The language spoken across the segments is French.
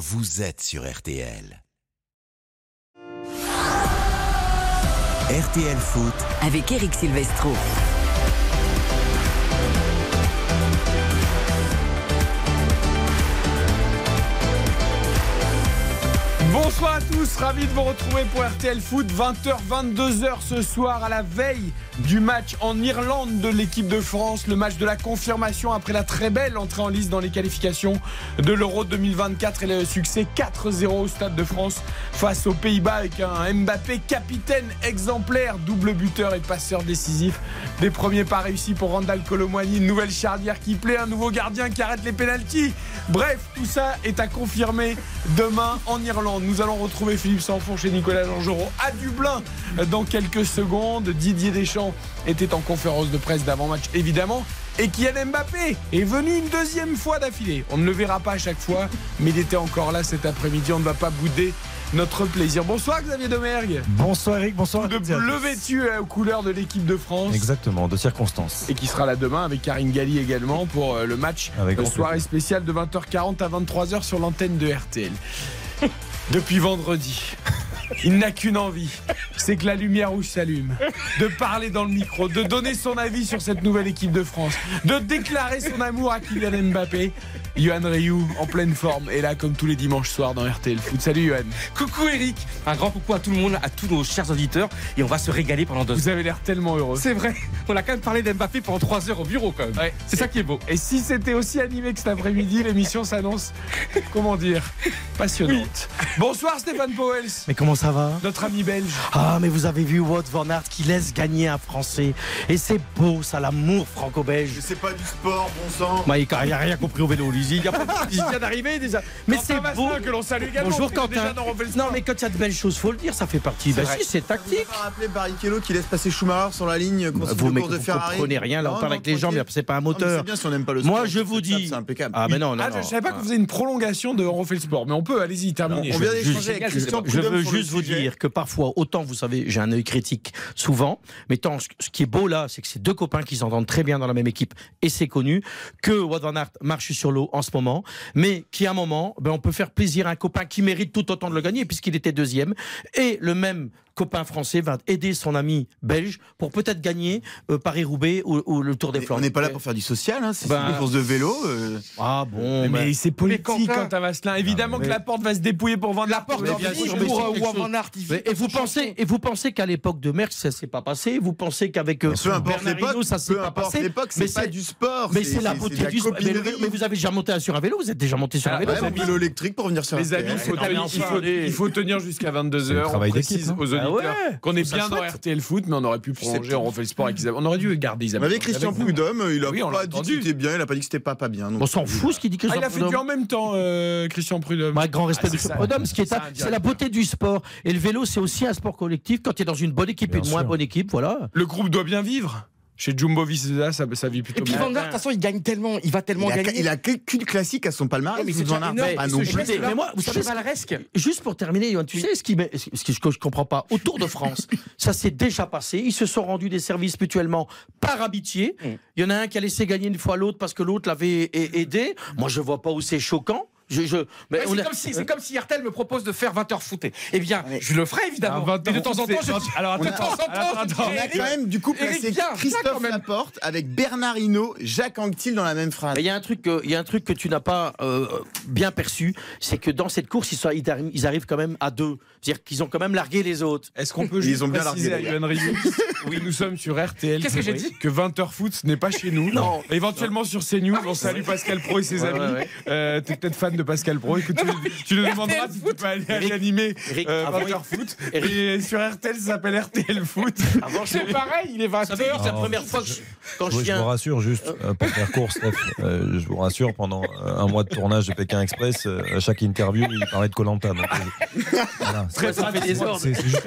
vous êtes sur RTL. RTL Foot, avec Eric Silvestro. Bonsoir à tous, ravi de vous retrouver pour RTL Foot, 20h, 22h ce soir à la veille du match en Irlande de l'équipe de France, le match de la confirmation après la très belle entrée en liste dans les qualifications de l'Euro 2024 et le succès 4-0 au Stade de France face aux Pays-Bas avec un Mbappé capitaine exemplaire, double buteur et passeur décisif. Des premiers pas réussis pour Randall Colomwani, une nouvelle charnière qui plaît, un nouveau gardien qui arrête les pénalties. Bref, tout ça est à confirmer demain en Irlande. Allons retrouver Philippe Sanfourche et Nicolas Georgerot à Dublin dans quelques secondes. Didier Deschamps était en conférence de presse d'avant-match, évidemment. Et Kylian Mbappé est venu une deuxième fois d'affilée. On ne le verra pas à chaque fois, mais il était encore là cet après-midi. On ne va pas bouder notre plaisir. Bonsoir Xavier Domergue. Bonsoir Eric, bonsoir. De bleu vêtu aux couleurs de l'équipe de France. Exactement, de circonstances. Et qui sera là demain avec Karine Galli également pour euh, le match. Avec soirée spéciale de 20h40 à 23h sur l'antenne de RTL. Depuis vendredi, il n'a qu'une envie, c'est que la lumière rouge s'allume, de parler dans le micro, de donner son avis sur cette nouvelle équipe de France, de déclarer son amour à Kylian Mbappé. Johan Rioux, en pleine forme, est là comme tous les dimanches soirs dans RTL Foot. Salut Johan. Coucou Eric, un grand coucou à tout le monde, à tous nos chers auditeurs et on va se régaler pendant deux Vous heures. avez l'air tellement heureux. C'est vrai, on a quand même parlé d'Mbappé pendant trois heures au bureau quand même. Ouais. C'est ça qui est beau. Et si c'était aussi animé que cet après-midi, l'émission s'annonce, comment dire, passionnante. Bonsoir Stéphane Powels, Mais comment ça va notre ami belge. Ah, mais vous avez vu Wout van Aert qui laisse gagner un Français. Et c'est beau, ça, l'amour franco-belge. C'est pas du sport, bon sang. Bah, il n'a rien compris au vélo, lui. Il y a pas il vient d'arriver déjà. Mais c'est beau. Que l'on salue également. Bonjour Quentin. le Non, mais quand il y a de belles choses, faut le dire, ça fait partie. Bah vrai. si, c'est tactique. On va rappeler Barrichello qui laisse passer Schumacher sur la ligne consigne Vous, de mais course de vous Ferrari. comprenez rien, là, on Non, parle non, avec les gens, mais tranquille. c'est pas un mais moteur. C'est bien si on n'aime pas le sport. Moi, je vous dis. C'est impeccable. Ah, mais non, non, Ah, non. je savais pas que vous faisiez une prolongation de On refait le sport, mais on peut, allez-y, terminez. On vient Je- d'échanger avec Christian Je veux sur le juste vous dire que parfois, autant vous savez, j'ai un œil critique souvent, mais tant ce ce qui est beau là, c'est que c'est deux copains qui s'entendent très bien dans la même équipe et c'est connu que Wout van Aert marche sur l'eau en ce moment, mais qui à un moment, ben, on peut faire plaisir à un copain qui mérite tout autant de le gagner puisqu'il était deuxième et le même copain français va aider son ami belge pour peut-être gagner euh, Paris-Roubaix ou, ou le Tour des Mais Flandres. On n'est pas là pour faire du social, hein, c'est Ben- une course de vélo. euh, Ah bon, Mais c'est politique, Quentin- Quentin Vasselin. Évidemment mais- que la porte va se dépouiller pour vendre la porte. Mais bien sûr, mais. Mais- et vous pensez, et vous pensez qu'à l'époque de Merckx, ça s'est pas passé? Vous pensez qu'avec euh, Peu importe Bernard l'époque, Hinault, ça s'est pas passé? l'époque, Mais c'est pas du sport. Mais c'est la beauté du sport. Mais, mais vous avez déjà monté sur un vélo Vous êtes déjà monté sur un Ah, vélo vélo électrique pour venir sur Les amis, il faut, Ah, mais tenir, il, faut, tenir jusqu'à 22h. On travail précise hein. aux auditeurs Ah ouais, qu'on est bien dans. RTL Foot, mais on aurait pu prolonger. On refait le sport avec Isabelle. On aurait dû garder Isabelle. Christian Avec nous. Prudhomme, il a Oui, pas dit que c'était bien, il a pas dit que c'était pas pas bien. On s'en fout ce qu'il dit que Ah, il a fait du en même temps, euh, Christian Prudhomme. Moi, grand respect Ah. Prudhomme, ce qui est C'est la beauté du sport. Et le vélo, c'est aussi un sport collectif. Quand tu es dans une bonne équipe et une moins bonne équipe, voilà. Le groupe doit bien vivre. Chez Jumbo Visma, ça, ça vit plutôt Et puis bien. Van Der, de toute façon, il gagne tellement, il va tellement Il a, gagner. il a que- qu'une classique à son palmarès. Mais Aert. énorme. Ah Et non plus. Mais moi, vous savez, chevaleresque. Juste pour terminer, Johan, tu sais ce qui, ce que je ne comprends pas Au Tour de France, ça s'est déjà passé. Ils se sont rendus des services mutuellement par amitié. Mm. Il y en a un qui a laissé gagner une fois l'autre parce que l'autre l'avait a- aidé. Moi, je vois pas où c'est choquant. Je, je- mais Ouais, on c'est a- comme si, c'est comme si RTL me propose de faire 20 heures footé. Eh bien, je le ferai évidemment. Ah, 20 Mais de temps en temps, je Alors, de temps en temps, On a quand même du coup Eric, placé Christophe. Laporte avec Bernard Hinault, Jacques Anquetil dans la même phrase. Il y a un truc, il y a un truc que tu n'as pas euh, bien perçu, c'est que dans cette course, ils, sont- ils arrivent, ils quand même à deux. C'est-à-dire qu'ils ont quand même largué les autres. Est-ce qu'on peut Ils juste ont bien préciser à largué, Rioux Oui, nous sommes sur RTL. Qu'est-ce que j'ai dit Que 20h foot, ce n'est pas chez nous. Non. Éventuellement sur CNews. On salue Pascal Pro et ses amis. Euh, T'es peut-être fan de Pascal Pro. Écoute, tu, tu nous demanderas si tu peux aller Eric, animer Eric, euh, avant- 20h foot. Eric. Et sur RTL, ça s'appelle RTL Foot. Je- C'est pareil, il est Vous 20h. savez, c'est la première fois que je- quand je Oui, je vous viens. rassure juste euh, pour faire court, Steph, euh, je vous rassure pendant euh, un mois de tournage de Pékin Express, euh, à chaque interview, il parlait de Colanta. Voilà. Ouais, ça fait des ordres. C'est juste.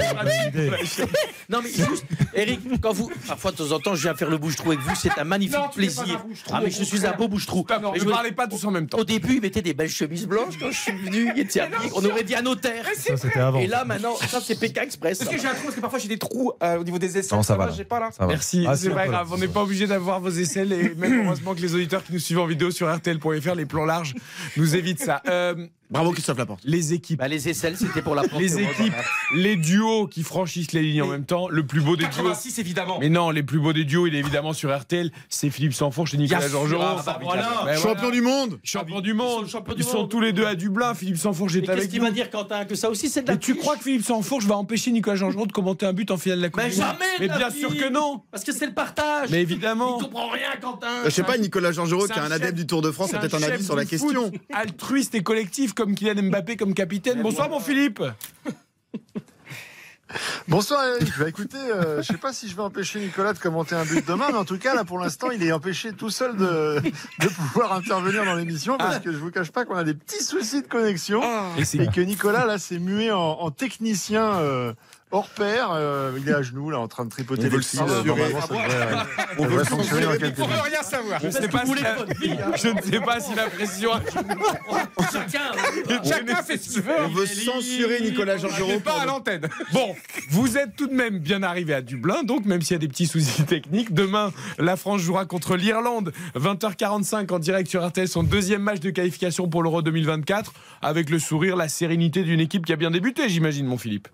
Non, mais juste, Eric, quand vous, parfois de temps en temps, je viens faire le bouche-trou avec vous, c'est un magnifique Non, plaisir. ah, mais je suis un beau bouche-trou. Mais ne je- parlez pas tous en même temps. Au début, il mettait des belles chemises blanches quand je suis venu. Il était habillé. On aurait dit un notaire. Ça, c'était avant. Et là, maintenant, ça, c'est Pékin Express. Est-ce que j'ai un trou Parce que parfois j'ai des trous euh, au niveau des aisselles. Non, ça va, là. J'ai pas là. Ça va. Merci, Ah, c'est pas grave, on n'est pas obligé d'avoir vos aisselles et même heureusement que les auditeurs qui nous suivent en vidéo sur RTL.fr, les plans larges, nous évitent ça. Euh, Bravo Christophe Laporte. Les équipes. Bah, les aisselles, c'était pour la Les équipes, les duos qui franchissent les lignes en même temps, le plus beau des duos. 86 évidemment. Mais non, les plus beaux des duos, il est évidemment sur RTL, c'est Philippe Sanfourche et Nicolas Georgerot. ah bah voilà. Champion voilà. du monde Champion du monde. Ils sont Ils tous les deux à Dublin. Philippe Sanfourche est Mais qu'est-ce avec qu'il nous. va dire, Quentin Que ça aussi, c'est de la Mais tu crois que Philippe Sanfourche va empêcher Nicolas Georgerot de commenter un but en finale de la Coupe Mais du Monde jamais Mais bien vie. sûr que non Parce que c'est le partage Mais évidemment Il comprend rien, Quentin Je sais pas, Nicolas Georgerot, qui est un adepte du Tour de France, a peut-être un avis sur la question. Altruiste et collectif comme Kylian Mbappé comme capitaine. Bonsoir mon Philippe Bonsoir Eric. Bah, écoutez, euh, je sais pas si je vais empêcher Nicolas de commenter un but demain, mais en tout cas là pour l'instant il est empêché tout seul de, de pouvoir intervenir dans l'émission parce que je vous cache pas qu'on a des petits soucis de connexion Et c'est et que Nicolas là s'est mué en, en technicien euh, hors pair. Euh, il est à genoux là en train de tripoter On veut les le fils. On veut le censurer, quelques Pour ne minutes. rien savoir. Je ne sais pas si la- vie, hein. je ne sais pas si la pression. Chacun Chacun fait ce qu'il veut. On veut censurer Nicolas Georgerot. Pas à l'antenne. Bon, vous êtes tout de même bien arrivé à Dublin, donc même s'il y a des petits soucis techniques, demain la France jouera contre l'Irlande, 20h45 en direct sur RTL, son deuxième match de qualification pour l'Euro 2024, avec le sourire, la sérénité d'une équipe qui a bien débuté, j'imagine, mon Philippe.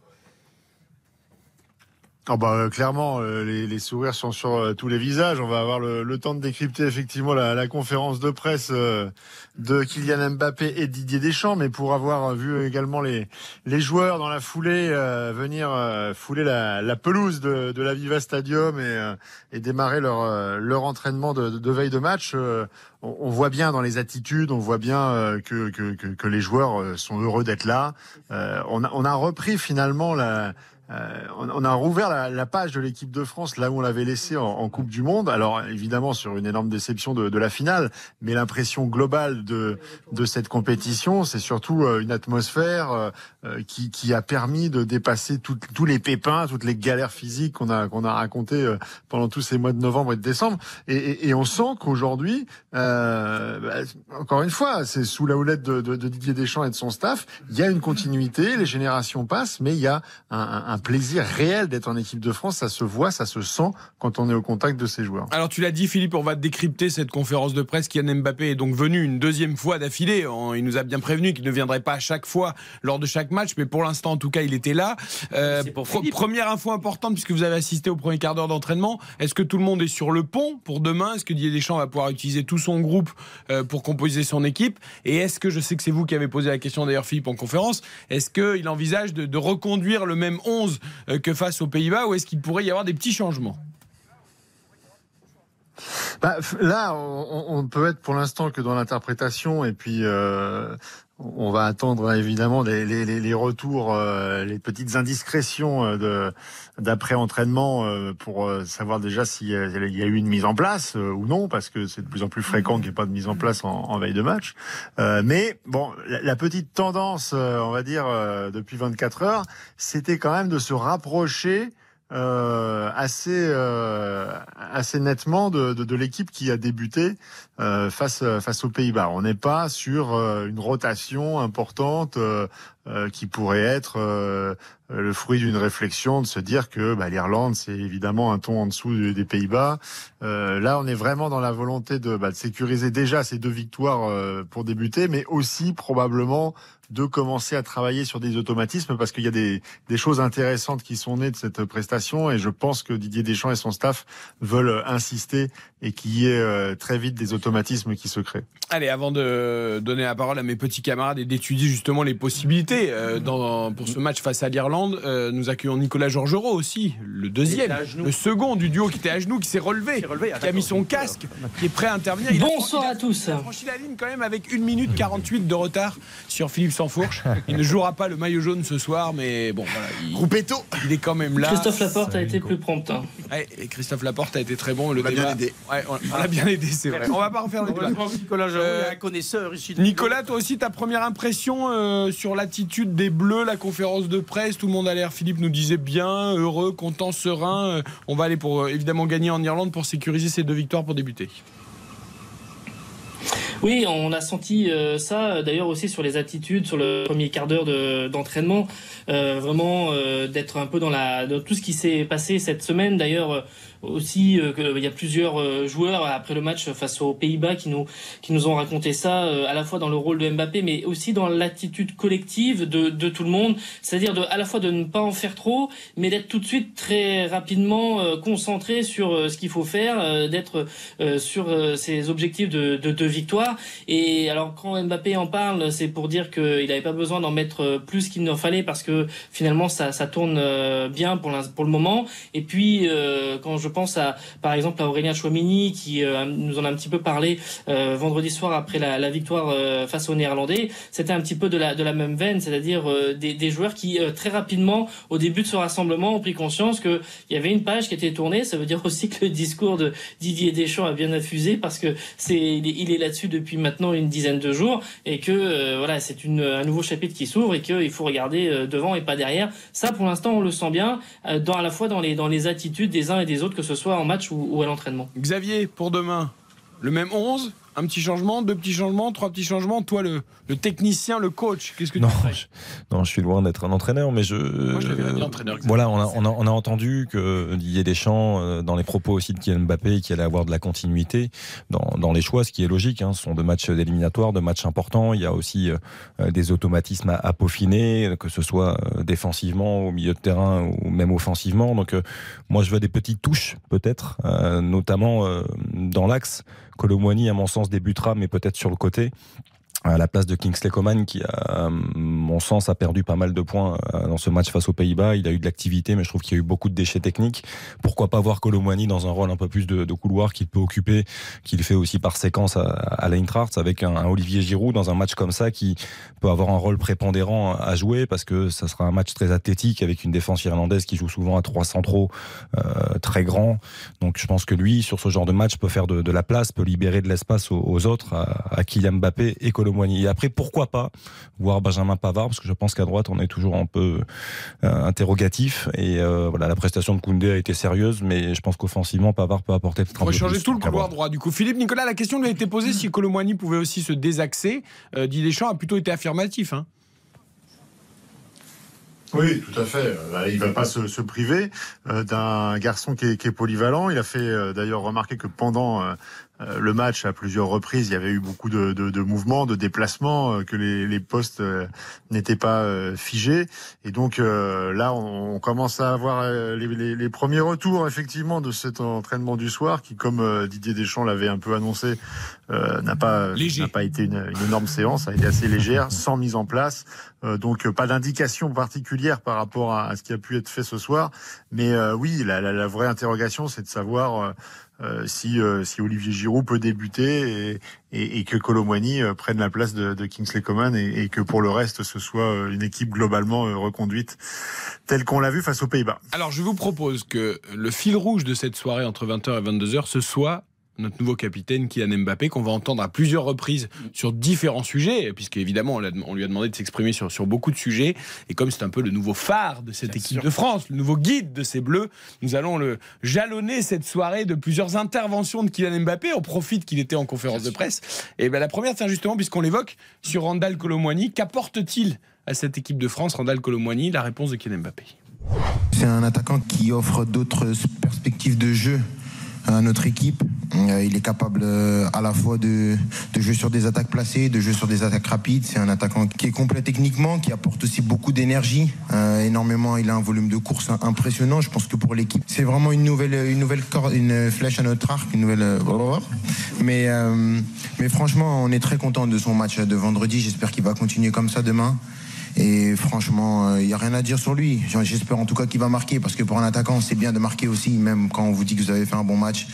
Ah bah, euh, clairement, euh, les, les sourires sont sur euh, tous les visages. On va avoir le, le temps de décrypter effectivement la, la conférence de presse de Kylian Mbappé et Didier Deschamps, mais pour avoir vu également les, les joueurs dans la foulée venir fouler la, la pelouse de, de la Viva Stadium et, et démarrer leur, leur entraînement de, de veille de match, on, on voit bien dans les attitudes, on voit bien que, que, que, que les joueurs sont heureux d'être là. On, a, on a repris finalement la euh, on, a rouvert la, la page de l'équipe de France là où on l'avait laissé en, Coupe du Monde. Alors évidemment sur une énorme déception de, de la finale, mais l'impression globale de, de cette compétition, c'est surtout euh, une atmosphère euh, qui, qui a permis de dépasser tout- tous les pépins, toutes les galères physiques qu'on a qu'on a racontées euh, pendant tous ces mois de novembre et de décembre. Et, et, et on sent qu'aujourd'hui, euh, bah, encore une fois, c'est sous la houlette de, de, de Didier Deschamps et de son staff, il y a une continuité, les générations passent, mais il y a un, un- plaisir réel d'être en équipe de France. Ça se voit, ça se sent quand on est au contact de ces joueurs. Alors tu l'as dit Philippe, on va décrypter cette conférence de presse. Kylian Mbappé est donc venu une deuxième fois d'affilée. Il nous a bien prévenu qu'il ne viendrait pas à chaque fois lors de chaque match, mais pour l'instant en tout cas il était là. Euh, pour première info importante puisque vous avez assisté au premier quart d'heure d'entraînement. Est-ce que tout le monde est sur le pont pour demain? Est-ce que Didier Deschamps va pouvoir utiliser tout son groupe euh, pour composer son équipe? Et est-ce que je sais que c'est vous qui avez posé la question d'ailleurs Philippe en conférence Est-ce qu'il envisage de, de reconduire le même 11 euh, que face aux Pays-Bas ou est-ce qu'il pourrait y avoir des petits changements? Bah, là, on, on peut être pour l'instant que dans l'interprétation et puis euh, on va attendre évidemment les, les, les- retours, euh, les petites indiscrétions euh, de d'après entraînement euh, pour euh, savoir déjà s'il y a il y a eu une mise en place euh, ou non, parce que c'est de plus en plus fréquent qu'il n'y ait pas de mise en place en, en veille de match. Euh, mais bon, la, la petite tendance, euh, on va dire euh, depuis 24 heures, c'était quand même de se rapprocher euh, assez euh, assez nettement de, de, de l'équipe qui a débuté euh, face face aux Pays-Bas. On n'est pas sur euh, une rotation importante euh, euh, qui pourrait être euh, le fruit d'une réflexion de se dire que bah, l'Irlande c'est évidemment un ton en dessous des Pays-Bas. Euh, là, on est vraiment dans la volonté de, bah, de sécuriser déjà ces deux victoires euh, pour débuter, mais aussi probablement de commencer à travailler sur des automatismes parce qu'il y a des, des choses intéressantes qui sont nées de cette prestation et je pense que Didier Deschamps et son staff veulent insister et qu'il y ait euh, très vite des automatismes qui se créent. Allez, avant de donner la parole à mes petits camarades et d'étudier justement les possibilités euh, dans, pour ce match face à l'Irlande, euh, nous accueillons Nicolas Georgerot aussi, le deuxième, le second du duo qui était à genoux, qui s'est relevé, s'est relevé, qui a mis son casque, qui est prêt à intervenir. Il a- Bonsoir il a- à tous. il a franchi la ligne quand même avec 1 minute 48 de retard sur Philippe Sansfourche. Il ne jouera pas le maillot jaune ce soir, mais bon, voilà, il, Groupetto il est quand même là. Christophe Laporte a été plus prompt. hein. Ouais, et Christophe Laporte a été très bon. Le On l'a bien aidé. Ouais, on, on l'a bien aidé, c'est vrai. On va pas refaire le débat. Nicolas Euh, un connaisseur ici. de- Nicolas, toi aussi, ta première impression euh, sur l'attitude des Bleus, la conférence de presse, tout le monde a l'air, Philippe nous disait bien, heureux, content, serein. Euh, on va aller pour euh, évidemment gagner en Irlande pour sécuriser ces deux victoires pour débuter. Oui, on a senti euh, ça d'ailleurs aussi sur les attitudes, sur le premier quart d'heure de- d'entraînement, euh, vraiment euh, d'être un peu dans, la, dans tout ce qui s'est passé cette semaine. D'ailleurs euh, aussi, euh, que- il y a plusieurs euh, joueurs après le match face aux Pays-Bas qui nous qui nous ont raconté ça, euh, à la fois dans le rôle de Mbappé, mais aussi dans l'attitude collective de, de tout le monde. C'est-à-dire de, à la fois de ne pas en faire trop, mais d'être tout de suite très rapidement euh, concentré sur euh, ce qu'il faut faire, euh, d'être euh, sur euh, ses objectifs de, de, de victoire. Et alors quand Mbappé en parle, c'est pour dire qu'il n'avait pas besoin d'en mettre euh, plus qu'il n'en fallait parce que finalement ça, ça tourne euh, bien pour, l'in- pour le moment. Et puis euh, quand je pense à par exemple à Aurélien Chouamini qui euh, nous en a un petit peu parlé euh, vendredi soir après la, la victoire euh, face aux Néerlandais, c'était un petit peu de la de la même veine, c'est-à-dire des, des joueurs qui très rapidement au début de ce rassemblement ont pris conscience que il y avait une page qui était tournée. Ça veut dire aussi que le discours de Didier Deschamps a bien infusé parce que c'est il est, là-dessus depuis maintenant une dizaine de jours et que euh, voilà c'est une un nouveau chapitre qui s'ouvre et qu'il faut regarder devant et pas derrière. Ça pour l'instant on le sent bien dans à la fois dans les dans les attitudes des uns et des autres que ce soit en match ou, à l'entraînement. Xavier, pour demain, le même 11 un petit changement, deux petits changements, trois petits changements. Toi, le, le technicien, le coach, qu'est-ce que tu Non, je, non, je suis loin d'être un entraîneur, mais je. Moi, je dit entraîneur. Voilà, on a, on, a, on a entendu que Didier Deschamps, euh, dans les propos aussi de Kylian Mbappé, qu'il allait avoir de la continuité dans, dans les choix, ce qui est logique. Hein, ce sont de matchs d'éliminatoire, de matchs importants. Il y a aussi euh, des automatismes à, à peaufiner, que ce soit euh, défensivement, au milieu de terrain ou même offensivement. Donc, euh, moi, je veux des petites touches, peut-être, euh, notamment euh, dans l'axe. Colomwani, à mon sens, débutera, mais peut-être sur le côté à la place de Kingsley Coman qui, à mon sens, a perdu pas mal de points euh, dans ce match face aux Pays-Bas. Il a eu de l'activité, mais je trouve qu'il y a eu beaucoup de déchets techniques. Pourquoi pas voir Colomwani dans un rôle un peu plus de, de couloir qu'il peut occuper, qu'il fait aussi par séquence à, à l'Eintracht avec un, un, Olivier Giroud dans un match comme ça qui peut avoir un rôle prépondérant à jouer parce que ça sera un match très athlétique avec une défense irlandaise qui joue souvent à trois centraux euh, très grands. Donc je pense que lui, sur ce genre de match, peut faire de, de la place, peut libérer de l'espace aux, aux, autres, à, à Kylian Mbappé et Et après, pourquoi pas voir Benjamin Pavard, parce que je pense qu'à droite, on est toujours un peu euh, interrogatif. Et euh, voilà, la prestation de Koundé a été sérieuse, mais je pense qu'offensivement, Pavard peut apporter peut-être On va changer tout le couloir droit. Du coup, Philippe Nicolas, la question lui a été posée si Colomwani pouvait aussi se désaxer. Euh, Didier Deschamps a plutôt été affirmatif. Hein. Oui, tout à fait. Il va pas se, se priver euh, d'un garçon qui est, qui est, polyvalent. Il a fait euh, d'ailleurs remarquer que pendant euh, le match, à plusieurs reprises, il y avait eu beaucoup de, de, de mouvements, de déplacements, euh, que les, les postes euh, n'étaient pas euh, figés. Et donc là, on, on, commence à avoir les, les, les, premiers retours effectivement de cet entraînement du soir, qui, comme Didier Deschamps l'avait un peu annoncé, n'a pas n'a pas été une, une, énorme séance, a été assez légère, sans mise en place. donc pas d'indication particulière par rapport à, à, ce qui a pu être fait ce soir. Mais oui, la, la, la, vraie interrogation, c'est de savoir euh, si, euh, si Olivier Giroud peut débuter et, et, et que Colomwani euh, prenne la place de, de Kingsley Coman et, et, que pour le reste ce soit une équipe globalement reconduite telle qu'on l'a vu face aux Pays-Bas. Alors je vous propose que le fil rouge de cette soirée entre 20h et 22h ce soit notre nouveau capitaine Kylian Mbappé qu'on va entendre à plusieurs reprises sur différents sujets puisqu'évidemment on, on, lui a demandé de s'exprimer sur, sur, beaucoup de sujets. Et comme c'est un peu le nouveau phare de cette Bien équipe sûr. de France le nouveau guide de ces bleus nous allons le jalonner cette soirée de plusieurs interventions de Kylian Mbappé. On profite qu'il était en conférence Bien de presse. Et ben la première tiens justement puisqu'on l'évoque sur Randall Colomwani. Qu'apporte-t-il à cette équipe de France Randall Colomwani? La réponse de Kylian Mbappé. C'est un attaquant qui offre d'autres perspectives de jeu notre équipe. Euh, il est capable euh, à la fois de, de, jouer sur des attaques placées, de jouer sur des attaques rapides. C'est un attaquant qui est complet techniquement, qui apporte aussi beaucoup d'énergie, euh, énormément. Il a un volume de course impressionnant. Je pense que pour l'équipe, c'est vraiment une nouvelle, une nouvelle une flèche à notre arc, une nouvelle. Mais, mais franchement, on est très content de son match de vendredi. J'espère qu'il va continuer comme ça demain. Et franchement, il euh, n'y a rien à dire sur lui. J'espère en tout cas qu'il va marquer, parce que pour un attaquant, c'est bien de marquer aussi, même quand on vous dit que vous avez fait un bon match.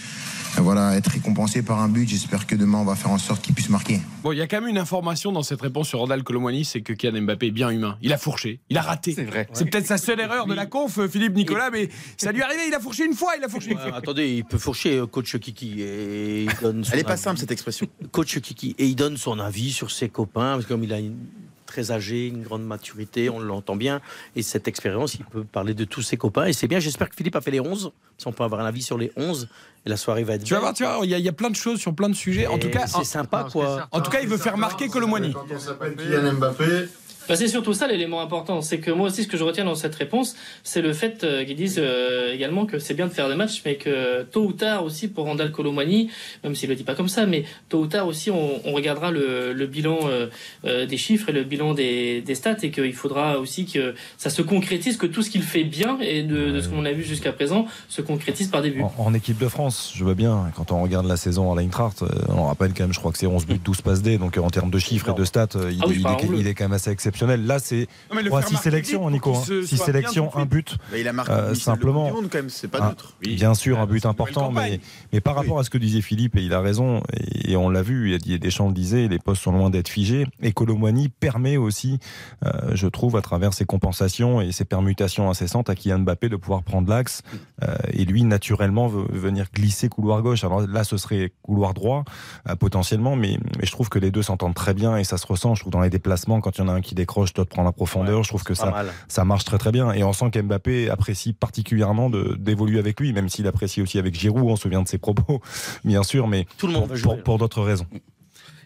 Voilà, être récompensé par un but. J'espère que demain, on va faire en sorte qu'il puisse marquer. Bon, il y a quand même une information dans cette réponse sur Randall Colomwani, c'est que Kylian Mbappé est bien humain. Il a fourché, il a raté. C'est vrai. C'est peut-être sa seule erreur de la conf, Philippe Nicolas, mais ça lui est arrivé. Il a fourché une fois, il a fourché une Ouais, fois. attendez, il peut fourcher euh, coach Kiki et il donne son Elle est pas avis. simple cette expression. Coach Kiki et il donne son avis sur ses copains parce que comme il a une très âgé, une grande maturité, on l'entend bien. Et cette expérience, il peut parler de tous ses copains. Et c'est bien, j'espère que Philippe a fait les 11. Si on peut avoir un avis sur les 11, et la soirée va être Tu vas voir, tu vois, il y, a- il y a plein de choses sur plein de sujets. En tout cas, c'est en, sympa, quoi. en tout cas, il veut faire marquer Colomboigny. Quand on s'appelle Kylian Mbappé, Bah, c'est surtout ça l'élément important. C'est que moi aussi, ce que je retiens dans cette réponse, c'est le fait euh, qu'ils disent euh, également que c'est bien de faire des matchs, mais que tôt ou tard aussi pour Randall Colomani, même s'il le dit pas comme ça, mais tôt ou tard aussi on, on regardera le, le bilan euh, euh, des chiffres et le bilan des, des stats et qu'il faudra aussi que ça se concrétise, que tout ce qu'il fait bien et de, de ce qu'on a vu jusqu'à présent se concrétise par des buts. En, en équipe de France, je veux bien, quand on regarde la saison à l'Eintracht, euh, on rappelle quand même, je crois que c'est 11 buts, 12 passes D, donc euh, en termes de chiffres et de stats, il, Ah oui, il par est, il est quand même assez exceptionnel. Là, c'est Non, mais le 6 faire marquer sélections, Nico. pour hein. sélections, un but. Bah, il a marqué Euh, simplement. Coupe du Monde, quand même, c'est pas Ah, neutre. Bien sûr, un but c'est une important, mais, par rapport à ce que disait Philippe, et il a raison, et, et on l'a vu, il y a Deschamps le disait, les postes sont loin d'être figés, et Colomwani permet aussi, euh, je trouve, à travers ses compensations et ses permutations incessantes à Kylian Mbappé de pouvoir prendre l'axe, euh, et lui, naturellement, veut venir glisser couloir gauche. Alors là, ce serait couloir droit, euh, potentiellement, mais, mais je trouve que les deux s'entendent très bien, et ça se ressent, je trouve, dans les déplacements, quand il y en a un qui décroche, l'autre prend la profondeur, je trouve que ça, mal. ça marche très très bien. Et on sent qu'Mbappé apprécie particulièrement d'évoluer avec lui, même s'il apprécie aussi avec Giroud, on se souvient de ses propos, bien sûr, mais Tout le monde pour, d'autres raisons.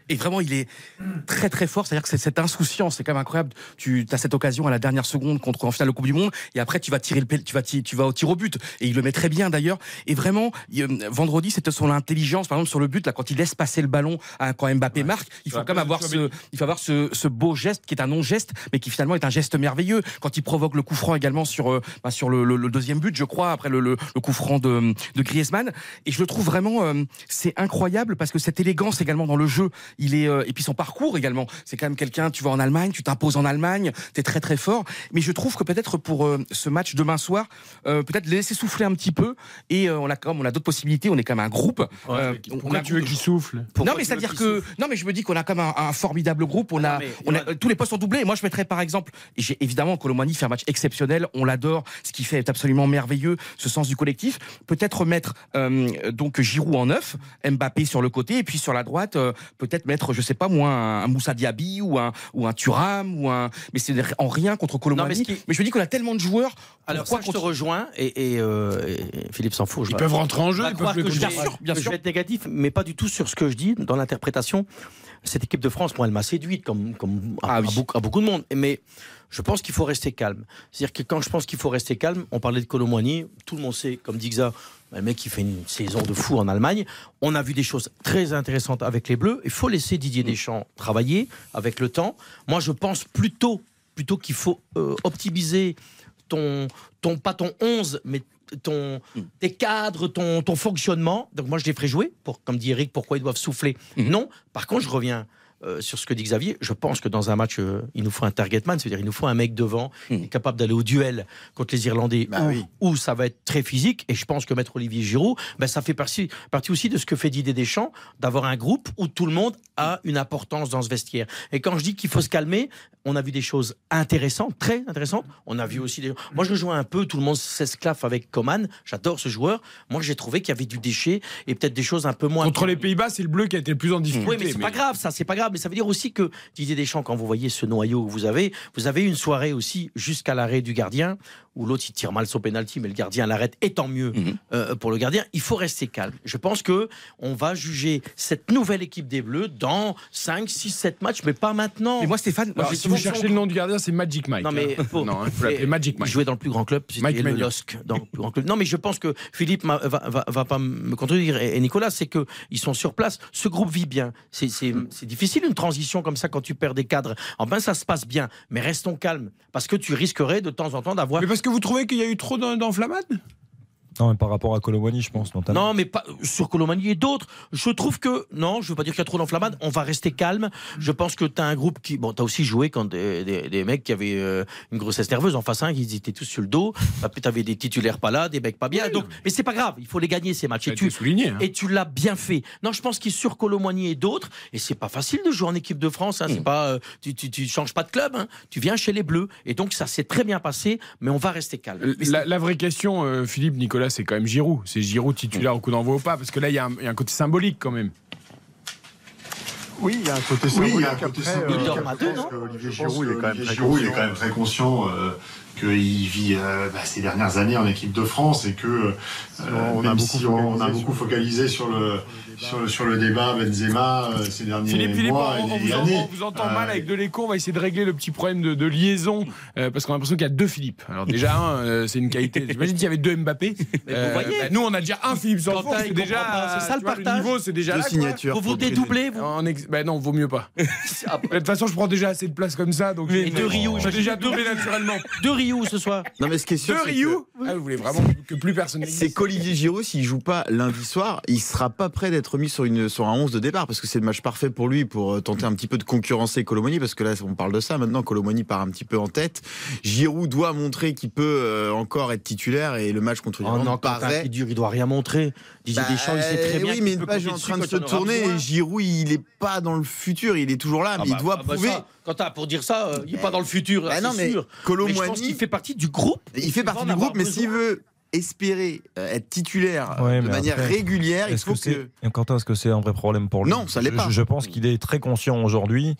Et vraiment, il est très très fort. C'est-à-dire que c'est cette insouciance, c'est quand même incroyable. Tu as cette occasion à la dernière seconde contre en finale de Coupe du Monde, et après tu vas tirer le, tu vas, tu vas au tir au but. Et il le met très bien d'ailleurs. Et vraiment, il- euh, vendredi, c'était son intelligence, par exemple sur le but là, quand il laisse passer le ballon à, quand Mbappé marque, il faut quand même avoir ce, il faut avoir ce, ce beau geste qui est un non-geste, mais qui finalement est un geste merveilleux. Quand il provoque le coup franc également sur, euh, bah, sur le, le- le deuxième but, je crois, après le, le, le coup franc de, de Griezmann. Et je le trouve vraiment, euh, c'est incroyable parce que cette élégance également dans le jeu, il est, euh, et puis son parcours également. C'est quand même quelqu'un, tu vas en Allemagne, tu t'imposes en Allemagne, t'es très très fort. Mais je trouve que peut-être pour euh, ce match demain soir, euh, peut-être laisser souffler un petit peu. Et on a comme on a d'autres possibilités. On est quand même un groupe. On- on a- tu veux qu'il souffle? Pourquoi non mais veux c'est-à-dire qu'il que non mais je me dis qu'on a comme un, un formidable groupe. On Ah a, on il y a tous les postes sont doublés. Moi je mettrais par exemple, et j'ai évidemment Colomani fait un match exceptionnel. On l'adore. Ce qu'il fait est absolument merveilleux. Ce sens du collectif. Peut-être mettre euh, donc Giroud en neuf, Mbappé sur le côté et puis sur la droite euh, peut-être mettre je sais pas moi un, un Moussa Diaby ou un ou un Thuram ou un. Mais c'est en rien contre Colomani. Mais mais, qui- je me dis qu'on a tellement de joueurs. Alors pourquoi ça, je te contre- rejoins, et, et, euh, et Philippe s'en fout. je Ils peuvent rentrer en jeu, ils peuvent que je, Bien sûr, bien que je sûr. vais être négatif, mais pas du tout sur ce que je dis dans l'interprétation. Cette équipe de France, moi, elle m'a séduite comme, comme à, Ah oui. à beaucoup, à beaucoup de monde. Mais je pense qu'il faut rester calme. C'est-à-dire que quand je pense qu'il faut rester calme, on parlait de Colomboigny, tout le monde sait, comme dit Xa, le mec qui fait une saison de fou en Allemagne. On a vu des choses très intéressantes avec les Bleus. Il faut laisser Didier Deschamps travailler avec le temps. Moi, je pense plutôt, plutôt qu'il faut euh, optimiser ton, ton, pas ton 11, mais ton, tes cadres, ton, ton fonctionnement. Donc moi, je les ferai jouer, pour, comme dit Eric, pourquoi ils doivent souffler? Non. Par contre, je reviens euh, sur ce que dit Xavier. Je pense que dans un match, euh, il nous faut un target man, c'est-à-dire il nous faut un mec devant, est capable d'aller au duel contre les Irlandais, Bah où, oui. où ça va être très physique. Et je pense que mettre Olivier Giroud, ben, ça fait partie, partie aussi de ce que fait Didier Deschamps, d'avoir un groupe où tout le monde a une importance dans ce vestiaire. Et quand je dis qu'il faut se calmer, on a vu des choses intéressantes, très intéressantes. On a vu aussi des. Moi, je rejoins un peu, tout le monde s'esclave avec Coman. J'adore ce joueur. Moi, j'ai trouvé qu'il y avait du déchet et peut-être des choses un peu moins. Contre les Pays-Bas, c'est le bleu qui a été le plus en difficulté. Oui, mais c'est pas grave, ça, c'est pas grave. Mais ça veut dire aussi que Didier Deschamps, quand vous voyez ce noyau que vous avez, vous avez une soirée aussi jusqu'à l'arrêt du gardien, où l'autre il tire mal son penalty, mais le gardien l'arrête, et tant mieux euh, pour le gardien. Il faut rester calme. Je pense que on va juger cette nouvelle équipe des Bleus dans 5, 6, 7 matchs, mais pas maintenant. Mais moi Stéphane, moi, Alors, j'ai si vous cherchez le nom du gardien, c'est Magic Mike. Non mais hein. faut- Non, il faut l'appeler et- Magic Mike. jouait dans le plus grand club, c'était Mike le. LOSC dans le plus grand club. Non mais je pense que Philippe va, va, va pas me contredire et Nicolas, c'est que ils sont sur place. Ce groupe vit bien. C'est c'est difficile une transition comme ça quand tu perds des cadres. En ben ça se passe bien, mais restons calmes parce que tu risquerais de temps en temps d'avoir Mais parce que vous trouvez qu'il y a eu trop d'en- d'enflammades? Non, mais par rapport à Colomwani, je pense, notamment. Non, mais pas sur Colomani et d'autres. Je trouve que non, je veux pas dire qu'il y a trop d'enflammade. On va rester calme. Je pense que tu as un groupe qui, bon, t'as aussi joué quand des, des, des mecs qui avaient euh, une grossesse nerveuse en face 1, ils étaient tous sur le dos. Après, t'avais des titulaires pas là, des mecs pas bien. Donc, mais c'est pas grave. Il faut les gagner ces matchs. Et tu, souligné. hein. et tu l'as bien fait. Non, je pense qu'il sur Colomboigny et d'autres, et c'est pas facile de jouer en équipe de France. Hein, Mm. C'est pas, euh, tu, tu, tu changes pas de club. Hein, tu viens chez les Bleus, et donc ça s'est très bien passé. Mais on va rester calme. Mais La, la vraie question, euh, Philippe, Nicolas, c'est quand même Giroud. C'est Giroud titulaire au coup d'envoi ou pas Parce que là, il y, a un- il y a un côté symbolique quand même. Oui, il y a un côté Oui, il y a un symbolique. côté Après, symbolique. euh, je pense que Olivier Giroud, il est quand même Olivier très Giroud, il est conscient. quand même très conscient euh, qu'il vit euh, bah, ces dernières années en équipe de France et que euh, On a même si on, on a focalisé beaucoup focalisé sur le sur le sur le débat Benzema euh, ces derniers Philippe, Philippe, mois on, on et vous, en- années. on vous entend Euh, mal avec de l'écho. On va essayer de régler le petit problème de, de liaison euh, parce qu'on a l'impression qu'il y a deux Philippe. Alors déjà un, euh, c'est une qualité. J'imagine qu'il y avait deux Mbappé. Euh, voyez. bah, nous, on a déjà un Philippe sans il C'est déjà ça, le partage. niveau, c'est déjà Deux là. signatures. Vous vous dédoublez, vous En ex- bah non, vaut mieux pas. de toute façon, je prends déjà assez de place comme ça, donc. Mais de Rio, j'ai déjà deux doublé naturellement. De Rio ce soir. Non mais ce qui est sûr, Deux c'est Rio. Ah, vous voulez vraiment que plus personne c'est qu'Olivier Giroud, s'il joue pas lundi soir, il sera pas prêt d'être mis sur une sur un 11 de départ parce que c'est le match parfait pour lui pour euh, tenter un petit peu de concurrencer Colomoni parce que là on parle de ça maintenant. Colomoni part un petit peu en tête. Giroud doit montrer qu'il peut euh, encore être titulaire et le match contre Oh l'Irlande Quentin paraît qui dure, il doit rien montrer. Didier Bah, Deschamps, il sait très bien. Oui, mais une page est en train de se quand il tourner. Et Giroud, il est pas dans le futur. Il est toujours là, mais Ah il bah, doit ah bah prouver. ça, Quentin, pour dire ça, euh, il n'est pas dans le futur. Bah c'est mais sûr. Mais je pense qu'il fait partie du groupe. Il fait partie du groupe, mais s'il veut espérer euh, être titulaire euh, Ouais, de manière après, régulière, il Est-ce faut que que. c'est Quentin, est-ce que c'est un vrai problème pour lui? Non, ça l'est pas. Je, pense qu'il est très conscient aujourd'hui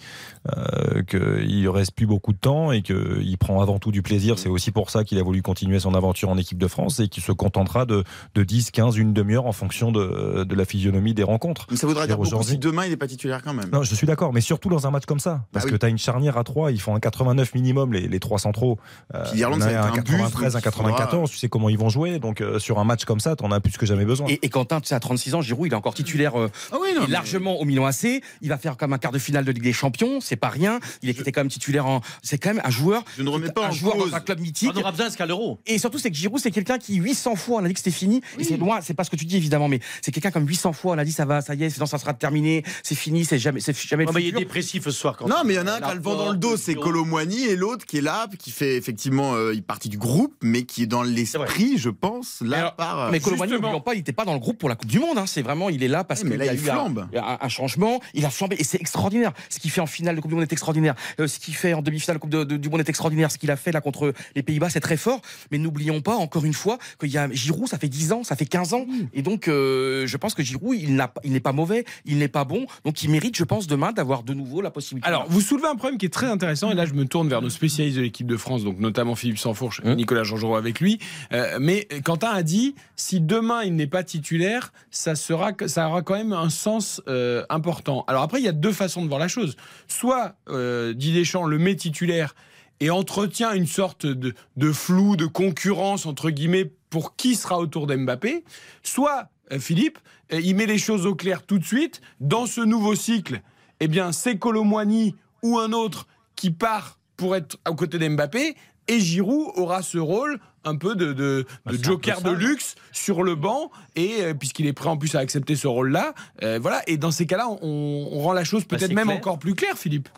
euh, qu'il ne reste plus beaucoup de temps et qu'il prend avant tout du plaisir. C'est aussi pour ça qu'il a voulu continuer son aventure en équipe de France et qu'il se contentera de, de 10, 15, une demi-heure en fonction de, de la physionomie des rencontres. Mais ça voudra dire beaucoup si demain il n'est pas titulaire quand même. Non, je suis d'accord, mais surtout dans un match comme ça. Parce Ah oui. que tu as une charnière à 3, ils font un 89 minimum, les, les 3 centraux. Euh, l'Irlande, un un bus, 93, un donc il faudra- 94, tu sais comment ils vont jouer. Donc euh, sur un match comme ça, tu en as plus que jamais besoin. Et, et Quentin, tu sais, à 36 ans, Giroud, il est encore titulaire euh, Ah oui, non, il est mais- largement au Milan AC. Il va faire comme un quart de finale de Ligue des Champions. C'est pas rien. Il était quand même titulaire en. C'est quand même un joueur. Je ne remets pas un en joueur cause. dans un club mythique. On aura besoin qu'à l'euro. Et surtout, c'est que Giroud, c'est quelqu'un qui 800 fois on a dit que c'était fini. Et c'est loin, c'est pas ce que tu dis évidemment, mais c'est quelqu'un comme 800 fois on a dit ça va, ça y est, c'est- non, ça sera terminé, c'est fini, c'est jamais, c'est jamais le Oh, mais il est dépressif ce soir. Quentin. Non, mais il y en a un qui a le vent dans le dos, c'est. Colomboigny, et l'autre qui est là, qui fait effectivement euh, il partie du groupe, mais qui est dans l'esprit, je pense, là Alors, par. euh, Mais Colomani, n'oublions pas, il n'était pas dans le groupe pour la Coupe du Monde. hein. C'est vraiment, il est là parce qu'il a il eu un, flambe. un- changement. Il a flambé et c'est extraordinaire. Ce qu'il fait en finale de Coupe du Monde est extraordinaire. Euh, ce qu'il fait en demi-finale de Coupe de- de- du Monde est extraordinaire. Ce qu'il a fait là contre les Pays-Bas, c'est très fort. Mais n'oublions pas encore une fois qu'il y a Giroud, ça fait 10 ans, ça fait 15 ans. Et donc, euh, je pense que Giroud, il n'est pas mauvais, il n'est pas bon. Donc, il mérite, je pense, demain d'avoir de nouveau la possibilité. Alors, vous soulevez un problème qui est très intéressant, et là je me tourne vers nos spécialistes de l'équipe de France, donc notamment Philippe Sansfourche, Hein Nicolas Jean avec lui. Euh, mais Quentin a dit, si demain il n'est pas titulaire, ça, sera, ça aura quand même un sens euh, important. Alors après, il y a deux façons de voir la chose. Soit euh, Didier Deschamps le met titulaire et entretient une sorte de, flou, de concurrence, entre guillemets, pour qui sera autour d'Mbappé. Soit, euh, Philippe, euh, il met les choses au clair tout de suite. Dans ce nouveau cycle, eh bien, c'est Colomboigny ou un autre qui part pour être aux côtés d'Mbappé. Et Giroud aura ce rôle un peu de, Bah, joker peu de luxe sur le banc et euh, puisqu'il est prêt en plus à accepter ce rôle-là, euh, voilà. Et dans ces cas-là, on, on rend la chose Bah, peut-être même clair. encore plus claire, Philippe.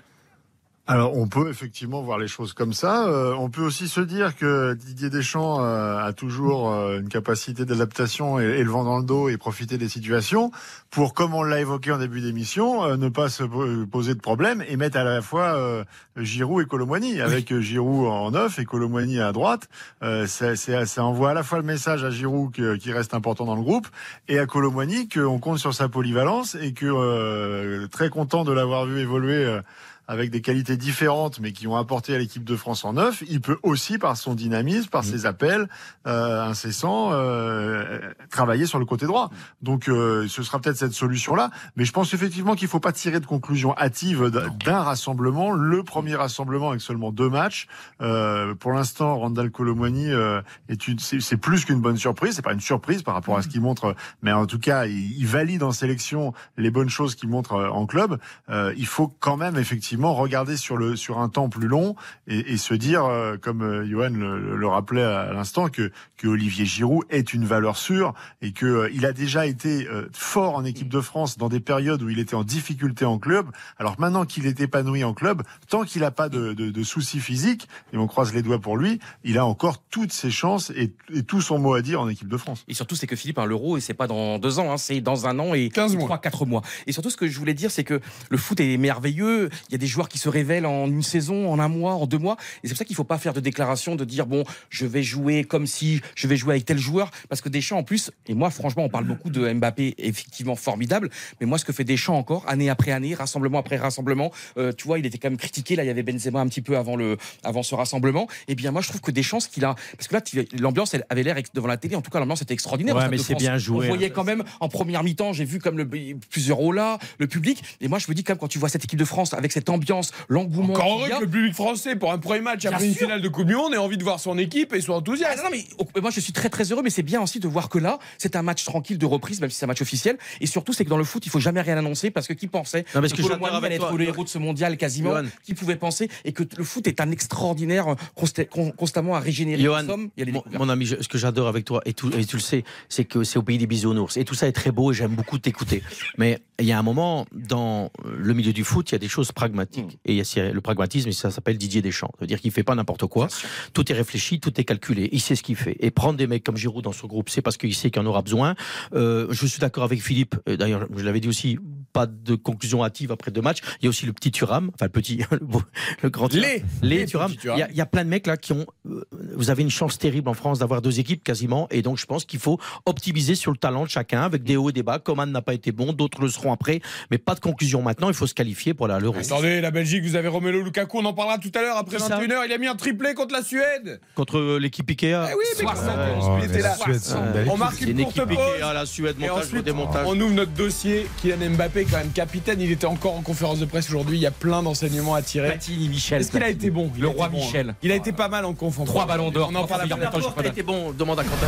Alors, on peut effectivement voir les choses comme ça. Euh, on peut aussi se dire que Didier Deschamps euh, a toujours euh, une capacité d'adaptation et, et le vent dans le dos et profiter des situations pour, comme on l'a évoqué en début d'émission, euh, ne pas se po- poser de problème et mettre à la fois euh, Giroud et Colomboigny. Avec euh, Giroud en neuf et Colomboigny à droite, euh, ça, c'est- ça envoie à la fois le message à Giroud qui reste important dans le groupe et à Colomboigny qu'on compte sur sa polyvalence et que euh, très content de l'avoir vu évoluer. Avec des qualités différentes, mais qui ont apporté à l'équipe de France en neuf, il peut aussi, par son dynamisme, par ses appels euh, incessants, euh, travailler sur le côté droit. Donc, euh, ce sera peut-être cette solution-là. Mais je pense effectivement qu'il ne faut pas tirer de conclusion hâtive d'un rassemblement. Le premier rassemblement avec seulement deux matchs. Euh, pour l'instant, Randall Colomwani euh, est une- c'est plus qu'une bonne surprise. C'est pas une surprise par rapport à ce qu'il montre, mais en tout cas, il, il valide en sélection les bonnes choses qu'il montre euh, en club. Euh, il faut quand même effectivement regarder sur le sur un temps plus long et, et se dire, euh, comme euh, Johan le, le rappelait à l'instant, que que Olivier Giroud est une valeur sûre et que euh, il a déjà été euh, fort en équipe de France dans des périodes où il était en difficulté en club. Alors maintenant qu'il est épanoui en club, tant qu'il n'a pas de, de, de soucis physiques, et on croise les doigts pour lui, il a encore toutes ses chances et, et tout son mot à dire en équipe de France. Et surtout, c'est que Philippe, hein, l'euro, et c'est pas dans deux ans, hein, c'est dans un an et 15 mois. 3, 4 mois. Et surtout, ce que je voulais dire, c'est que le foot est merveilleux. Il y a des joueurs qui se révèlent en une saison, en un mois, en deux mois. Et c'est pour ça qu'il faut pas faire de déclaration de dire bon, je vais jouer comme si je vais jouer avec tel joueur, parce que Deschamps en plus. Et moi, franchement, on parle beaucoup de Mbappé, effectivement formidable. Mais moi, ce que fait Deschamps encore, année après année, rassemblement après rassemblement, euh, tu vois, il était quand même critiqué. Là, il y avait Benzema un petit peu avant le, avant ce rassemblement. Et bien, moi, je trouve que Deschamps, ce qu'il a, parce que là, l'ambiance elle avait l'air devant la télé. En tout cas, l'ambiance était extraordinaire. Ouais, mais c'est bien joué, On voyait hein. quand même en première mi-temps, j'ai vu comme le, plusieurs là, le public. Et moi, je me dis quand même quand tu vois cette équipe de France avec cette ambiance, l'engouement. Encore heureux que le public français, pour un premier match après une finale de Coupe du Monde, ait envie de voir son équipe et soit Ah enthousiaste. non, non, mais moi je suis très très heureux, mais c'est bien aussi de voir que là, c'est un match tranquille de reprise, même si c'est un match officiel. Et surtout, c'est que dans le foot, il faut jamais rien annoncer parce que qui pensait Non, parce que Muani avec allait être le héros de ce mondial quasiment Johan. Qui pouvait penser et que le foot est un extraordinaire euh, consta- con- constamment à régénérer. Johan, Nous sommes, il y a des mon, mon ami, je- ce que j'adore avec toi, et, tout, et tu le sais, c'est que c'est au pays des bisounours. Et tout ça est très beau et j'aime beaucoup t'écouter. Mais il y a un moment, dans le milieu du foot, il y a des choses pragmatiques. Et a c'est- le pragmatisme, et ça s'appelle Didier Deschamps. Ça veut dire qu'il fait pas n'importe quoi. Tout est réfléchi, tout est calculé. Il sait ce qu'il fait. Et prendre des mecs comme Giroud dans son groupe, c'est parce qu'il sait qu'il en aura besoin. Euh, je suis d'accord avec Philippe. D'ailleurs, je l'avais dit aussi, pas de conclusion hâtive après deux matchs. Il y a aussi le petit Thuram, enfin le petit, le, beau- le grand Thuram. Les- les, les Thuram. Il y, a, il y a plein de mecs là qui ont. euh, vous avez une chance terrible en France d'avoir deux équipes quasiment, et donc je pense qu'il faut optimiser sur le talent de chacun avec des hauts et des bas. Coman n'a pas été bon, d'autres le seront après, mais pas de conclusion maintenant. Il faut se qualifier pour à l'Euro. Attendez, la Belgique, vous avez Romelu Lukaku, on en parlera tout à l'heure après Qui ça 21h. Il a mis un triplé contre la Suède. Contre euh, l'équipe Ikea. Eh oui, mais 71 il était là. la Suède, On marque une une courte pause. Ikea, la Suède, Et ensuite, démontage. on ouvre notre dossier. Kylian Mbappé, quand même capitaine, il était encore en conférence de presse aujourd'hui. Il y a plein d'enseignements à tirer. Platini, Michel. Est-ce qu'il a été bon? Il Le a été roi bon, hein. Michel. Il a été pas mal en conf. en Trois ballons d'or. On en parle après. Il a été bon, demande à Quentin.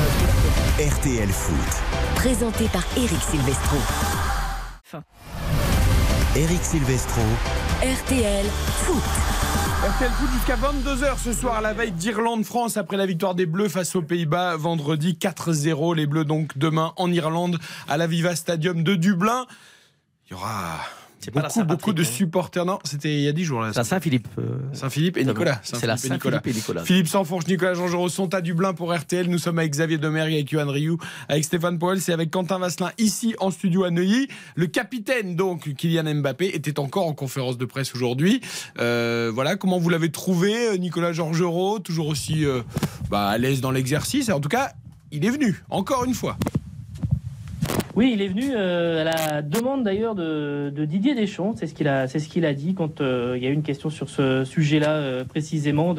RTL Foot. Présenté par Eric Silvestro. Eric Silvestro. RTL Foot. RTL Foot jusqu'à 22h ce soir à la veille d'Irlande-France après la victoire des Bleus face aux Pays-Bas vendredi 4-0. Les Bleus donc demain en Irlande à la Viva Stadium de Dublin. Il y aura beaucoup, de hein. supporters. Non, c'était il y a 10 jours là. Saint-Philippe. euh, Saint-Philippe et Nicolas. C'est la Saint-Philippe et Nicolas. Philippe Sanfonche, Nicolas Jean-Giraud sont à Dublin pour RTL. Nous sommes avec Xavier Demergue, avec Yohan Rioux, avec Stéphane Poel, c'est avec Quentin Vasselin ici en studio à Neuilly. Le capitaine, donc, Kylian Mbappé, était encore en conférence de presse aujourd'hui. Euh, voilà, comment vous l'avez trouvé, Nicolas Georgerot, toujours aussi euh, bah, à l'aise dans l'exercice. En tout cas, il est venu, encore une fois. Oui, il est venu euh, à la demande d'ailleurs de, Didier Deschamps. C'est ce qu'il a, c'est ce qu'il a dit quand euh, il y a eu une question sur ce sujet-là euh, précisément,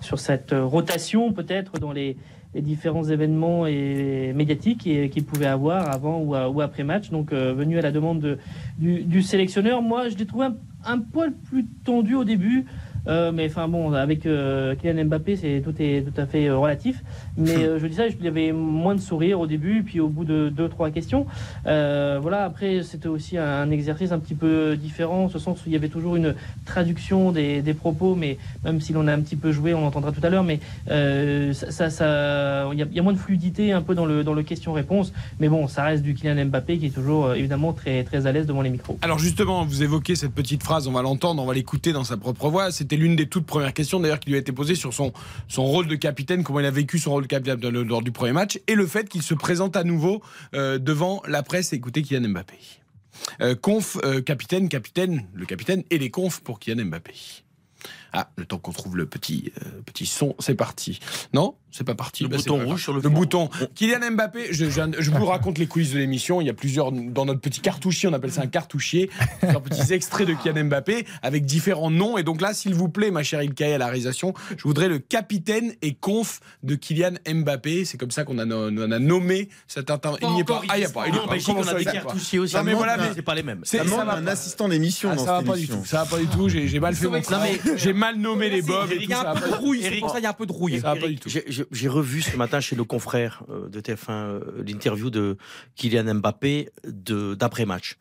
sur cette rotation peut-être dans les, différents événements médiatiques qu'il pouvait avoir avant ou, après match. Donc venu à la demande de- du, sélectionneur. Moi, je l'ai trouvé un poil plus tendu au début. Euh, mais enfin bon, avec euh, Kylian Mbappé, c'est tout est tout à fait euh, relatif. Mais je dis ça, il y avait moins de sourire au début, puis au bout de deux trois questions, voilà. Après, c'était aussi un exercice un petit peu différent, en ce sens où il y avait toujours une traduction des, des propos, mais même si l'on a un petit peu joué, on l'entendra tout à l'heure, mais ça, ça, ça- il y, a, il y a moins de fluidité un peu dans le dans le question-réponse. Mais bon, ça reste du Kylian Mbappé qui est toujours évidemment très très à l'aise devant les micros. Alors justement, vous évoquez cette petite phrase, on va l'entendre, on va l'écouter dans sa propre voix. C'était l'une des toutes premières questions d'ailleurs qui lui a été posée sur son, son rôle de capitaine, comment il a vécu son rôle de capitaine lors du premier match, et le fait qu'il se présente à nouveau euh, devant la presse. Écoutez Kylian Mbappé. Euh, conf, euh, capitaine, capitaine, le capitaine et les confs pour Kylian Mbappé. Ah, le temps qu'on trouve le petit, petit son, c'est parti. Non? C'est pas parti. Le Bah, bouton pas rouge sur le Le fond. bouton. Kylian Mbappé, je, je, je vous raconte les coulisses de l'émission. Il y a plusieurs, dans notre petit cartouchier, on appelle ça un cartouchier, plusieurs petits extraits de Kylian Mbappé avec différents noms. Et donc là, s'il vous plaît, ma chère Ilkay à la réalisation, je voudrais le capitaine et conf de Kylian Mbappé. C'est comme ça qu'on a, on a nommé cet inter... Il n'y est pas. Ah, il n'y a pas. Il est En pas. Comment on a il des y a pas cartouchiers aussi. Non, mais voilà, mais c'est pas les mêmes. c'est- un pas. assistant d'émission Ah, ça va pas du tout. Ça va pas du tout. J'ai mal fait mon travail. J'ai mal nommé les bobs et Il tout. y a Ça pas qu'il y a un peu de rouille. Ça va pas du tout. J'ai- revu ce matin chez nos confrères euh, de TF1 euh, l'interview de Kylian Mbappé d'après-match.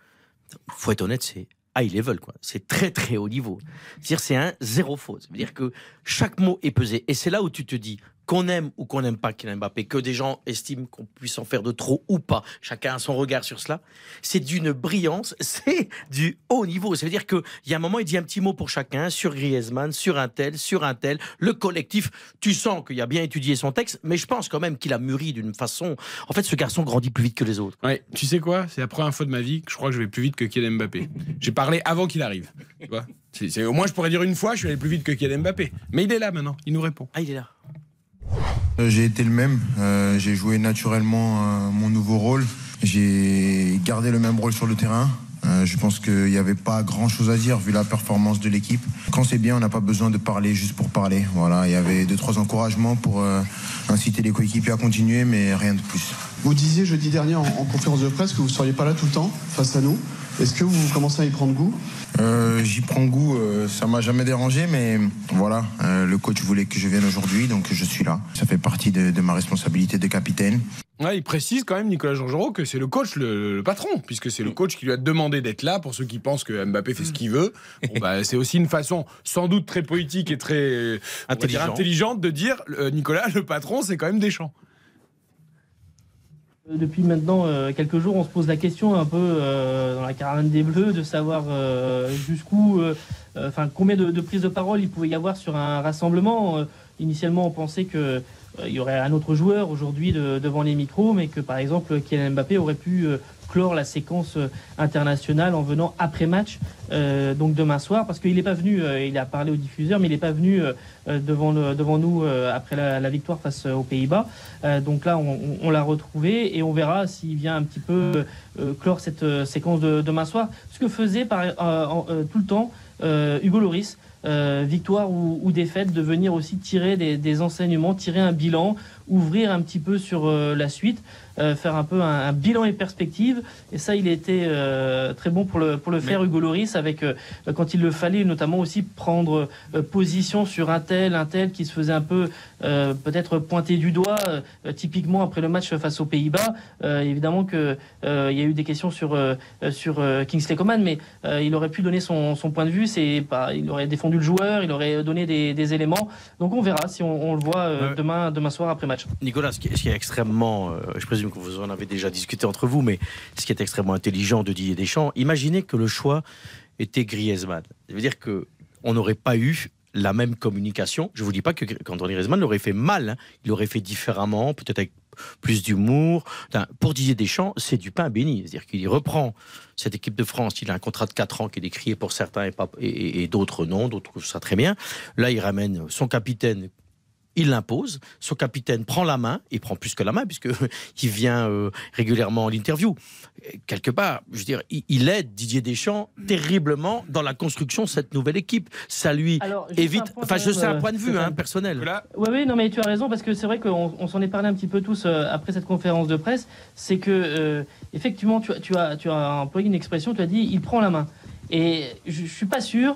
Faut être honnête, c'est high level, quoi. C'est très très haut niveau. C'est-à-dire c'est un zéro faute. Ça veut dire que chaque mot est pesé. Et c'est là où tu te dis, qu'on aime ou qu'on n'aime pas Kylian Mbappé, que des gens estiment qu'on puisse en faire de trop ou pas, chacun a son regard sur cela, c'est d'une brillance, c'est du haut niveau. Ça veut dire qu'il y a un moment, il dit un petit mot pour chacun, sur Griezmann, sur un tel, sur un tel, le collectif. Tu sens qu'il a bien étudié son texte, mais je pense quand même qu'il a mûri d'une façon... En fait, ce garçon grandit plus vite que les autres. Ouais, tu sais quoi? C'est la première fois de ma vie que je crois que je vais plus vite que Kylian Mbappé. J'ai parlé avant qu'il arrive. Tu vois? Au moins, je pourrais dire une fois, je suis allé plus vite que Kylian Mbappé. Mais il est là maintenant, il nous répond. Ah, il est là. Euh, J'ai été le même. Euh, j'ai joué naturellement euh, mon nouveau rôle. J'ai gardé le même rôle sur le terrain. Je pense qu'il n'y avait pas grand chose à dire vu la performance de l'équipe. Quand c'est bien, on n'a pas besoin de parler juste pour parler. Voilà, il y avait deux trois encouragements pour inciter les coéquipiers à continuer, mais rien de plus. Vous disiez jeudi dernier en, en conférence de presse que vous ne seriez pas là tout le temps face à nous. Est-ce que vous commencez à y prendre goût? Euh, J'y prends goût. euh, ça m'a jamais dérangé, mais voilà, euh, le coach voulait que je vienne aujourd'hui, donc je suis là. Ça fait partie de, de ma responsabilité de capitaine. Ouais, il précise quand même, Nicolas Georgerot, que c'est le coach, le, le patron, puisque c'est le coach qui lui a demandé d'être là. Pour ceux qui pensent que Mbappé fait ce qu'il veut, Bon, bah, c'est aussi une façon, sans doute très poétique et très dire, Intelligent. intelligente, de dire euh, Nicolas, le patron, c'est quand même Deschamps. Depuis maintenant euh, quelques jours, on se pose la question un peu euh, dans la caravane des Bleus de savoir euh, jusqu'où, enfin combien de, prises de parole il pouvait y avoir sur un rassemblement. Initialement, on pensait que il y aurait un autre joueur aujourd'hui de- devant les micros, mais que par exemple Kylian Mbappé aurait pu clore la séquence euh, internationale en venant après match, euh, donc demain soir, parce qu'il n'est pas venu, euh, il a parlé au diffuseur, mais il n'est pas venu devant, le- devant nous après la, victoire face aux Pays-Bas. Donc là, on, l'a retrouvé et on verra s'il vient un petit peu clore cette séquence de demain soir. Ce que faisait par, tout le temps Hugo Loris. victoire ou, défaite, de venir aussi tirer des, enseignements, tirer un bilan, ouvrir un petit peu sur la suite, euh, faire un peu un, un bilan et perspective. Et ça, il était euh, très bon pour le, pour le faire, Hugo Loris, avec euh, quand il le fallait, notamment aussi prendre position sur un tel, un tel qui se faisait un peu peut-être pointer du doigt, typiquement après le match face aux Pays-Bas. Évidemment euh, il y a eu des questions sur sur Kingsley Coman, mais il aurait pu donner son, son point de vue. C'est pas, il aurait défendu le joueur, il aurait donné des, des éléments. Donc on verra si on, on le voit demain demain soir après match. Nicolas, ce qui est, extrêmement, je présume vous en avez déjà discuté entre vous, mais ce qui est extrêmement intelligent de Didier Deschamps, imaginez que le choix était Griezmann. Ça veut dire que on n'aurait pas eu la même communication. Je vous dis pas que qu'Anthony Griezmann l'aurait fait mal, hein. il l'aurait fait différemment, peut-être avec plus d'humour. Pour Didier Deschamps, c'est du pain béni. C'est-à-dire qu'il reprend cette équipe de France. Il a un contrat de 4 ans qui est décrié pour certains et- et- et d'autres non, d'autres trouvent ça très bien. Là, il ramène son capitaine il l'impose, son capitaine prend la main, il prend plus que la main puisque il vient euh, régulièrement à l'interview. Quelque part, je veux dire, il, il aide Didier Deschamps terriblement dans la construction de cette nouvelle équipe. Ça lui Alors, évite. un point Enfin, je sais un euh, point de vue hein, Stéphane. personnel. Oui, oui, non, mais tu as raison, parce que c'est vrai qu'on on s'en est parlé un petit peu tous euh, après cette conférence de presse. C'est que, euh, effectivement, tu, as- tu, as, tu as employé une expression, tu as dit il prend la main. Et je ne suis pas sûr euh,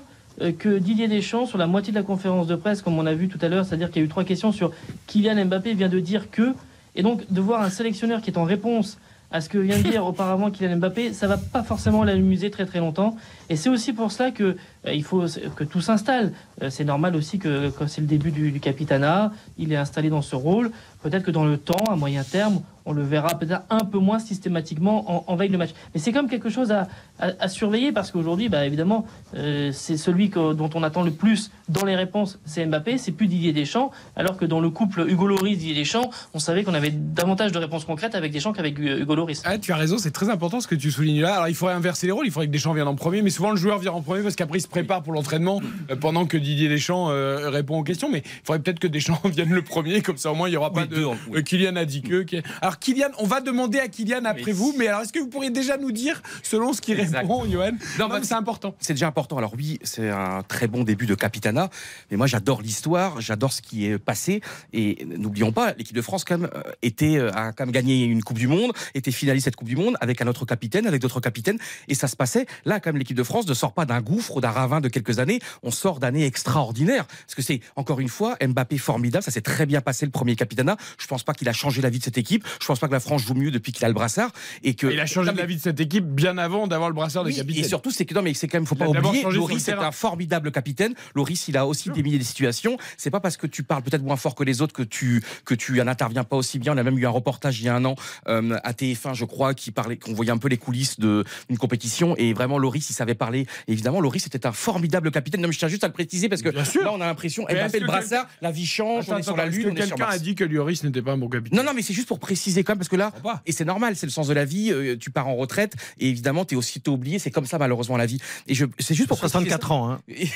que Didier Deschamps, sur la moitié de la conférence de presse, comme on a vu tout à l'heure, c'est-à-dire qu'il y a eu trois questions sur Kylian Mbappé, vient de dire que. Et donc, de voir un sélectionneur qui est en réponse à ce que vient de dire auparavant Kylian Mbappé, ça va pas forcément l'amuser très très longtemps. Et c'est aussi pour cela que euh, faut que tout s'installe. Euh, c'est normal aussi que quand c'est le début du, du capitanat, il est installé dans ce rôle. Peut-être que dans le temps, à moyen terme, on le verra peut-être un peu moins systématiquement en, en veille de match. Mais c'est comme quelque chose à, à- à surveiller parce qu'aujourd'hui, bah, évidemment, euh, c'est celui que- dont on attend le plus dans les réponses, c'est Mbappé, c'est plus Didier Deschamps. Alors que dans le couple Hugo Loris, Didier Deschamps, on savait qu'on avait davantage de réponses concrètes avec Deschamps qu'avec euh, Hugo Loris. ah, tu as raison, c'est très important ce que tu soulignes là. Alors il faudrait inverser les rôles, il faudrait que Deschamps vienne en premier, mais souvent le joueur vient en premier parce qu'après il se prépare pour l'entraînement euh, pendant que Didier Deschamps euh, répond aux questions. Mais il faudrait peut-être que Deschamps vienne le premier, comme ça au moins il n'y aura pas de. Deux en- euh, Kylian a dit que. qui- Alors Kylian, on va demander à Kylian après Mais vous, mais alors est-ce que vous pourriez déjà nous dire selon ce qu'il Exact. répond, Johan Non, Non, bah, c'est important. C'est déjà important. Alors oui, c'est un très bon début de capitana, mais moi j'adore l'histoire, j'adore ce qui est passé. Et n'oublions pas, l'équipe de France quand même euh, était euh, a quand même gagné une Coupe du Monde, était finaliste de cette Coupe du Monde avec un autre capitaine, avec d'autres capitaines, et ça se passait. Là, quand même, l'équipe de France ne sort pas d'un gouffre, d'un ravin 2020 de quelques années, on sort d'années extraordinaires. Parce que c'est, encore une fois, Mbappé formidable, ça s'est très bien passé le premier capitanat. Je pense pas qu'il a changé la vie de cette équipe. Je pense pas que la France joue mieux depuis qu'il a le brassard. Et que, Il a changé la vie de cette équipe bien avant d'avoir le brassard de oui, capitaine. et surtout, c'est que non, mais c'est quand même, faut pas oublier, Loris est un formidable capitaine. Loris, il a aussi démini des situations. C'est pas parce que tu parles peut-être moins fort que les autres que tu que tu n'interviens pas aussi bien. On a même eu un reportage il y a un an euh, à TF1, je crois, qui parlait, qu'on voyait un peu les coulisses de d'une compétition. Et vraiment, Loris, il savait parler. Et évidemment, Loris était un formidable capitaine. Non, mais je tiens juste à le préciser parce que là, on a l'impression, Mbappé, le brassard, la vie change, on est sur attends, la lune, que quelqu'un a dit que Lloris n'était pas un bon capitaine. Non, non, mais c'est juste pour préciser quand même, parce que là, et c'est normal, c'est le sens de la vie, euh, tu pars en retraite, et évidemment, tu es aussitôt oublié, c'est comme ça malheureusement la vie. Et je, c'est juste pour préciser 64 ans. Hein. et,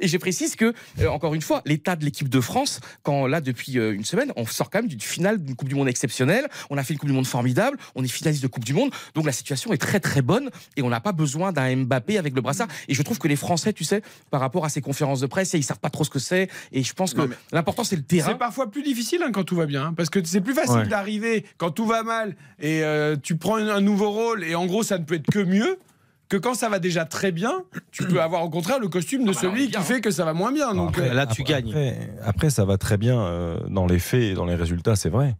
et je précise que, euh, encore une fois, l'état de l'équipe de France, quand là, depuis euh, une semaine, on sort quand même d'une finale d'une Coupe du Monde exceptionnelle. On a fait une Coupe du Monde formidable. On est finaliste de Coupe du Monde. Donc la situation est très très bonne et on n'a pas besoin d'un Mbappé avec le brassard. Et je trouve que les Français, tu sais, par rapport à ces conférences de presse, ils savent pas trop ce que c'est. Et je pense que l'important, c'est le terrain. C'est parfois plus difficile hein, quand tout va bien, hein, parce que c'est plus facile Ouais. d'arriver quand tout va mal et euh, tu prends un, nouveau rôle et en gros ça ne peut être que mieux que quand ça va déjà très bien, tu peux avoir au contraire le costume de Ah bah celui bien, qui fait que ça va moins bien. Donc Après, euh, là, tu après- gagnes. Après, après, ça va très bien euh, dans les faits et dans les résultats, c'est vrai.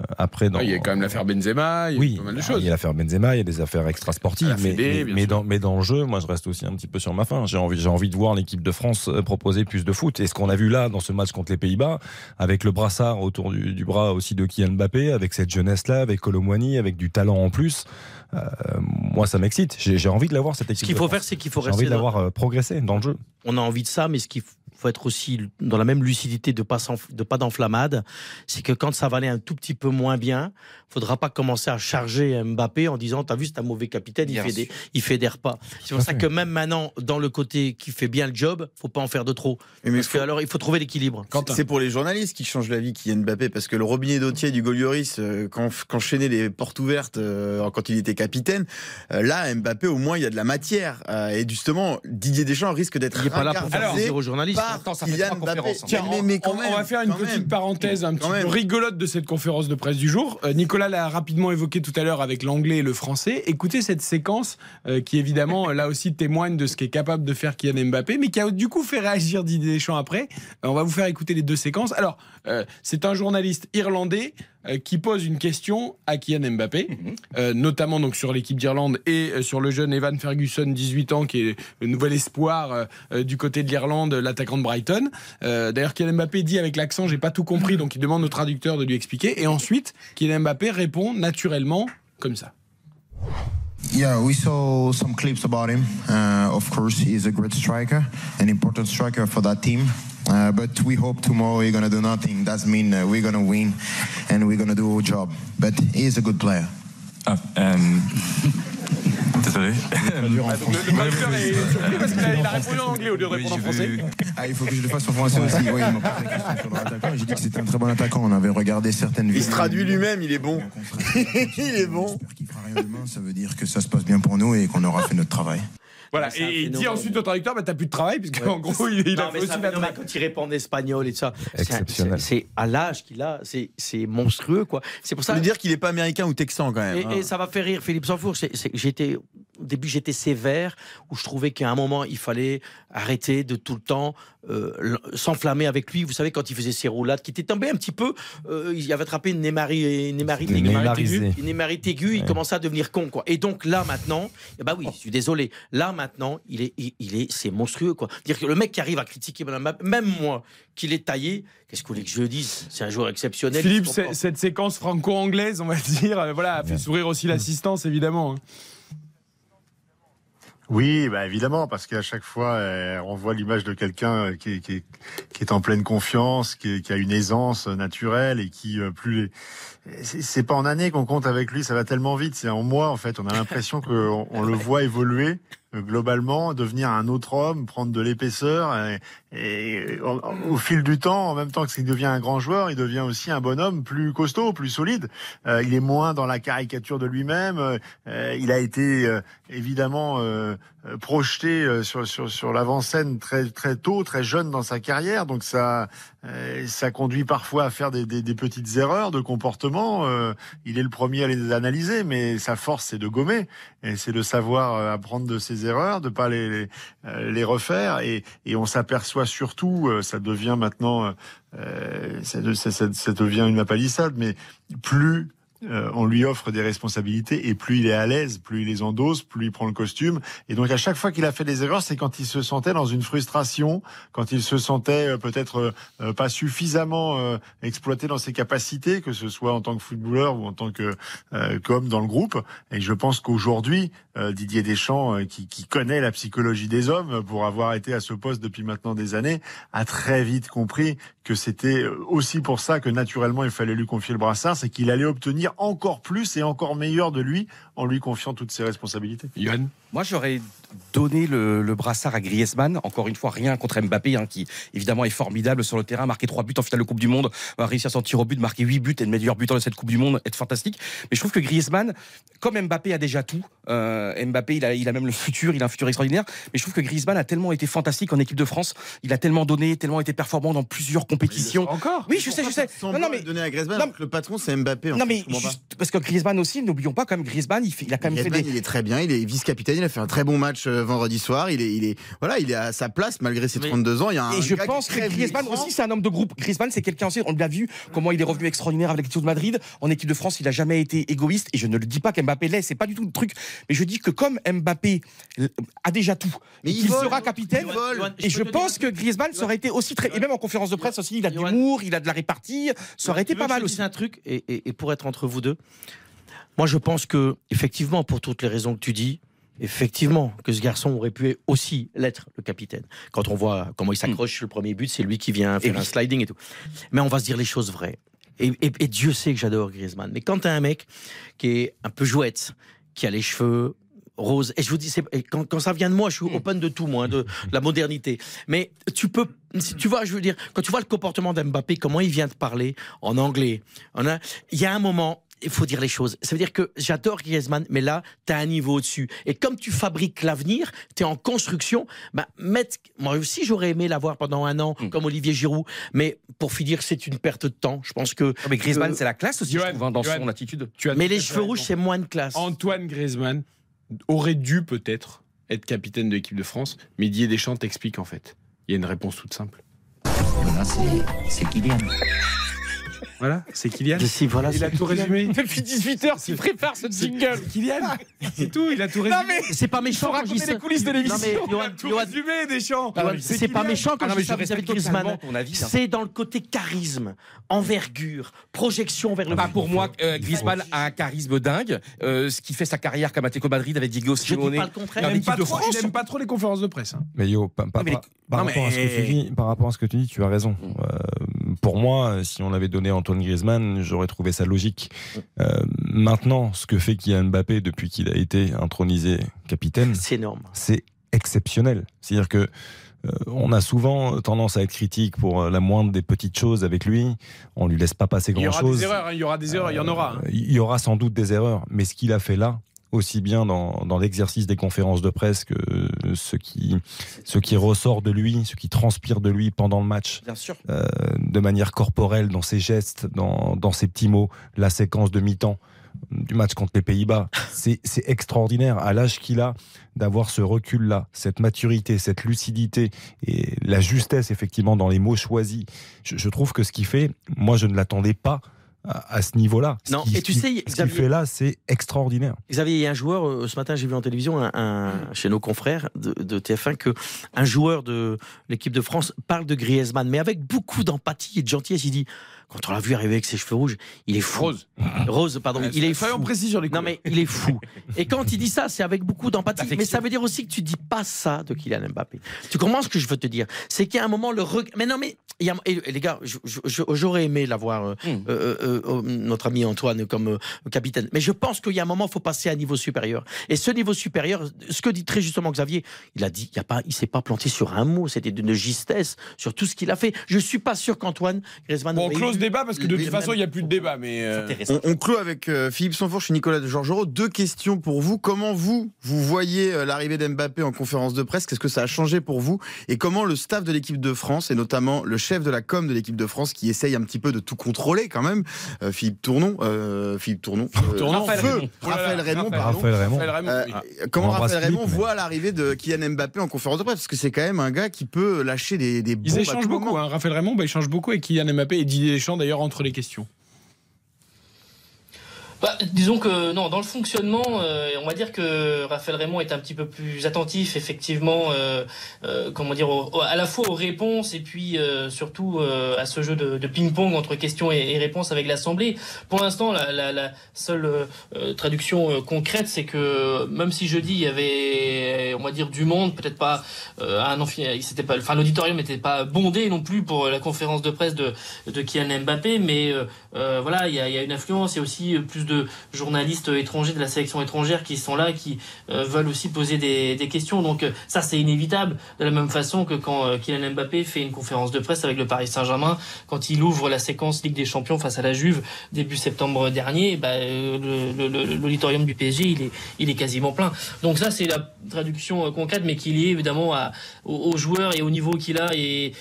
Euh, Après, dans, il y a quand même l'affaire Benzema, il y a Oui, pas mal de choses. il y a l'affaire Benzema, il y a des affaires extrasportives, mais, mais, dans, mais dans le jeu, moi je reste aussi un petit peu sur ma faim. J'ai envie, j'ai envie de voir l'équipe de France euh, proposer plus de foot. Et ce qu'on a vu là dans ce match contre les Pays-Bas, avec le brassard autour du, du bras aussi de Kylian Mbappé, avec cette jeunesse-là, avec Colomwani, avec du talent en plus, euh, moi ça m'excite. J'ai, envie de la voir cette équipe. Ce qu'il faut France. faire, c'est qu'il faut J'ai envie rester. de progresser dans le jeu. On a envie de ça, mais ce qu'il faut être aussi dans la même lucidité de pas s'enf- de pas d'enflammade, c'est que quand ça va aller un tout petit peu moins bien, faudra pas commencer à charger Mbappé en disant t'as vu c'est un mauvais capitaine, il fait des il fait des repas. C'est pour ça que même maintenant dans le côté qui fait bien le job, faut pas en faire de trop. Mais, Parce que alors il faut trouver l'équilibre. C'est pour les journalistes qui changent la vie qui Mbappé parce que le robinet d'eau du Golioris euh, quand qu'enchaînait les portes ouvertes euh, quand il était capitaine euh, là Mbappé au moins il y a de la matière Euh, et justement Didier Deschamps risque d'être pas là pour faire plaisir aux journalistes. par Attends, ça fait Kylian trois conférences, hein. Tiens, mais, on- mais quand on, même, on va faire une petite même. parenthèse un petit peu rigolote de cette conférence de presse du jour. Euh, Nicolas l'a rapidement évoqué tout à l'heure avec l'anglais et le français. Écoutez cette séquence euh, qui évidemment là aussi témoigne de ce qu'est capable de faire Kylian Mbappé, mais qui a du coup fait réagir Didier Deschamps après. Euh, on va vous faire écouter les deux séquences. Alors, euh, c'est un journaliste irlandais qui pose une question à Kylian Mbappé, euh, notamment donc sur l'équipe d'Irlande et euh, sur le jeune Evan Ferguson, 18 ans, qui est le nouvel espoir euh, euh, du côté de l'Irlande, l'attaquant de Brighton. Euh, D'ailleurs, Kylian Mbappé dit avec l'accent, j'ai pas tout compris, donc il demande au traducteur de lui expliquer. Et ensuite, Kylian Mbappé répond naturellement comme ça. Yeah, we saw some clips about him. Uh, of course, he's a great striker, an important striker for that team. Uh, but we hope tomorrow he's gonna do nothing. That means uh, we're gonna win, and we're gonna do our job. But he's a good player. Ah, euh, désolé. Le traducteur est surpris parce qu'il a, il répondu en anglais au lieu de répondre en français. Ah, il faut que je le fasse en français aussi. Oui, il m'a posé la question sur le attaquant. J'ai dit que c'était un très bon attaquant. On avait regardé certaines il vidéos. se traduit lui-même il est bon il est bon J'espère qu'il fera rien demain. Ça veut dire que ça se passe bien pour nous et qu'on aura fait notre travail. Voilà, et il dit ensuite au traducteur, bah, t'as plus de travail, parce qu'en gros, il, il Non, a fait aussi la quand il répond en espagnol et tout ça. C'est- Exceptionnel. C'est c'est à l'âge qu'il a, c'est monstrueux quoi. C'est pour ça veut dire qu'il est pas américain ou texan quand même Et, hein. et ça va faire rire Philippe Sanfour. J'étais au début j'étais sévère où je trouvais qu'à un moment il fallait arrêter de tout le temps euh, s'enflammer avec lui. Vous savez quand il faisait ses roulades, qui était tombé un petit peu, euh, il avait attrapé une némari, une némarite aiguë. Une némarite aiguë, il commençait à devenir con quoi. Et donc là maintenant, eh ben oui, je suis désolé. Là maintenant, il est, il, il est, c'est monstrueux quoi. Dire que le mec qui arrive à critiquer Madame Mbappé, même moi, qu'il est taillé, qu'est-ce que vous voulez que je le dise? C'est un joueur exceptionnel. Philippe, cette séquence franco-anglaise, on va dire, euh, voilà, a fait sourire aussi l'assistance, évidemment. Oui, bah évidemment, parce qu'à chaque fois, elle renvoie l'image de quelqu'un euh, qui est, qui, est, qui est en pleine confiance, qui, qui a une aisance naturelle et qui euh, plus les... c'est- pas en années qu'on compte avec lui, ça va tellement vite, c'est en mois en fait. On a l'impression qu'on on le voit évoluer euh, globalement, devenir un autre homme, prendre de l'épaisseur et, et au, au fil du temps, en même temps qu'il devient un grand joueur, il devient aussi un bonhomme plus costaud, plus solide. Euh, il est moins dans la caricature de lui-même. euh, euh, il a été euh, évidemment euh, euh, projeté euh, sur sur sur l'avant-scène très très tôt, très jeune dans sa carrière. Donc ça euh, ça conduit parfois à faire des, des, des petites erreurs de comportement. Euh, il est le premier à les analyser, mais sa force c'est de gommer et c'est de savoir euh, apprendre de ses erreurs, de pas euh, les refaire. Et, et on s'aperçoit surtout, euh, ça devient maintenant, euh, ça- ça devient une palissade, mais plus euh, on lui offre des responsabilités et plus il est à l'aise, plus il les endosse, plus il prend le costume. Et donc à chaque fois qu'il a fait des erreurs, c'est quand il se sentait dans une frustration, quand il se sentait euh, peut-être euh, euh, pas suffisamment exploité dans ses capacités, que ce soit en tant que footballeur ou en tant que comme dans le groupe. Et je pense qu'aujourd'hui, Didier Deschamps, qui, qui connaît la psychologie des hommes pour avoir été à ce poste depuis maintenant des années, a très vite compris que c'était aussi pour ça que naturellement il fallait lui confier le brassard, c'est qu'il allait obtenir encore plus et encore meilleur de lui en lui confiant toutes ses responsabilités. Johan Moi, j'aurais donné le, le brassard à Griezmann. Encore une fois, rien contre Mbappé, hein, qui évidemment est formidable sur le terrain, marqué trois buts en finale de Coupe du Monde, a réussi à sortir au but, marquer huit buts et le meilleur buteur de cette Coupe du Monde, être fantastique. Mais je trouve que Griezmann, comme Mbappé a déjà tout, euh, Mbappé, il a, il a même le futur, il a un futur extraordinaire. Mais je trouve que Griezmann a tellement été fantastique en équipe de France, il a tellement donné, tellement été performant dans plusieurs compétitions. Encore Oui, je sais, je sais. Sans Non, non, mais donner à Griezmann, non, le patron c'est Mbappé. en non fait, mais juste parce que Griezmann aussi, n'oublions pas quand même Griezmann, il, fait, il a quand même Griezmann, fait des, il est très bien, il est vice-capitaine, il a fait un très bon match euh, vendredi soir, il est, il est, voilà, il est à sa place malgré ses Mais- 32 ans. Il y a un Et je pense que Griezmann aussi, c'est un homme de groupe. Griezmann, c'est quelqu'un aussi, on l'a vu, comment il est revenu extraordinaire avec l'équipe de Madrid. En équipe de France, il a jamais été égoïste. Et je ne le dis pas qu'Mbappé l'est, c'est pas du tout le truc. Mais je dis que comme Mbappé a déjà tout, Mais il vole, sera capitaine, vole. Et je pense que Griezmann, ça aurait été aussi très, et même en conférence de presse aussi, il a de l'humour, il a de la répartie, ça aurait été pas mal aussi. un truc, et pour être entre vous deux, moi je pense que, effectivement, pour toutes les raisons que tu dis, effectivement, que ce garçon aurait pu aussi l'être, le capitaine. Quand on voit comment il s'accroche sur le premier but, c'est lui qui vient faire un sliding et tout. Mais on va se dire les choses vraies. Et, et- et Dieu sait que j'adore Griezmann. Mais quand t'as un mec qui est un peu jouette, qui a les cheveux roses, et je vous dis, quand, quand ça vient de moi, je suis open de tout, moi, hein, de, de la modernité. Mais tu peux, si tu vois, je veux dire, quand tu vois le comportement d'Mbappé, comment il vient de parler en anglais, il y a un moment, il faut dire les choses. Ça veut dire que j'adore Griezmann, mais là, tu as un niveau au-dessus. Et comme tu fabriques l'avenir, tu es en construction, bah, mettre, moi aussi, j'aurais aimé l'avoir pendant un an, comme Olivier Giroud, mais pour finir, c'est une perte de temps. Je pense que. Mais Griezmann, que- c'est la classe aussi, je Johan, trouve, hein, dans Johan. son attitude. Tu as Mais les cheveux rouges, c'est moins de classe. Antoine Griezmann aurait dû peut-être être capitaine de l'équipe de France, mais Didier Deschamps t'explique en fait. Il y a une réponse toute simple. C'est Kylian. Voilà, c'est Kylian. Si, voilà, Il a c'est tout résumé. Depuis 18h, tu prépares ce jingle. Kylian. C'est tout, il a tout résumé. Non, mais C'est pas méchant quand je dis raconter ça. les coulisses de Non, l'émission. mais Il a tout résumé, Deschamps. C'est pas méchant quand Ah je dis ça vis-à-vis de Griezmann. hein. C'est dans le côté charisme, envergure, projection vers le Bah, futur. pour moi, euh, Griezmann a un charisme dingue. Euh, ce qui fait sa carrière comme Atlético Madrid avec Diego Je dis Simeone. pas le contraire. Il en aime, équipe pas trop, les conférences de presse. hein. Mais yo, par, rapport à ce que tu dis, par rapport à ce que tu dis, tu as raison. Euh, pour moi, si on avait donné Antoine Griezmann, j'aurais trouvé ça logique. Euh, maintenant, ce que fait Kylian Mbappé depuis qu'il a été intronisé capitaine, C'est énorme. c'est exceptionnel. C'est-à-dire que euh, on a souvent tendance à être critique pour euh, la moindre des petites choses avec lui. On lui laisse pas passer Il y aura grand-chose. des erreurs, hein, il y aura des erreurs, il y en aura. hein. Euh, Il y aura sans doute des erreurs, mais ce qu'il a fait là, aussi bien dans, dans l'exercice des conférences de presse que ce qui, ce qui ressort de lui, ce qui transpire de lui pendant le match, Bien sûr. euh, de manière corporelle, dans ses gestes, dans, dans ses petits mots, la séquence de mi-temps du match contre les Pays-Bas, c'est c'est extraordinaire à l'âge qu'il a d'avoir ce recul-là, cette maturité, cette lucidité et la justesse effectivement dans les mots choisis. Je, je trouve que ce qu'il fait, moi je ne l'attendais pas à, à ce niveau-là. Ce Non, qui- et tu ce sais, ce Xavier- fait là, c'est extraordinaire. Xavier, il y a un joueur, euh, ce matin j'ai vu en télévision, un, un- chez nos confrères de, de TF1, que un joueur de l'équipe de France parle de Griezmann, mais avec beaucoup d'empathie et de gentillesse. Il dit, quand on l'a vu arriver avec ses cheveux rouges, il est fou. Rose. Rose, pardon, il est fou. précis sur les Non mais il est fou. Et quand il dit ça, c'est avec beaucoup d'empathie. Mais ça veut dire aussi que tu dis pas ça de Kylian Mbappé. Tu comprends ce que je veux te dire? C'est qu'il y a un moment le reg- Mais non mais et, et les gars, j'aurais aimé l'avoir, euh, Hmm. euh, euh, euh, notre ami Antoine, comme euh, capitaine. Mais je pense qu'il y a un moment, il faut passer à un niveau supérieur. Et ce niveau supérieur, ce que dit très justement Xavier, il a dit, il y a pas, il s'est pas planté sur un mot. C'était d'une justesse sur tout ce qu'il a fait. Je suis pas sûr qu'Antoine Griezmann. Bon, on close eu débat parce que de toute façon, il n'y a plus de débat. Mais euh. On, on clôt avec euh, Philippe Sanfourche et Nicolas de Georgerot. Deux questions pour vous. Comment vous, vous voyez euh, l'arrivée d'Mbappé en conférence de presse? Qu'est-ce que ça a changé pour vous? Et comment le staff de l'équipe de France, et notamment le chef de la com de l'équipe de France, qui essaye un petit peu de tout contrôler quand même, euh, Philippe Tournon, euh, Philippe Tournon, euh, Tournon, Feu, Raphaël Raymond. Raphaël Raymond, Raphaël pardon. Raphaël Raymond. Raphaël Raymond, Euh, oui. comment Raphaël Philippe, Raymond mais- voit l'arrivée de Kylian Mbappé en conférence de presse? Parce que c'est quand même un gars qui peut lâcher des, des bombes Ils échangent beaucoup. Hein. Raphaël Raymond, bah, il change beaucoup avec Kylian Mbappé et Didier Deschamps d'ailleurs entre les questions. Bah, disons que non, dans le fonctionnement, euh, on va dire que Raphaël Raymond est un petit peu plus attentif, effectivement, euh, euh, comment dire, au- à la fois aux réponses et puis euh, surtout euh, à ce jeu de, de ping-pong entre questions et, réponses avec l'Assemblée. Pour l'instant, la, la, la seule euh, traduction concrète, c'est que même si jeudi il y avait, on va dire, du monde, peut-être pas un c'était pas, enfin l'auditorium n'était pas bondé non plus pour la conférence de presse de de Kylian Mbappé, mais voilà, il y a, y a une influence, il y a aussi plus de journalistes étrangers de la sélection étrangère qui sont là, qui euh, veulent aussi poser des, questions. Donc euh, ça, c'est inévitable. De la même façon que quand euh, Kylian Mbappé fait une conférence de presse avec le Paris Saint-Germain, quand il ouvre la séquence Ligue des Champions face à la Juve début septembre dernier, bah, l'auditorium du PSG, il est, quasiment plein. Donc ça, c'est la traduction concrète, mais qui est évidemment à, aux, joueurs et au niveau qu'il a et,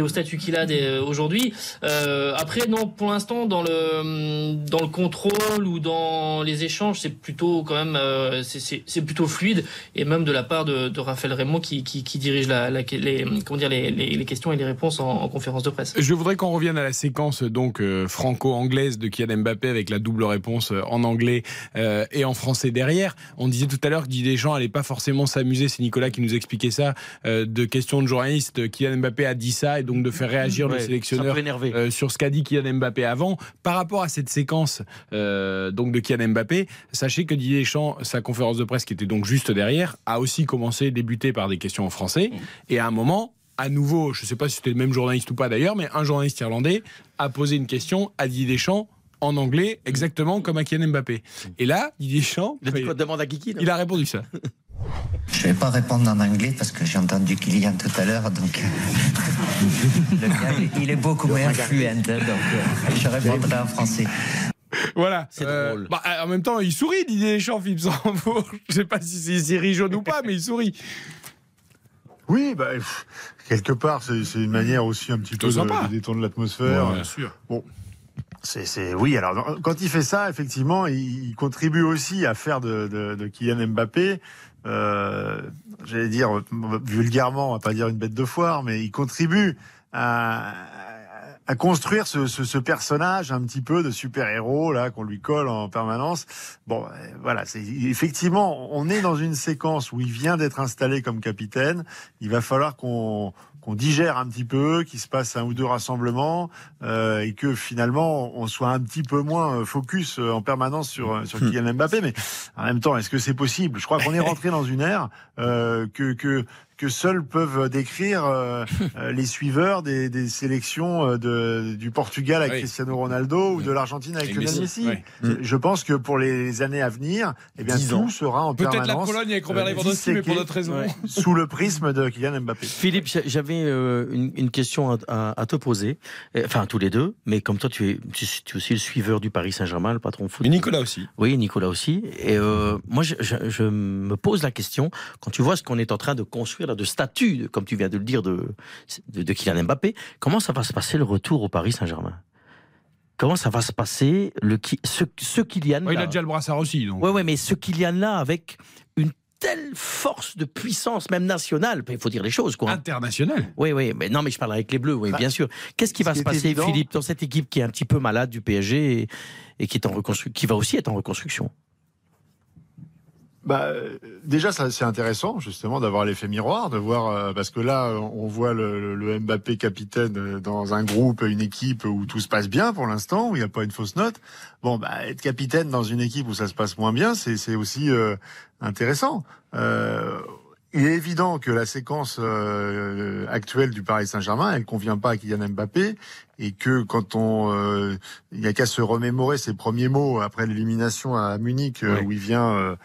au statut qu'il a aujourd'hui. Après, non, pour l'instant, dans le dans le contrôle ou dans les échanges, c'est plutôt quand même euh, c'est- plutôt fluide et même de la part de, de Raphaël Raymond qui, qui, qui dirige la, la- les comment dire les, les, les questions et les réponses en, en conférence de presse. Je voudrais qu'on revienne à la séquence donc euh, franco-anglaise de Kylian Mbappé avec la double réponse euh, en anglais euh, et en français derrière. On disait tout à l'heure que Didier Deschamps allait pas forcément s'amuser, c'est Nicolas qui nous expliquait ça, euh, de questions de journalistes. Kylian Mbappé a dit ça et donc de faire réagir le sélectionneur euh, sur ce qu'a dit Kylian Mbappé avant. Par rapport à cette séquence euh, donc de Kylian Mbappé, sachez que Didier Deschamps, sa conférence de presse qui était donc juste derrière, a aussi commencé, débuté par des questions en français. Et à un moment, à nouveau, je ne sais pas si c'était le même journaliste ou pas d'ailleurs, mais un journaliste irlandais a posé une question à Didier Deschamps en anglais, exactement comme à Kylian Mbappé. Et là, Didier Deschamps, Il a dit quoi Demande à Kiki. il a répondu ça. Je vais pas répondre en anglais parce que j'ai entendu Kylian tout à l'heure, donc euh, le gars, il- est beaucoup moins fluent, donc euh, je répondrai en français. Voilà. C'est Euh, drôle. bah, en même temps, il sourit, Didier Deschamps, Philippe Sanfour. Je sais pas si c'est série jaune ou pas, mais il sourit. Oui, bah, pff, quelque part, c'est c'est une manière aussi un petit peu de, de détendre l'atmosphère. bien sûr. C'est, c'est, oui, alors quand il fait ça, effectivement, il, il contribue aussi à faire de, de, de Kylian Mbappé, euh, j'allais dire vulgairement, on va pas dire une bête de foire, mais il contribue à, à construire ce, ce, ce personnage un petit peu de super-héros là qu'on lui colle en permanence. Bon, euh, voilà, c'est effectivement, on est dans une séquence où il vient d'être installé comme capitaine. Il va falloir qu'on qu'on digère un petit peu, qu'il se passe un ou deux rassemblements euh, et que finalement on soit un petit peu moins euh, focus euh, en permanence sur euh, sur Kylian Mbappé. Mais en même temps, est-ce que c'est possible? Je crois qu'on est rentré dans une ère euh, que que que seuls peuvent décrire euh, les suiveurs des, des sélections de, du Portugal avec Oui. Cristiano Ronaldo ou de l'Argentine avec Lionel Messi, Messi. oui. Je pense que pour les années à venir, eh bien Dix tout ans. sera en Peut-être la permanence Pologne avec Robert Lewandowski, mais pour d'autres raisons. Sous le prisme de Kylian Mbappé. Philippe, j'a- j'avais euh, une, une question à, à- à te poser, enfin tous les deux, mais comme toi tu es, tu, tu es aussi le suiveur du Paris Saint-Germain, le patron de foot. Et Nicolas aussi. Oui, Nicolas aussi. Et euh, moi, je, je- je me pose la question, quand tu vois ce qu'on est en train de construire, là, de statut, comme tu viens de le dire, de, de, de Kylian Mbappé, comment ça va se passer le retour au Paris Saint-Germain? Comment ça va se passer le, qui- ce, ce Kylian Ouais, il a là déjà le brassard aussi. Donc. Ouais, ouais, mais ce Kylian-là, avec une telle force de puissance, même nationale, il faut dire les choses, quoi. International. Oui, oui, mais non, mais je parle avec les Bleus, oui, Bah, bien sûr. Qu'est-ce qui va se passer, évident- Philippe, dans cette équipe qui est un petit peu malade du PSG et, et qui est en reconstru- qui va aussi être en reconstruction? Bah, euh, déjà, ça, c'est intéressant justement d'avoir l'effet miroir, de voir euh, parce que là, on voit le, le Mbappé capitaine euh, dans un groupe, une équipe où tout se passe bien pour l'instant, où il n'y a pas une fausse note. Bon, bah, être capitaine dans une équipe où ça se passe moins bien, c'est c'est aussi euh, intéressant. Euh, il est évident que la séquence euh, actuelle du Paris Saint-Germain, elle convient pas à Kylian Mbappé et que quand on, euh, il n'y a qu'à se remémorer ses premiers mots après l'élimination à Munich où il vient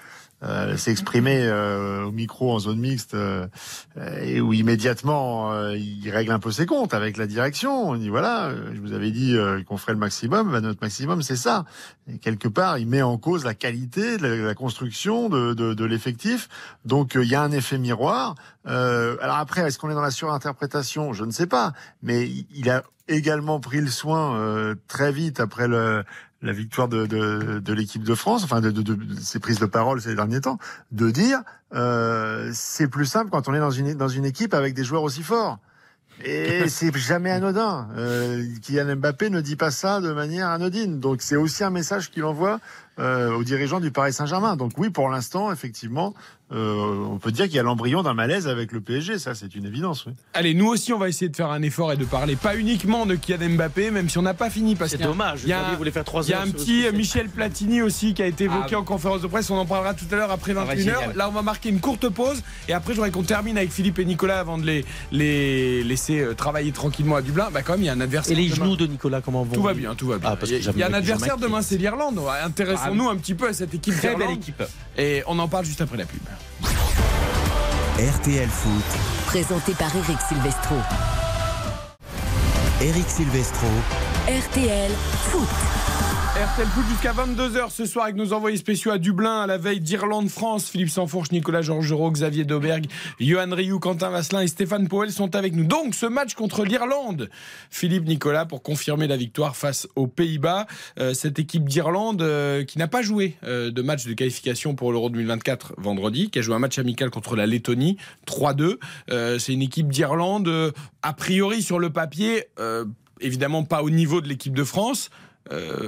euh, s'exprimer euh, au micro en zone mixte euh, et où immédiatement euh, il règle un peu ses comptes avec la direction. On dit voilà, euh, je vous avais dit qu'on ferait le maximum, bah, notre maximum c'est ça. Et quelque part, il met en cause la qualité de la, construction de, de, de l'effectif. Donc il y a un effet miroir. Alors après, est-ce qu'on est dans la surinterprétation? Je ne sais pas, mais il a également pris le soin euh, très vite après le, la victoire de, de, de l'équipe de France, enfin de, de, de, de ses prises de parole ces derniers temps, de dire euh, c'est plus simple quand on est dans une dans une équipe avec des joueurs aussi forts. Et c'est jamais anodin. Euh, Kylian Mbappé ne dit pas ça de manière anodine. Donc c'est aussi un message qu'il envoie euh, aux dirigeants du Paris Saint-Germain. Donc oui, pour l'instant, effectivement, euh, on peut dire qu'il y a l'embryon d'un malaise avec le PSG. Ça, c'est une évidence. Oui. Allez, nous aussi, on va essayer de faire un effort et de parler pas uniquement de Kylian Mbappé, même si on n'a pas fini. parce C'est dommage, Il y a, Xavier voulait faire trois il y a heures un petit. Michel Platini aussi qui a été évoqué Ah. en conférence de presse. On en parlera tout à l'heure après va être 21h. génial. Là, on va marquer une courte pause et après, j'aurais qu'on termine avec Philippe et Nicolas avant de les, les laisser euh, travailler tranquillement à Dublin. Bah, quand même, il y a un adversaire. Et les demain. genoux de Nicolas, comment vont Tout va bien, tout va bien. Ah, parce que il y a- un adversaire demain, qui- c'est l'Irlande. Ouais, Intéressons-nous un petit peu à cette équipe Très belle équipe. Et on en parle juste après la pub. RTL Foot, Présenté par Eric Silvestro. Eric Silvestro. RTL Foot. RTL Foot jusqu'à 22h ce soir avec nos envoyés spéciaux à Dublin à la veille d'Irlande-France. Philippe Sanfourche, Nicolas Georgerot, Xavier Dauberg, Johan Rioux, Quentin Vasselin et Stéphane Powell sont avec nous. Donc ce match contre l'Irlande. Philippe Nicolas pour confirmer la victoire face aux Pays-Bas. Euh, cette équipe d'Irlande euh, qui n'a pas joué euh, de match de qualification pour l'Euro 2024 vendredi, qui a joué un match amical contre la Lettonie 3-2. Euh, C'est une équipe d'Irlande a priori sur le papier. Évidemment pas au niveau de l'équipe de France,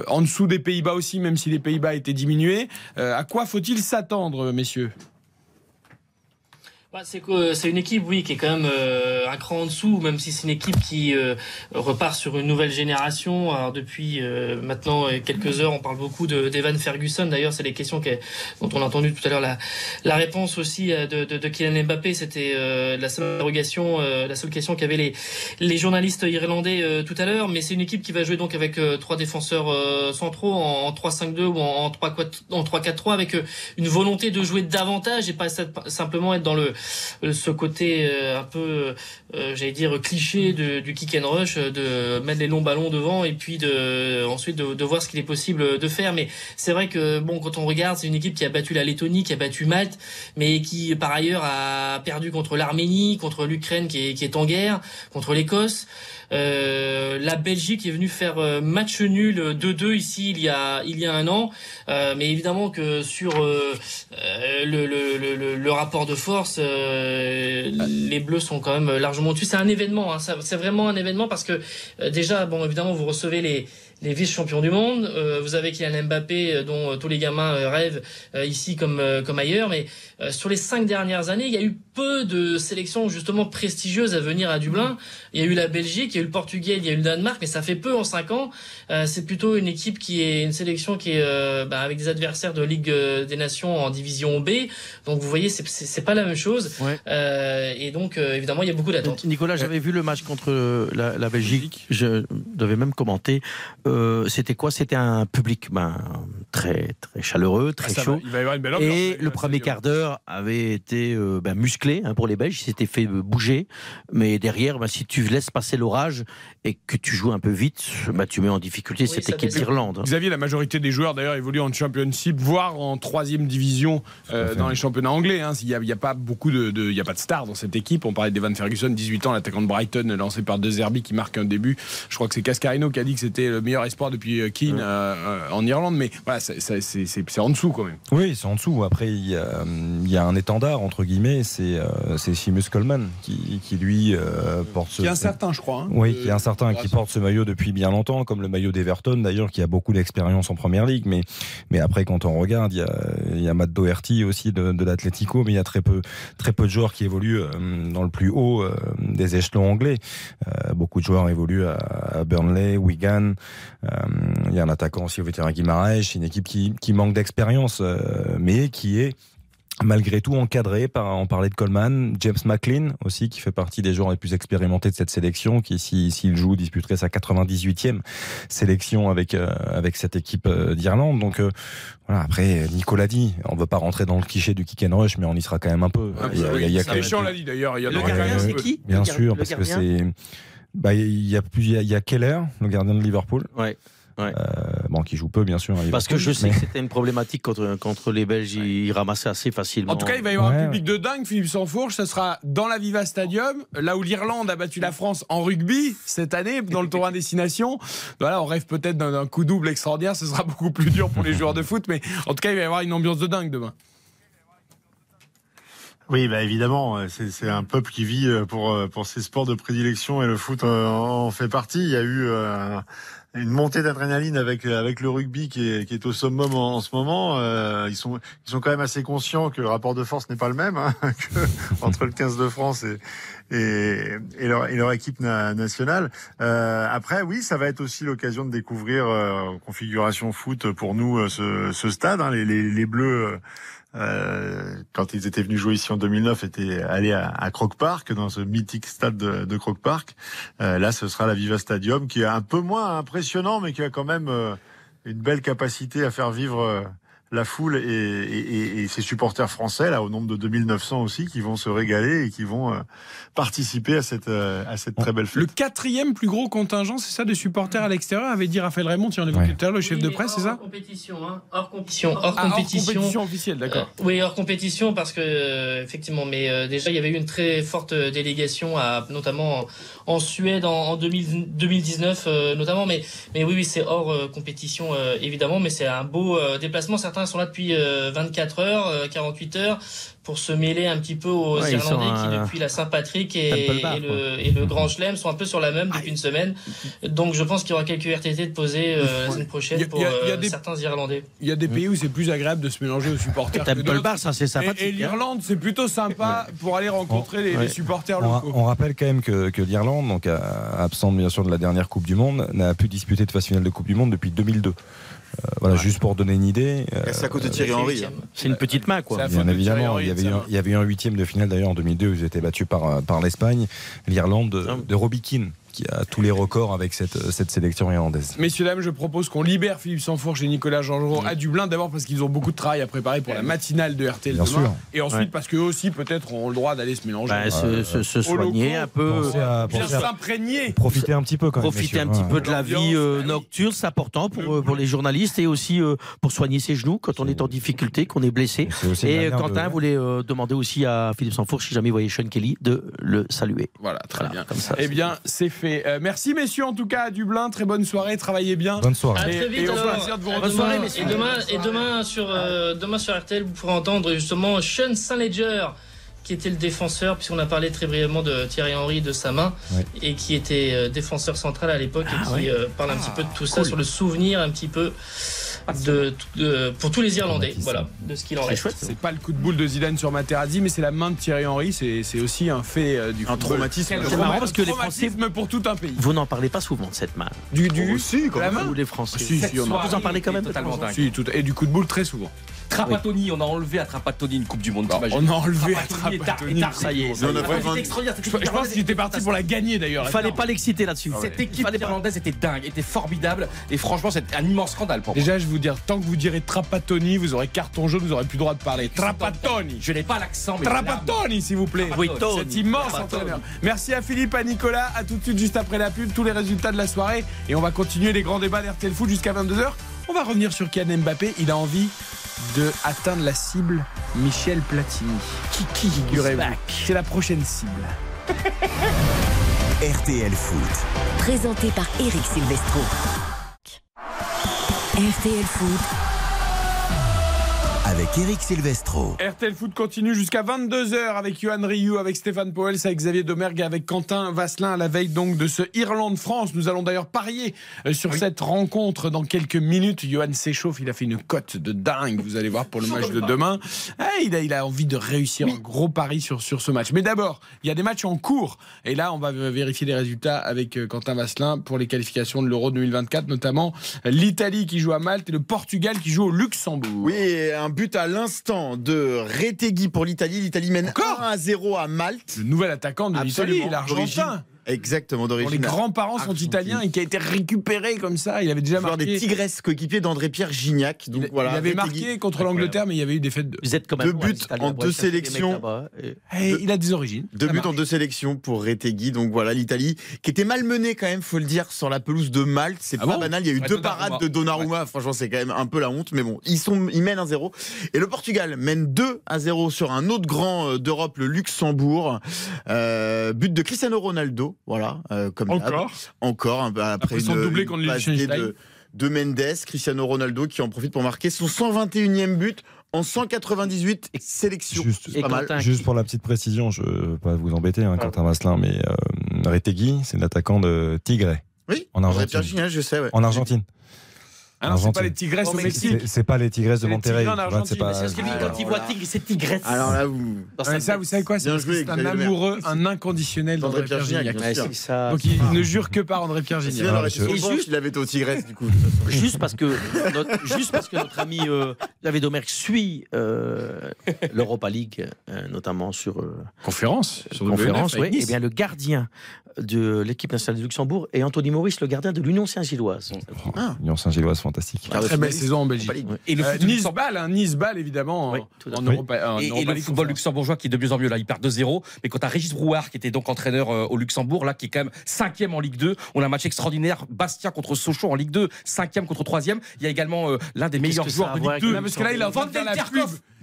en dessous des Pays-Bas aussi, même si les Pays-Bas étaient diminués. Euh, à quoi faut-il s'attendre, messieurs? Bah, c'est que c'est une équipe, oui, qui est quand même euh, un cran en dessous, même si c'est une équipe qui euh, repart sur une nouvelle génération. Alors depuis euh, maintenant euh, quelques heures, on parle beaucoup de d'Evan Ferguson. D'ailleurs, c'est les questions que- dont on a entendu tout à l'heure la, la réponse aussi euh, de, de, de Kylian Mbappé. C'était euh, la seule interrogation, euh, la seule question qu'avaient les les journalistes irlandais euh, tout à l'heure. Mais c'est une équipe qui va jouer donc avec euh, trois défenseurs euh, centraux en, en 3-5-2 ou en, en 3-4 en 3-4-3 avec euh, une volonté de jouer davantage et pas simplement être dans le euh, ce côté euh, un peu, euh, j'allais dire, cliché de, du kick and rush, euh, de mettre les longs ballons devant et puis de ensuite de, de voir ce qu'il est possible de faire. Mais c'est vrai que bon, quand on regarde, c'est une équipe qui a battu la Lettonie, qui a battu Malte, mais qui par ailleurs a perdu contre l'Arménie, contre l'Ukraine qui est, qui est en guerre, contre l'Écosse. Euh, la Belgique est venue faire euh, match nul 2-2 ici il y a il y a un an, Euh, mais évidemment que sur euh, euh, le, le, le, le- rapport de force, euh, les Bleus sont quand même largement au-dessus. C'est un événement, hein, c'est vraiment un événement parce que euh, déjà, bon, évidemment, vous recevez les les vice-champions du monde. Euh, vous avez Kylian Mbappé, euh, dont euh, tous les gamins euh, rêvent euh, ici comme euh, comme ailleurs. Mais euh, sur les cinq dernières années, il y a eu peu de sélections justement prestigieuses à venir à Dublin. Il y a eu la Belgique, il y a eu le Portugal, il y a eu le Danemark, mais ça fait peu en cinq ans. Euh, c'est plutôt une équipe qui est une sélection qui est euh, bah, avec des adversaires de Ligue des Nations en division B. Donc vous voyez, c'est c'est c'est pas la même chose. Euh, et donc euh, évidemment, il y a beaucoup d'attentes. Nicolas, j'avais vu le match contre la, la Belgique. Je devais même commenter. Euh, c'était quoi? C'était un public ben, très, très chaleureux, très Ah, ça chaud. va, il va y avoir une belle ambiance, Et le premier quart d'heure avait été euh, ben, musclé hein, pour les Belges. Ils s'étaient fait euh, bouger. Mais derrière, ben, si tu laisses passer l'orage et que tu joues un peu vite, ben, tu mets en difficulté cette équipe d'Irlande. Xavier, la majorité des joueurs d'ailleurs évoluent en Championship, voire en troisième division euh, dans les championnats anglais. hein. Il n'y a, il y a pas beaucoup de, de- il y a pas de stars dans cette équipe. On parlait d'Evan Ferguson, 18 ans, l'attaquant de Brighton, lancé par De Zerbi qui marque un début. Je crois que c'est Cascarino qui a dit que c'était le meilleur espoir depuis euh, Keane euh, euh, en Irlande, mais voilà, c'est- en dessous quand même. Oui, c'est en dessous. Après, il y, a, il y a un étendard, entre guillemets, c'est euh, Seamus Coleman qui, qui lui, euh, porte ce. Qui est incertain, je crois. hein. Oui, qui est incertain, qui porte ce maillot depuis bien longtemps, comme le maillot d'Everton d'ailleurs, qui a beaucoup d'expérience en première ligue. Mais, mais après, quand on regarde, il y a, il y a Matt Doherty aussi de, de l'Atlético, mais il y a très peu, très peu de joueurs qui évoluent euh, dans le plus haut euh, des échelons anglais. Euh, beaucoup de joueurs évoluent à, Burnley, Wigan. Il y a un attaquant aussi au vétéran Guimaraes, une équipe qui, qui manque d'expérience, mais qui est malgré tout encadré par, on parlait de Coleman, James McLean aussi, qui fait partie des joueurs les plus expérimentés de cette sélection, qui s'il si, joue disputerait sa 98e sélection avec euh, avec cette équipe euh, d'Irlande. Donc euh, voilà. Après, Nicolas dit, on veut pas rentrer dans le cliché du kick and rush, mais on y sera quand même un peu. Ah, il y a, il y a, il y a l'a dit d'ailleurs. Il y a le gardien, c'est qui Bien sûr, parce que c'est. Bah, il y a plus, il y a Keller, le gardien de Liverpool. Ouais. Ouais. Euh, bon, qui joue peu, bien sûr. Parce que je sais mais... que c'était une problématique contre, contre les Belges. Ils ramassaient assez facilement. En tout cas, il va y avoir ouais. un public de dingue, Philippe Sansfourche. Ça sera dans la Viva Stadium, là où l'Irlande a battu la France en rugby cette année, dans le tournoi destination. Voilà, on rêve peut-être d'un coup double extraordinaire. Ce sera beaucoup plus dur pour les joueurs de foot, mais en tout cas, il va y avoir une ambiance de dingue demain. Oui, bah évidemment, c'est un peuple qui vit pour pour ses sports de prédilection et le foot en fait partie. Il y a eu euh, une montée d'adrénaline avec avec le rugby qui est, qui est au summum en, en ce moment. Euh, ils sont ils sont quand même assez conscients que le rapport de force n'est pas le même hein, que, entre le 15 de France et et, et, leur, et leur équipe na, nationale. Euh, après, oui, ça va être aussi l'occasion de découvrir euh, configuration foot pour nous ce, ce stade. Hein, les, les, les Bleus. Euh, quand ils étaient venus jouer ici en 2009, étaient allés à, à Croke Park, dans ce mythique stade de, de Croke Park. Euh, là, ce sera la Viva Stadium, qui est un peu moins impressionnant, mais qui a quand même euh, une belle capacité à faire vivre la foule et, et, et, ses supporters français, là, au nombre de 2900 aussi, qui vont se régaler et qui vont euh, participer à cette, euh, à cette très belle fête. Le quatrième plus gros contingent, c'est ça, de supporters à l'extérieur, avait dit Raphaël Raymond, tu en évoquais ouais. tout à l'heure, le chef oui, de presse, c'est ça Hors compétition, hein, hors compétition. Hors ah, compétition. Hors compétition officielle, d'accord. Euh, oui, hors compétition, parce que, euh, effectivement, mais euh, déjà, il y avait eu une très forte délégation, à, notamment en, Suède en, en 2000, 2019, notamment, mais, mais oui, oui, c'est hors compétition, évidemment, mais c'est un beau déplacement. Certains sont là depuis 24 heures, 48 heures pour se mêler un petit peu aux Ouais, Irlandais qui euh, depuis la Saint-Patrick et, le, et le Grand Chelem sont un peu sur la même depuis une semaine. Donc je pense qu'il y aura quelques RTT de poser euh, la semaine prochaine a- pour a- il y a euh, des- certains Irlandais. Il y a des pays où c'est plus agréable de se mélanger aux supporters. que Temple d'autres. Bar, ça c'est sympathique. Et, et hein. l'Irlande, c'est plutôt sympa pour aller rencontrer les, Ouais. les supporters On, locaux. on rappelle quand même que, que l'Irlande, donc absente bien sûr de la dernière Coupe du Monde, n'a plus disputé de phase finale de Coupe du Monde depuis 2002. Euh, voilà, juste pour donner une idée. euh, C'est à cause de Thierry Henry. hein. C'est une petite main, quoi. Bien évidemment, Henry, il y avait eu un, va. il y avait eu un huitième de finale d'ailleurs en 2002 où ils étaient battus par, euh, par l'Espagne, l'Irlande de, de Robbie Keane, qui a tous les records avec cette, cette sélection irlandaise. Messieurs, dames, je propose qu'on libère Philippe Sanfourche et Nicolas Jean-Jean à Dublin. D'abord parce qu'ils ont beaucoup de travail à préparer pour la matinale de RTL Bien demain. sûr. Et ensuite Ouais. parce qu'eux aussi, peut-être, ont le droit d'aller se mélanger. Bah, se, se- se Au soigner un peu. S'imprégner. profiter un petit peu quand même. Profiter un petit Ouais. peu de la vie euh, bah oui. nocturne, c'est important pour, euh, pour les journalistes et aussi euh, pour soigner ses genoux quand on est en difficulté, qu'on est blessé. Et Quentin de- voulait euh, demander aussi à Philippe Sanfourche, si jamais il voyait Sean Kelly, de le saluer. Voilà, très Voilà, bien. comme ça, eh bien, c'est fait. Euh, merci, messieurs, en tout cas, à Dublin. Très bonne soirée. Travaillez bien. Bonne soirée. À Et- très et vite au alors. plaisir de vous À retrouver. demain, Bonne soirée, et demain, et demain sur euh, demain sur RTL, vous pourrez entendre justement Sean Saint-Ledger qui était le défenseur, puisqu'on a parlé très brièvement de Thierry Henry, de sa main, Ouais. et qui était euh, défenseur central à l'époque, et Ah, qui ouais. parle un petit peu de tout ça, sur le souvenir un petit peu de, de- pour tous les Irlandais, voilà, de ce qu'il en C'est reste. chouette. C'est pas le coup de boule de Zidane sur Materazzi, mais c'est la main de Thierry Henry. C'est aussi un fait euh, du Un football. traumatisme. C'est marrant trauma- parce que les Français- pour tout un pays. Vous n'en parlez pas souvent de cette main. Du, du, si, quand la même. Ou les Français. Si, si, on en- Vous en parlez quand même totalement. Si, tout- et du coup de boule très souvent. Trapattoni, on a enlevé à Trapattoni une Coupe du Monde. T'imagines on a enlevé à Trapattoni est tar- tar- Ça y est, ça y extraordinaire. cette Je, équipe je pense qu'il était parti pour la gagner d'ailleurs. Il fallait pas l'exciter là-dessus. Cette équipe irlandaise était dingue, était formidable. Et franchement, c'est un immense scandale pour moi. Déjà, je vous dire, tant que vous direz Trapattoni, vous aurez carton jaune, vous aurez plus le droit de parler. Trapattoni Je n'ai pas l'accent, mais. Trapattoni, s'il vous plaît. Oui. Cet immense entraîneur. Merci à Philippe, à Nicolas. À tout de suite, juste après la pub, tous les résultats de la soirée. Et on va continuer les grands débats d'RTL Foot jusqu'à 22h. On va revenir sur Kylian Mbappé. Il a envie de atteindre la cible Michel Platini. Qui, qui figurez-vous C'est la prochaine cible. RTL Foot. Présenté par Eric Silvestro. RTL Foot. Avec Eric Silvestro. RTL Foot continue jusqu'à 22h avec Johan Rioux, avec Stéphane Powels, avec Xavier Domergue, et avec Quentin Vasselin à la veille donc de ce Irlande-France. Nous allons d'ailleurs parier euh, sur cette rencontre dans quelques minutes. Johan s'échauffe, il a fait une cote de dingue, vous allez voir pour le match de demain. Ah, il, a, il a envie de réussir un gros pari sur, sur ce match. Mais d'abord, il y a des matchs en cours. Et là, on va vérifier les résultats avec euh, Quentin Vasselin pour les qualifications de l'Euro 2024, notamment l'Italie qui joue à Malte et le Portugal qui joue au Luxembourg. Oui, un but but à l'instant de Retegui pour l'Italie. L'Italie mène 1 à 0 à Malte. Le nouvel attaquant de l'Italie, l'Argentin. Exactement, d'origine. les grands-parents sont italiens et qui a été récupéré comme ça. Il avait déjà marqué. des Tigresses, coéquipier d'André-Pierre Gignac. Donc voilà, il avait marqué contre l'Angleterre, mais il y avait eu des fêtes de. Vous êtes comme Deux buts en deux sélections. Eh, il a des origines. Deux buts en deux sélections pour Retegui. Donc voilà, l'Italie qui était malmenée quand même, faut le dire, sur la pelouse de Malte. C'est Ah pas bon banal. Il y a eu Ouais, deux Donnarumma. parades de Donnarumma. Franchement, c'est quand même un peu la honte. Mais bon, ils, sont, ils mènent 1-0. Et le Portugal mène 2 à 0 sur un autre grand euh, d'Europe, le Luxembourg. Euh, but de Cristiano Ronaldo. Voilà, euh, comme. Encore. Encore, après, Après son une, doublé contre de, de Mendes, Cristiano Ronaldo qui en profite pour marquer son 121e but en 198 sélections. Juste, mal. pour la petite précision, je ne veux pas vous embêter, hein, Quentin Vasselin, mais euh, Retegui, c'est l'attaquant de Tigre, Oui, en Argentine. Pierre Gignac, je sais. ouais. En Argentine. Ah non, c'est pas les Tigresses au mais Mexique. C'est pas les Tigresses de C'est les Monterrey. Tigres en tu vois, Argentine, c'est pas- C'est ce que dit quand il voit Tigre, c'est Tigresse. Alors là, vous. Ça, vous savez quoi? C'est parce un amoureux, un inconditionnel D'André Pierre Gignac. Donc il ne jure que par André Pierre C'est Gignac. Et juste- s'il avait au Tigresse, du coup. Juste parce que notre, juste parce que notre ami euh, David Domergue suit euh, l'Europa League, euh, notamment sur Conférence. Sur conférence, oui. Et Nice. bien le gardien de l'équipe nationale de Luxembourg et Anthony Maurice, le gardien de l'Union Saint-Gilloise. Ah. Lyon Saint-Gilloise, fantastique. Très belle finaliste. saison en Belgique. Et le Euh, du Nice Luxembourg- Ball, hein, Nice Ball évidemment en, Oui, tout à en fait. Europa- en Et, le football luxembourgeois qui est de mieux en mieux là, il perd 2-0. Mais quand tu as Régis Brouard qui était donc entraîneur euh, au Luxembourg, là qui est quand même cinquième en Ligue 2, on a un match extraordinaire. Bastia contre Sochaux en Ligue 2, cinquième contre troisième. Il y a également euh, l'un des meilleurs joueurs a à de Ligue avec 2. Non, parce que là, il train Van de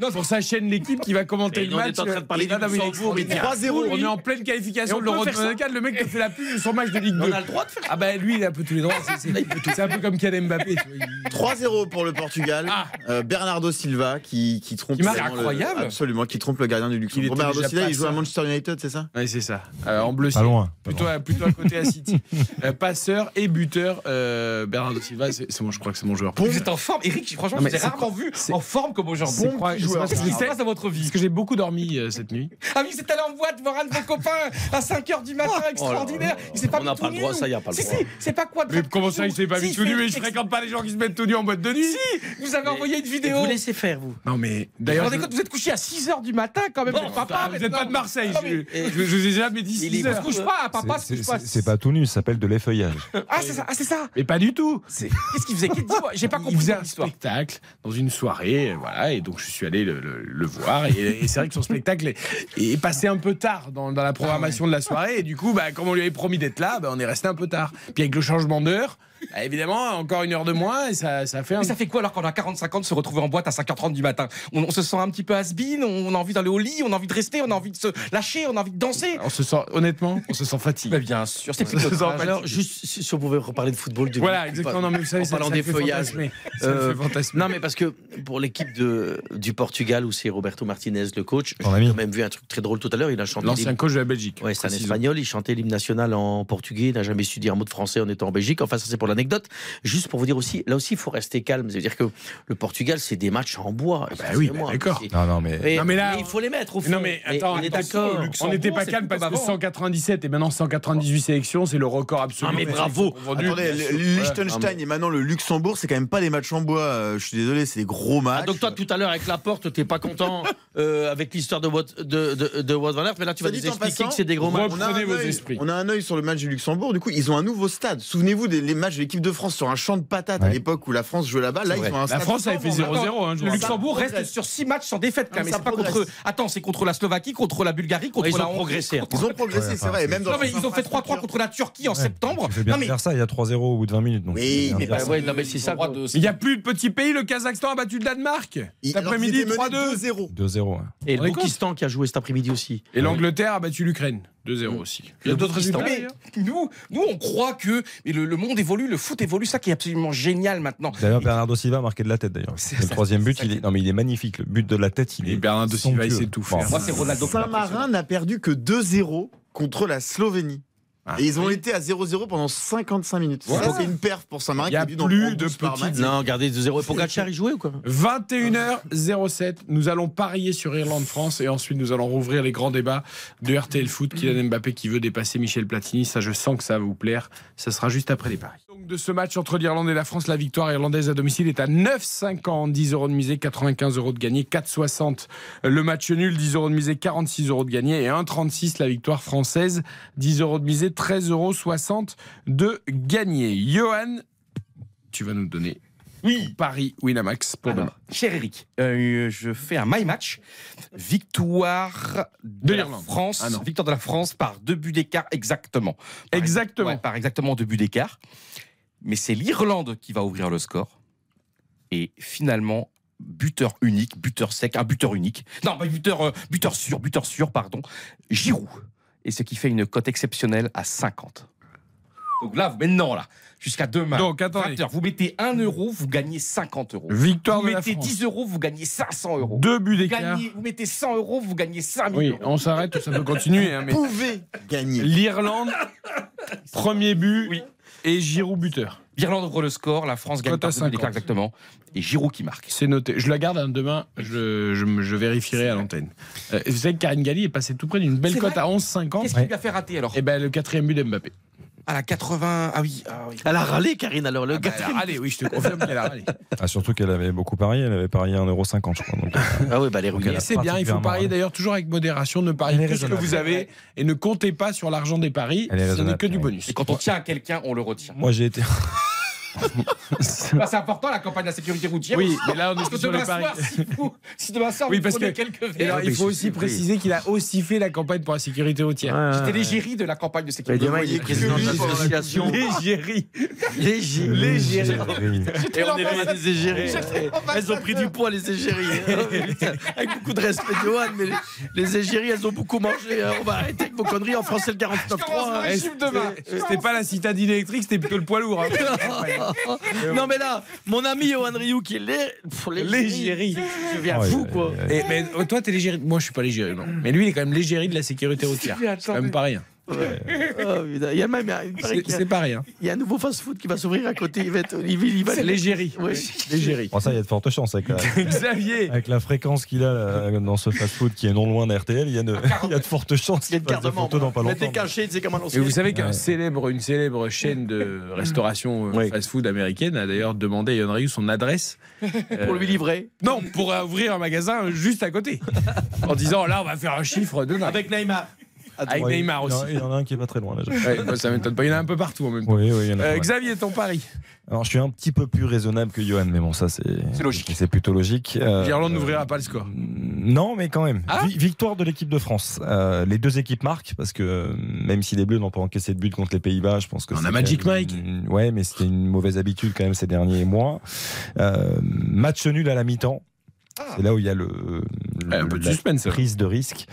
non, pour sa chaîne L'équipe qui va commenter le on match. est en train de parler du Luxembourg, mais extraordinaire. 3-0, On est en pleine qualification on de l'Euro faire ça. 2024. Le mec te fait la pub de son match de Ligue 2. On a le droit de faire Ah bah lui, il a un peu tous les droits. C'est- C'est c'est un peu comme Kylian Mbappé. tu vois, il- 3-0 pour le Portugal. Euh, Bernardo Silva qui, qui trompe Qui le- Incroyable. absolument, qui trompe le gardien du Il Luxembourg. Bernardo Silva, il joue à. Manchester United, c'est ça? Ouais, c'est ça. Euh, en bleu Pas loin. Plutôt, plutôt à côté à City. Euh, passeur et buteur, euh, Bernardo Silva, c'est c'est moi, je crois que c'est mon joueur. Vous êtes en forme, Eric. Franchement, je vous c'est rarement vu c'est- en forme comme aujourd'hui. C'est parce Qu'est-ce que qui se c'est- passe dans votre vie Parce que j'ai beaucoup dormi euh, cette nuit. Ah oui, c'est allé en boîte voir un de vos copains à 5h du matin, extraordinaire. Il s'est pas On n'a mis pas tout le droit, nu. ça, y a pas le Si, droit. si, c'est pas quoi Mais comment ça, il s'est pas mis tout nu Mais je ex- fréquente pas les gens qui se mettent tout nu en boîte de nuit. Si, vous avez envoyé une vidéo. Vous laissez faire, vous. Non, mais Vous vous d'ailleurs. compte, vous êtes couché à 6h du matin quand même. Vous papa, vous n'êtes pas de Marseille. Je, vous ai jamais dit Il est 6 On se heures. couche pas, à papa, C'est- se couche c'est- pas. C'est pas tout nu, ça s'appelle de l'effeuillage. Ah, c'est ça. Ah, c'est ça. Mais pas du tout. Qu'est-ce qu'il faisait? J'ai pas Il compris faisait un l'histoire. spectacle dans une soirée, voilà, et donc je suis allé le, voir. Et, c'est vrai que son spectacle est, passé un peu tard dans, dans la programmation de la soirée. Et du coup, bah, comme on lui avait promis d'être là, bah, on est resté un peu tard. Puis avec le changement d'heure, bah, évidemment, encore une heure de moins, et ça, ça fait un. Mais ça fait quoi alors qu'on a 45 ans de se retrouver en boîte à 5h30 du matin? On, on se sent un petit peu has-been, on a envie d'aller au lit, on a envie de rester, on a envie de se lâcher, on a envie de danser. On se sent, honnêtement, on se sent fatigué. Mais bien sûr, c'est se sent Alors, juste si si on pouvait reparler de football. du Voilà, coup, exactement. Non, mais vous savez, en ça, parlant ça des feuillages. Ça Euh, fait fantasmer. Non, mais parce que pour l'équipe de, du Portugal, où c'est Roberto Martinez, le coach, j'ai quand même vu un truc très drôle tout à l'heure. Il a chanté. L'ancien coach de la Belgique. Ouais, c'est un espagnol. Il chantait l'hymne national en portugais. Il n'a jamais su dire un mot de français en étant en Belgique. Enfin, ça, c'est pour l'anecdote. Juste pour vous dire aussi, là aussi, il faut rester calme. C'est-à-dire que le Portugal, c'est des matchs en bois. Bah oui, bah d'accord. Non, non, mais. Mais, Non, mais là, il faut les mettre au fond. Non mais attends, on est d'accord. on n'était pas calme parce que comme avant. 197 et maintenant 198 sélections, c'est le record absolu. Ah, mais bravo. Attendez, Liechtenstein et maintenant le Luxembourg, c'est quand même pas des matchs en bois. euh, Je suis désolé, c'est des gros matchs. Ah, donc toi, tout à l'heure, avec la porte, t'es pas content euh, avec l'histoire de, Wout- de, de, de van Aert, mais là, tu vas nous expliquer que c'est des gros matchs. on a, un œil, esprits. on a un œil sur le match du Luxembourg. Du coup, ils ont un nouveau stade. Souvenez-vous des les matchs de l'équipe de France sur un champ de patates à Ouais. l'époque où la France jouait là-bas. Là, ils ont un La France avait fait sans 0-0. vent. hein, Le rappelle. Luxembourg reste sur 6 matchs sans défaite quand même. C'est pas contre. Attends, c'est contre la Slovaquie, contre la Bulgarie, contre Ouais, ils la ont Hongrie. progressé. Ils ont progressé, c'est vrai. Et même dans Non mais ils ont fait 3-3 contre la Turquie en septembre. Bien Non mais faire ça, il y a 3-0 au bout de 20 minutes. donc Oui, mais c'est ça, Il n'y a plus de petits pays. Le Kazakhstan a battu le Danemark. Ils- Cet alors qu'ils après-midi, étaient menés 3-2. 2-0. 2-0. ouais. Et le Boukistan qui a joué cet après-midi aussi. Et l'Angleterre a battu l'Ukraine. 2-0 aussi. Il y a d'autres résultats. Mais d'ailleurs nous, nous, on croit que mais le, le monde évolue, le foot évolue, ça qui est absolument génial maintenant. D'ailleurs, Bernardo Silva a marqué de la tête d'ailleurs. C'est Le ça, troisième c'est but, il est, non mais il est magnifique. Le but de la tête, il Et est. Bernardo Silva, il sait tout faire. Bon, Moi, c'est Ronaldo. Saint-Marin n'a perdu que 2-0 contre la Slovénie. Et ils ont été à 0-0 pendant 55 minutes. Ouais. Ça, c'est une perf pour Saint-Marin. Il y a qui a plus de 12 par match. petites- Non, regardez, 2-0. Et Pogacar, il jouait ou quoi 21h07, nous allons parier sur Irlande-France et ensuite nous allons rouvrir les grands débats de RTL Foot. Kylian Mbappé qui veut dépasser Michel Platini, ça je sens que ça va vous plaire. Ça sera juste après les paris. Donc de ce match entre l'Irlande et la France, la victoire irlandaise à domicile est à 9,50, 10 euros de misée, 95 euros de gagné, 4,60 le match nul, 10 euros de misée, 46 euros de gagné et 1,36 la victoire française, 10 euros de misée, 13,60 euros de gagné. Johan, tu vas nous donner Oui. Paris Winamax pour demain. Alors, cher Eric, euh, je fais un my match. Victoire de, De la. France. Ah victoire de la France par deux buts d'écart exactement. Par- Exactement. ouais, par exactement deux buts d'écart. Mais c'est l'Irlande qui va ouvrir le score. Et finalement, buteur unique, buteur sec, un buteur unique. Non, buteur, euh, buteur sûr, buteur sûr, pardon. Giroud. Et ce qui fait une cote exceptionnelle à 50. Donc là, maintenant, là, jusqu'à demain, Donc, attendez. 20 heures, vous mettez 1 euro, vous gagnez 50 euros. Victoire Vous de la mettez France. 10 euros, vous gagnez 500 euros. Deux buts Vous, d'écart. gagnez- vous mettez 100 euros, vous gagnez 5 000 Oui, euros. on s'arrête, ça peut continuer. hein, mais Vous pouvez gagner. l'Irlande, premier but Oui. et Giroud buteur. L'Irlande ouvre le score, la France gagne Cote à par deux buts d'écart 50. exactement. Et Giroud qui marque. C'est noté. Je la garde hein, demain, je, je, me- je vérifierai à l'antenne. Euh, vous savez que Karine Galli est passée tout près d'une belle cote à 11,50. Qu'est-ce qui lui a fait rater alors Et ben le quatrième but d'Mbappé. À la 80. Ah oui. Ah oui. Elle a râlé, Karine, alors. Le Ah bah, quatrième- allez, oui, je te confirme qu'elle a râlé. Ah, surtout qu'elle avait beaucoup parié, elle avait parié 1,50€, je crois. Donc, euh, Ah oui, bah les elle a C'est bien, il faut parier râlé. d'ailleurs toujours avec modération, ne pariez Elle que ce que vous avez et ne comptez pas sur l'argent des paris, Elle ce n'est que du bonus. Et quand on tient à quelqu'un, on le retient. moi, j'ai été. Bah, c'est important la campagne de la sécurité routière. Oui, mais là on est sur les demain paris. si, vous- si demain soir, Oui, parce que- quelques alors, verres. il faut aussi préciser qu'il a aussi fait la campagne pour la sécurité routière. J'étais l'égérie de la campagne de sécurité demain, il est routière. président de l'association. L'égérie. Légérie. Oui. Et on est des égéries. Elles ont pris du poids, les égéries. Avec beaucoup de respect, Johan, mais les, égéries, elles ont beaucoup mangé. hein. On va arrêter avec vos conneries. En France, c'est le 49.3. hein. Eh, c'était- C'était pas la citadine électrique, c'était plutôt le poids lourd. non, mais là, mon ami Johan Rioux, qui est lé... L'égérie. Je viens Oh, fou, il- quoi. Et, mais euh, toi, t'es l'égérie. Moi, je suis pas l'égérie, non. Mais lui, il est quand même l'égérie de la sécurité routière. C'est quand même pas rien. Oh, putain, Il y a même C'est pas rien. il y a un nouveau fast-food qui va s'ouvrir à côté. Il va être. Il va, il va- C'est l'égérie. Oui. L'égérie. Bon, ça, il y a de fortes chances avec la, Xavier. avec la fréquence qu'il a là, dans ce fast-food qui est non loin d'RTL. Il y a de, il y a de fortes chances Il y a une carte des de photos dans pas longtemps. cachets, c'est comme à Et vous savez qu'un Ouais. célèbre, une célèbre chaîne de restauration euh, Oui. fast-food américaine a d'ailleurs demandé à Yann Ryu son adresse. Pour lui livrer. Non, pour euh, ouvrir un magasin juste à côté. en disant là, on va faire un chiffre de dingue. Avec Neymar. Avec Ouais, Neymar il y en- aussi. Il y en a un qui est pas très loin. Là, je- Ouais, moi, ça m'étonne pas. Il y en a un peu partout en même temps. Oui, oui, il y en a Euh. Xavier, ton pari. Alors, je suis un petit peu plus raisonnable que Johan, mais bon, ça, c'est. C'est logique. C'est plutôt logique. Euh, L'Irlande euh, n'ouvrira pas le score. Non, mais quand même. Ah Vi- victoire de l'équipe de France. Euh, les deux équipes marquent parce que euh, même si les Bleus n'ont pas encaissé de but contre les Pays-Bas, je pense que On a c'est Magic Mike. une- Ouais, mais c'était une mauvaise habitude quand même ces derniers mois. Euh, match nul à la mi-temps. C'est là où il y a le, le- un peu de la suspense. prise de risque.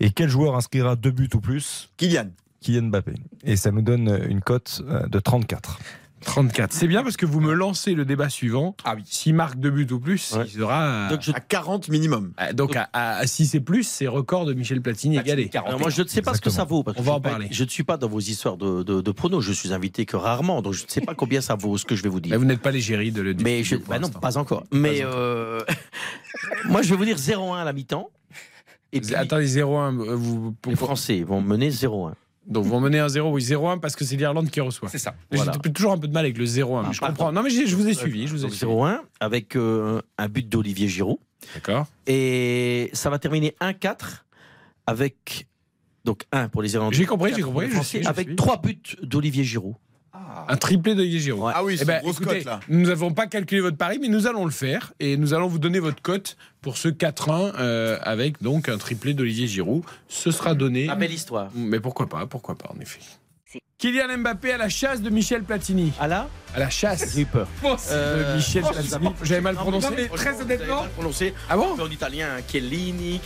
Et quel joueur inscrira deux buts ou plus Kylian. Kylian Mbappé. Et ça nous donne une cote euh, de 34. 34. C'est bien parce que vous me lancez le débat suivant. Ah oui. S'il marque deux buts ou plus, Ouais. il sera. Donc, je, À 40 minimum. Ah, Donc, à, à 6 et plus, c'est record de Michel Platini égalé. alors moi, je ne sais pas ce que ça vaut. Parce que On va je en pas- parler. Je ne suis pas dans vos histoires de, de, de pronos. Je suis invité que rarement. Donc, je ne sais pas combien ça vaut ce que je vais vous Mais dire. vous n'êtes pas l'égérie de le dire. Mais je, bah non, pas encore. Mais euh, moi, je vais vous dire 0-1 à la mi-temps. Et puis, Attendez, 0-1. euh, Vous, les Français vont mener 0-1. donc, vous menez un 0, oui, 0-1 parce que c'est l'Irlande qui reçoit. C'est ça. J'ai Voilà. toujours un peu de mal avec le 0-1. mais Ah, je comprends. Non, mais j'ai- je vous ai suivi. Je vous ai Donc suivi. 0-1 avec euh, un but d'Olivier Giroud. D'accord. Et ça va terminer 1-4 avec. Donc 1 pour les Irlandais. J'ai compris, j'ai compris, je je avec suis. 3 buts d'Olivier Giroud. Un triplé de Giroud. Ouais. Ah oui, Eh c'est ben, une grosse écoutez, cote là. nous n'avons pas calculé votre pari, mais nous allons le faire et nous allons vous donner votre cote pour ce 4-1 euh, avec donc un triplé d'Olivier Giroud. Ce sera donné. Ah, belle histoire. Mais pourquoi pas, pourquoi pas en effet. Kylian Mbappé à la chasse de Michel Platini. Ah là À la chasse J'ai eu peur. de Michel Platini. J'avais mal prononcé. Non, mais très honnêtement, prononcé. Ah bon En italien, Chiellini.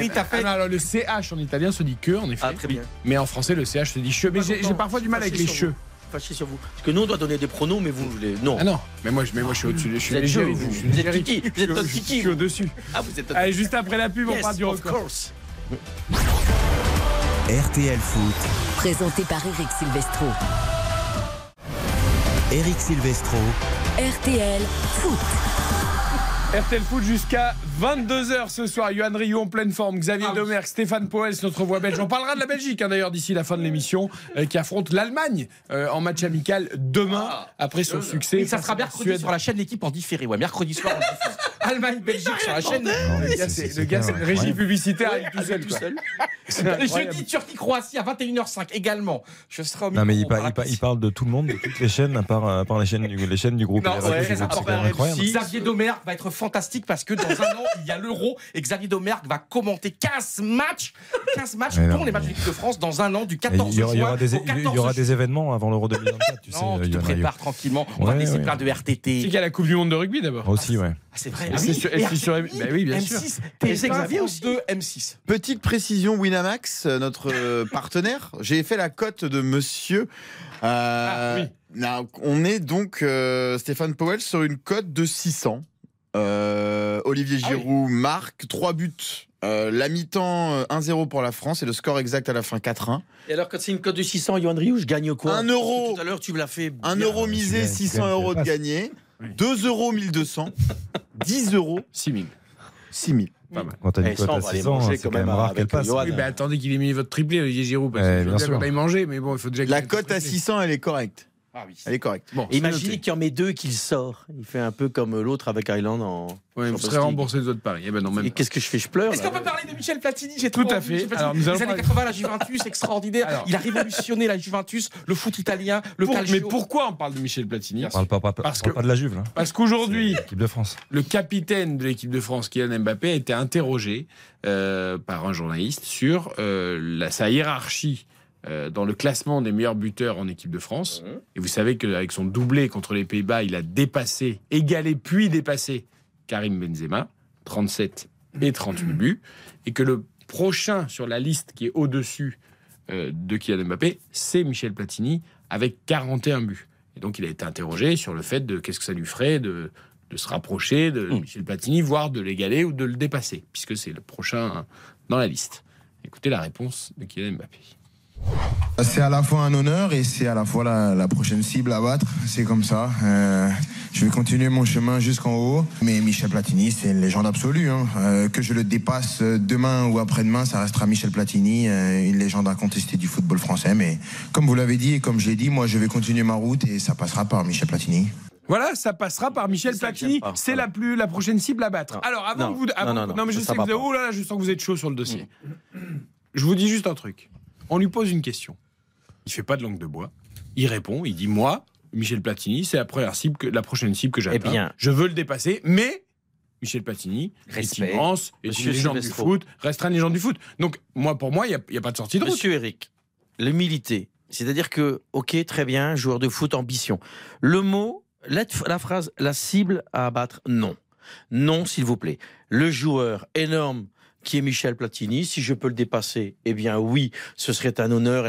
Oui, t'as fait- Ah alors, le CH en italien se dit que, en effet. Ah, très bien. Mais en français, le CH se dit che. Mais j'ai j'ai parfois du mal avec les che. Fâché sur vous. Parce que nous, on doit donner des pronos, mais vous, vous les. Non. Ah non, mais moi, je, mais moi, je suis au-dessus. Je suis Vous êtes vous. je suis Vous êtes kiki, vous êtes Je suis au- notre Je suis au-dessus. Ah, vous êtes. Allez, juste après la pub, on Yes, parle du of record. course. RTL Foot. Présenté par Eric Silvestro. Eric Silvestro. RTL Foot. RTL Foot jusqu'à 22h ce soir. Johan Rio en pleine forme, Xavier Domergue, Stéphane Poels, notre voix belge. On parlera de la Belgique hein, d'ailleurs d'ici la fin de l'émission, euh, qui affronte l'Allemagne euh, en match amical demain après son succès. Et ça sera mercredi sur la chaîne L'équipe en différé. Ouais, mercredi soir. Allemagne, Belgique sur la chaîne. Le gars, c'est le gars, c'est une régie publicitaire tout seul. jeudi, Turquie-Croatie à 21h05 également. Je serai au Non mais il, par- il par- il parle de tout le monde, de toutes les chaînes, à part, à part les, chaînes du, les chaînes du groupe. Non, ouais. C'est incroyable. Xavier Domergue va être fantastique parce que dans un an, il y a l'Euro et Xavier Domergue va commenter 15 matchs, 15 matchs Mais non, les matchs de l'équipe de France dans un an du Et 14 Il y aura, il y aura juin des, il y 14 aura des événements avant l'Euro 2024, tu sais. Non, tu te prépares tranquillement. On va laisser ouais. plein de RTT. qu'il y a la Coupe du Monde de rugby d'abord. Aussi, ouais. Ah, c'est vrai. Ah c'est oui, sur- et c'est sur- RTT, bah oui, bien sûr. M6, Et TF1, Xavier France aussi. 2, M6. Petite précision, Winamax, euh, notre euh, partenaire, j'ai fait la cote de monsieur. Euh, Ah, oui. là, on est donc, euh, Stéphane Powell, sur une cote de 600. Euh, Olivier Ah oui. Giroud marque 3 buts. Euh, la mi-temps euh, 1-0 pour la France et le score exact à la fin 4-1. Et alors, quand c'est une cote de 600, Yohan Ryu, je gagne quoi? Un Parce que euro. Tout à l'heure, tu me l'as fait. 1 bien. euro misé, gagnes, tu 600 gagnes, euros de gagné. Oui. 2 euros 1200. 10 euros 6 000. 6000. Pas mal. Quand t'as Eh, une cote à va aller 6 ans, c'est quand même rare qu'elle passe. Oui, bah attendez qu'il ait mis votre triplé, Olivier Giroud. Parce Eh, que bien je veux sûr. qu'on aille manger, mais bon, il faut déjà La cote à triplé. 600, elle est correcte. Ah oui. Elle est correcte. Bon, Imaginez qu'il en met deux et qu'il sort. Il fait un peu comme l'autre avec Island en. Ouais, vous serez remboursé de votre pari. Eh ben non, même Et qu'est-ce que je fais? Je pleure. Est-ce qu'on peut parler de Michel Platini? J'ai Tout trop à fait. Alors, nous allons Les années parler- 80, la Juventus, extraordinaire. Alors. Il a révolutionné la Juventus, le foot italien, le Pour- calcio. mais pourquoi on parle de Michel Platini? On parle pas, pas- Parce parle que- pas de la Juve, là. Parce qu'aujourd'hui, L'équipe de France. le capitaine de l'équipe de France, Kylian Mbappé, a été interrogé euh, par un journaliste sur euh, la- sa hiérarchie euh, dans le classement des meilleurs buteurs en équipe de France. Et vous savez qu'avec son doublé contre les Pays-Bas, il a dépassé, égalé puis dépassé Karim Benzema, 37 et 38 buts. Et que le prochain sur la liste qui est au-dessus euh, de Kylian Mbappé, c'est Michel Platini avec 41 buts. Et donc il a été interrogé sur le fait de qu'est-ce que ça lui ferait de, de se rapprocher de Michel Platini, voire de l'égaler ou de le dépasser, puisque c'est le prochain dans la liste. Écoutez la réponse de Kylian Mbappé. C'est à la fois un honneur et c'est à la fois la, la prochaine cible à battre. C'est comme ça. Euh, je vais continuer mon chemin jusqu'en haut. Mais Michel Platini, c'est une légende absolue. hein. Euh, que je le dépasse demain ou après-demain, ça restera Michel Platini, euh, une légende incontestée du football français. Mais comme vous l'avez dit et comme je l'ai dit, moi, je vais continuer ma route et ça passera par Michel Platini. Voilà, ça passera par Michel Platini. C'est la plus la prochaine cible à battre. Non. Alors avant Non. que vous, avant- Non, non, non, mais je sais que vous, avez- oh là là, je sens que vous êtes chaud sur le dossier. Je vous dis juste un truc. On lui pose une question. Il fait pas de langue de bois. Il répond. Il dit moi, Michel Platini, c'est la première cible que la prochaine cible que j'atteins. Eh bien. je veux le dépasser, mais Michel Platini Respect. est immense, est une légende du foot, restera une légende du foot. Donc moi, pour moi, il n'y a, pas de sortie de route. Monsieur Eric, l'humilité. C'est-à-dire que, ok, très bien, joueur de foot, ambition. Le mot, la, la phrase, la cible à abattre, non. Non, s'il vous plaît. Le joueur énorme qui est Michel Platini, si je peux le dépasser, eh bien oui, ce serait un honneur.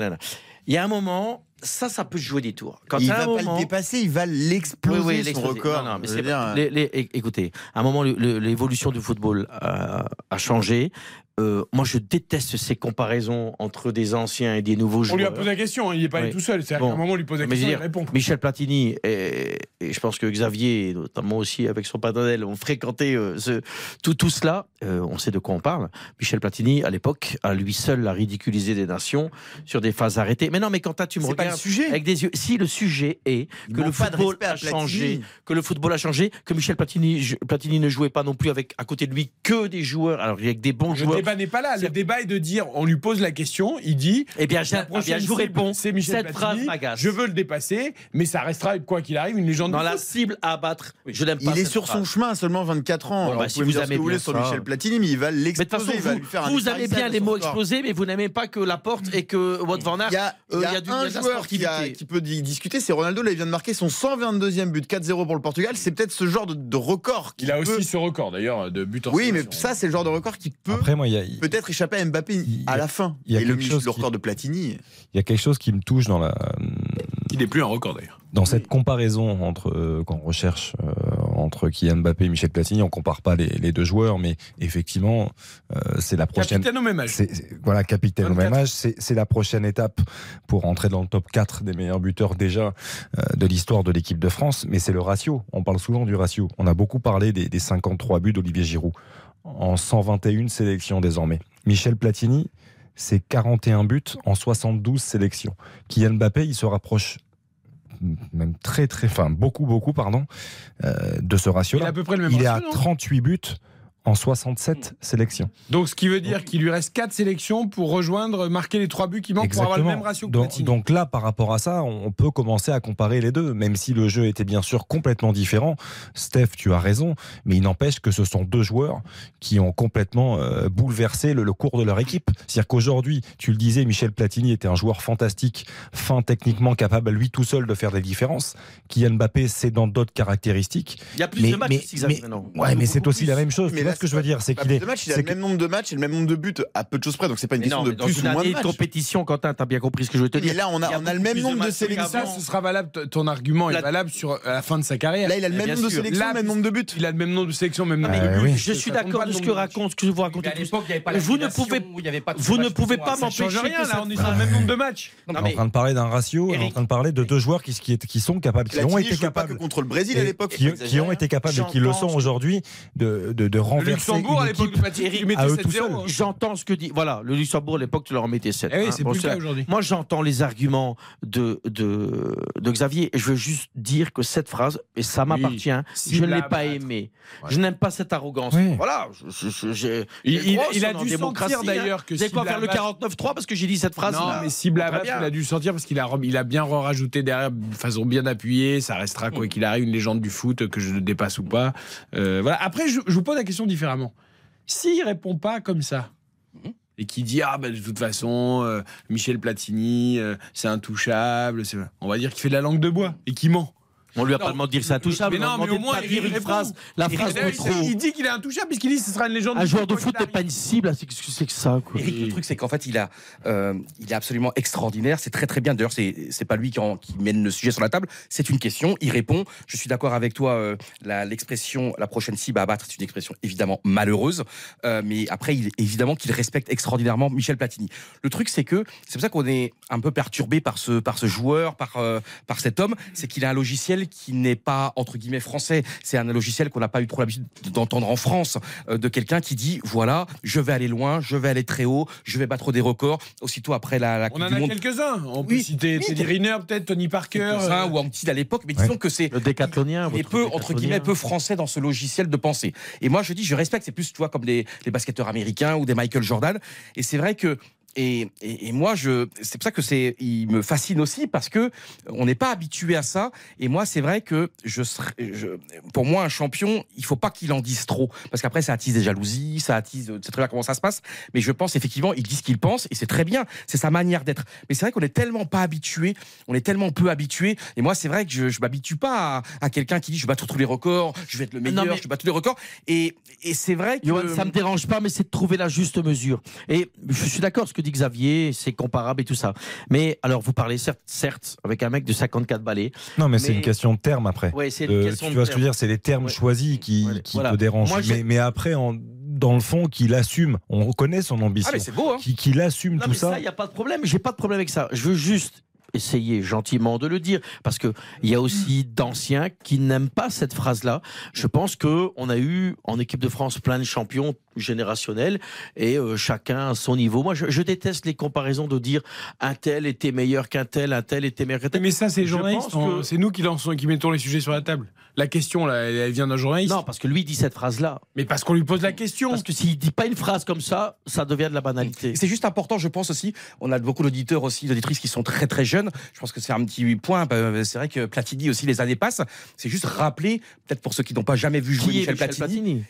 Il y a un moment, ça, ça peut jouer des tours. Quand il va pas moment, le dépasser, il va l'exploser oui, oui, son record. Non, non, mais Je c'est veux dire, pas- les- les- é- écoutez, à un moment, l'évolution du football a, a changé. Euh, moi, je déteste ces comparaisons entre des anciens et des nouveaux On joueurs. lui a posé la question, hein, il n'est pas allé Oui. tout seul. C'est-à-dire Bon. qu'à un moment, on lui pose la je question, veux il dire, répond. Michel Platini et, et je pense que Xavier, notamment aussi avec son paternel, ont fréquenté euh, ce, tout, tout cela. Euh, on sait de quoi on parle. Michel Platini, à l'époque, à lui seul, a ridiculisé des nations sur des phases arrêtées. Mais non, mais quand tu me C'est pas regardes le sujet. avec des yeux, si le sujet est Il que le football à a changé, que le football a changé, que Michel Platini, je- Platini ne jouait pas non plus avec à côté de lui que des joueurs, alors il y a que des bons Le joueurs. Débat n'est pas là. Le débat est de dire, on lui pose la question, il dit. Eh bien, la eh bien, prochaine je vous cible, réponds. C'est Michel Cette Platini. phrase. Je veux le dépasser, mais ça restera quoi qu'il arrive une légende Dans la foot. cible à abattre, je n'aime pas Il est sur son chemin seulement 24 ans. Bon, Alors, bah, vous si vous ce aimez que vous voulez sur. Michel Platini, mais il va Mais de toute l'exploser. façon, il va vous, lui faire un vous écart aimez bien les mots explosés, mais vous n'aimez pas que la porte et que Wout van Aert. Il y a, un joueur qui, peut discuter, c'est Ronaldo. Là, il vient de marquer son 122e but, 4-0 pour le Portugal. C'est peut-être ce genre de, record. Il a aussi ce record d'ailleurs de but en Oui, mais ça, c'est le genre de record qui peut Après, moi, y a, il peut-être échapper à Mbappé Il a- à la fin. il y a Et le, quelque chose le qui- record de Platini. y a quelque chose qui me touche dans la, Il n'est plus un record d'ailleurs. dans cette comparaison entre euh, qu'on recherche euh, entre Kylian Mbappé et Michel Platini. On compare pas les, les deux joueurs, mais effectivement, euh, c'est la prochaine. Capitaine au même âge. Voilà, capitaine au 24. même âge. C'est c'est la prochaine étape pour entrer dans le top 4 des meilleurs buteurs déjà euh, de l'histoire de l'équipe de France. Mais c'est le ratio. On parle souvent du ratio. On a beaucoup parlé des, des 53 buts d'Olivier Giroud en 121 sélections désormais. Michel Platini, c'est 41 buts en 72 sélections. Kylian Mbappé, il se rapproche même très très, enfin beaucoup beaucoup pardon, euh, de ce Il a ratio-là. à peu près le même Il est à non? 38 buts en 67 sélections. Donc, ce qui veut dire qu'il lui reste 4 sélections pour rejoindre, marquer les 3 buts qui manquent pour avoir le même ratio que donc, donc là, par rapport à ça, on peut commencer à comparer les deux, même si le jeu était bien sûr complètement différent. Steph, tu as raison, mais il n'empêche que ce sont deux joueurs qui ont complètement euh, bouleversé le, le cours de leur équipe. C'est-à-dire qu'aujourd'hui, tu le disais, Michel Platini était un joueur fantastique, fin techniquement capable à lui tout seul de faire des différences. Kylian Mbappé, c'est dans d'autres caractéristiques. Il y a plus Mais- de matchs mais- mais- maintenant. Ouais, mais c'est aussi la même chose. Mais ce que je veux dire, c'est qu'il est. il a le même nombre de matchs et le même nombre de buts à peu de choses près, donc c'est pas une question de plus ou moins de compétition, Quentin, t'as bien compris ce que je veux te dire. là, on a, on a le même nombre de sélections. Ça, ce sera valable. Ton argument est La- valable sur à la fin de sa carrière. Là, il a le même nombre de sélections, Là, le même nombre de buts. Il a le même nombre de sélections, même nombre de buts. oui. Je suis d'accord pas de ce que raconte, ce que je vous raconte. À l'époque, il n'y avait pas Vous ne pouvez- vous ne pouvez pas un- Ça change m'empêcher rien, là, on est sur le même nombre de matchs. On est en train de parler d'un ratio, on est en train de parler de deux joueurs qui, sont capables, qui ont été jouait pas que capables. contre le Brésil à et l'époque. qui, ont été capables et qui le sont aujourd'hui de, de, renverser Luxembourg, à l'époque tu mettais à eux 7-0. tout seuls. hein. J'entends ce que dit. Voilà, le Luxembourg, à l'époque, tu leur mettais 7. Eh oui, c'est plus le cas aujourd'hui. Moi, j'entends les arguments de, de, de Xavier et je veux juste dire que cette phrase, et ça m'appartient, je ne l'ai pas aimé. Je n'aime pas cette arrogance. Oui. Voilà. je- je- je- j'ai- Il, a dû sentir d'ailleurs que Vous si quoi faire le Blabla- 49-3 parce que j'ai dit cette phrase Non, mais si il a dû sortir parce qu'il a, il a bien rajouté derrière de façon bien appuyée. Ça restera, Mm. quoi qu'il arrive, une légende du foot, que je dépasse ou pas. Euh, voilà. Après, je vous pose la question différemment. S'il répond pas comme ça, et qui dit Ah, ben, de toute façon, euh, Michel Platini, euh, c'est intouchable, on va dire qu'il fait de la langue de bois et qu'il ment. On lui a Non. pas demandé de dire que c'est intouchable. Mais on non, lui a mais au demandé de moins, pas il dire une phrase. La Il- phrase il, de trop. il dit qu'il est intouchable puisqu'il dit que ce sera une légende Un joueur de foot n'est pas une cible. C'est ce que c'est que ça quoi. Eric, le truc, c'est qu'en fait, il, a, euh, il est absolument extraordinaire. C'est très, très bien. D'ailleurs, c'est c'est pas lui qui, en- qui mène le sujet sur la table. C'est une question. Il répond. Je suis d'accord avec toi. euh, L'expression la prochaine cible à abattre, c'est une expression évidemment malheureuse. Euh, mais après, il, évidemment qu'il respecte extraordinairement Michel Platini. Le truc, c'est que c'est pour ça qu'on est un peu perturbé par ce, par ce joueur, par, euh, par cet homme. C'est qu'il a un logiciel qui n'est pas, entre guillemets, français. C'est un logiciel qu'on n'a pas eu trop l'habitude d'entendre en France. euh, de quelqu'un qui dit voilà, je vais aller loin, je vais aller très haut, je vais battre des records. Aussitôt après la, la On Coupe en du a Monde. quelques-uns. On peut Oui, citer oui, Teddy Riner, peut-être Tony Parker. euh, ou Anquetil à l'époque, mais disons que c'est Le décathlonien. il est peu, entre guillemets, peu français dans ce logiciel de pensée. Et moi, je dis, je respecte, c'est plus, tu vois, comme les, les basketteurs américains ou des Michael Jordan. Et c'est vrai que, et, et, et moi, je, c'est pour ça que c'est, il me fascine aussi parce que on n'est pas habitué à ça. Et moi, c'est vrai que je serais, je, pour moi, un champion, il faut pas qu'il en dise trop parce qu'après, ça attise des jalousies, ça attise, c'est très bien comment ça se passe. Mais je pense effectivement, il dit ce qu'il pense et c'est très bien. C'est sa manière d'être. Mais c'est vrai qu'on est tellement pas habitué, on est tellement peu habitué. Et moi, c'est vrai que je, je m'habitue pas à, à quelqu'un qui dit je vais battre tous les records, je vais être le meilleur, mais- je vais battre tous les records. Et, et c'est vrai que Johan, ça me dérange pas, mais c'est de trouver la juste mesure. Et je suis d'accord, ce que dit Xavier, c'est comparable et tout ça. Mais alors, vous parlez certes, certes avec un mec de 54 balais. Non, mais, c'est une question de terme après. Ouais, c'est une Euh, tu vois ce que je veux terme. dire C'est les termes Ouais. choisis qui, Ouais, qui voilà. te dérangent. Moi, mais, mais après, en- dans le fond, qu'il assume. On reconnaît son ambition. ah c'est beau. Hein. Qui- Qu'il assume Non, tout mais ça. il n'y a pas de problème. J'ai pas de problème avec ça. Je veux juste essayer gentiment de le dire parce que il y a aussi d'anciens qui n'aiment pas cette phrase-là. Je pense que on a eu en équipe de France plein de champions générationnels et euh, chacun à son niveau. Moi, je, je déteste les comparaisons de dire un tel était meilleur qu'un tel, un tel était meilleur qu'un tel. Mais ça, c'est les journalistes. que- C'est nous qui, lançons, qui mettons les sujets sur la table. La question, là, elle, vient d'un journaliste. Non, parce que lui dit cette phrase-là. Mais parce qu'on lui pose la question. Parce que s'il dit pas une phrase comme ça, ça devient de la banalité. C'est juste important, je pense aussi. On a beaucoup d'auditeurs aussi, d'auditrices qui sont très très jeunes. Je pense que c'est un petit point. bah, C'est vrai que Platini aussi, les années passent. C'est juste rappeler, peut-être pour ceux qui n'ont pas jamais vu jouer Qui est Michel, Michel Platini,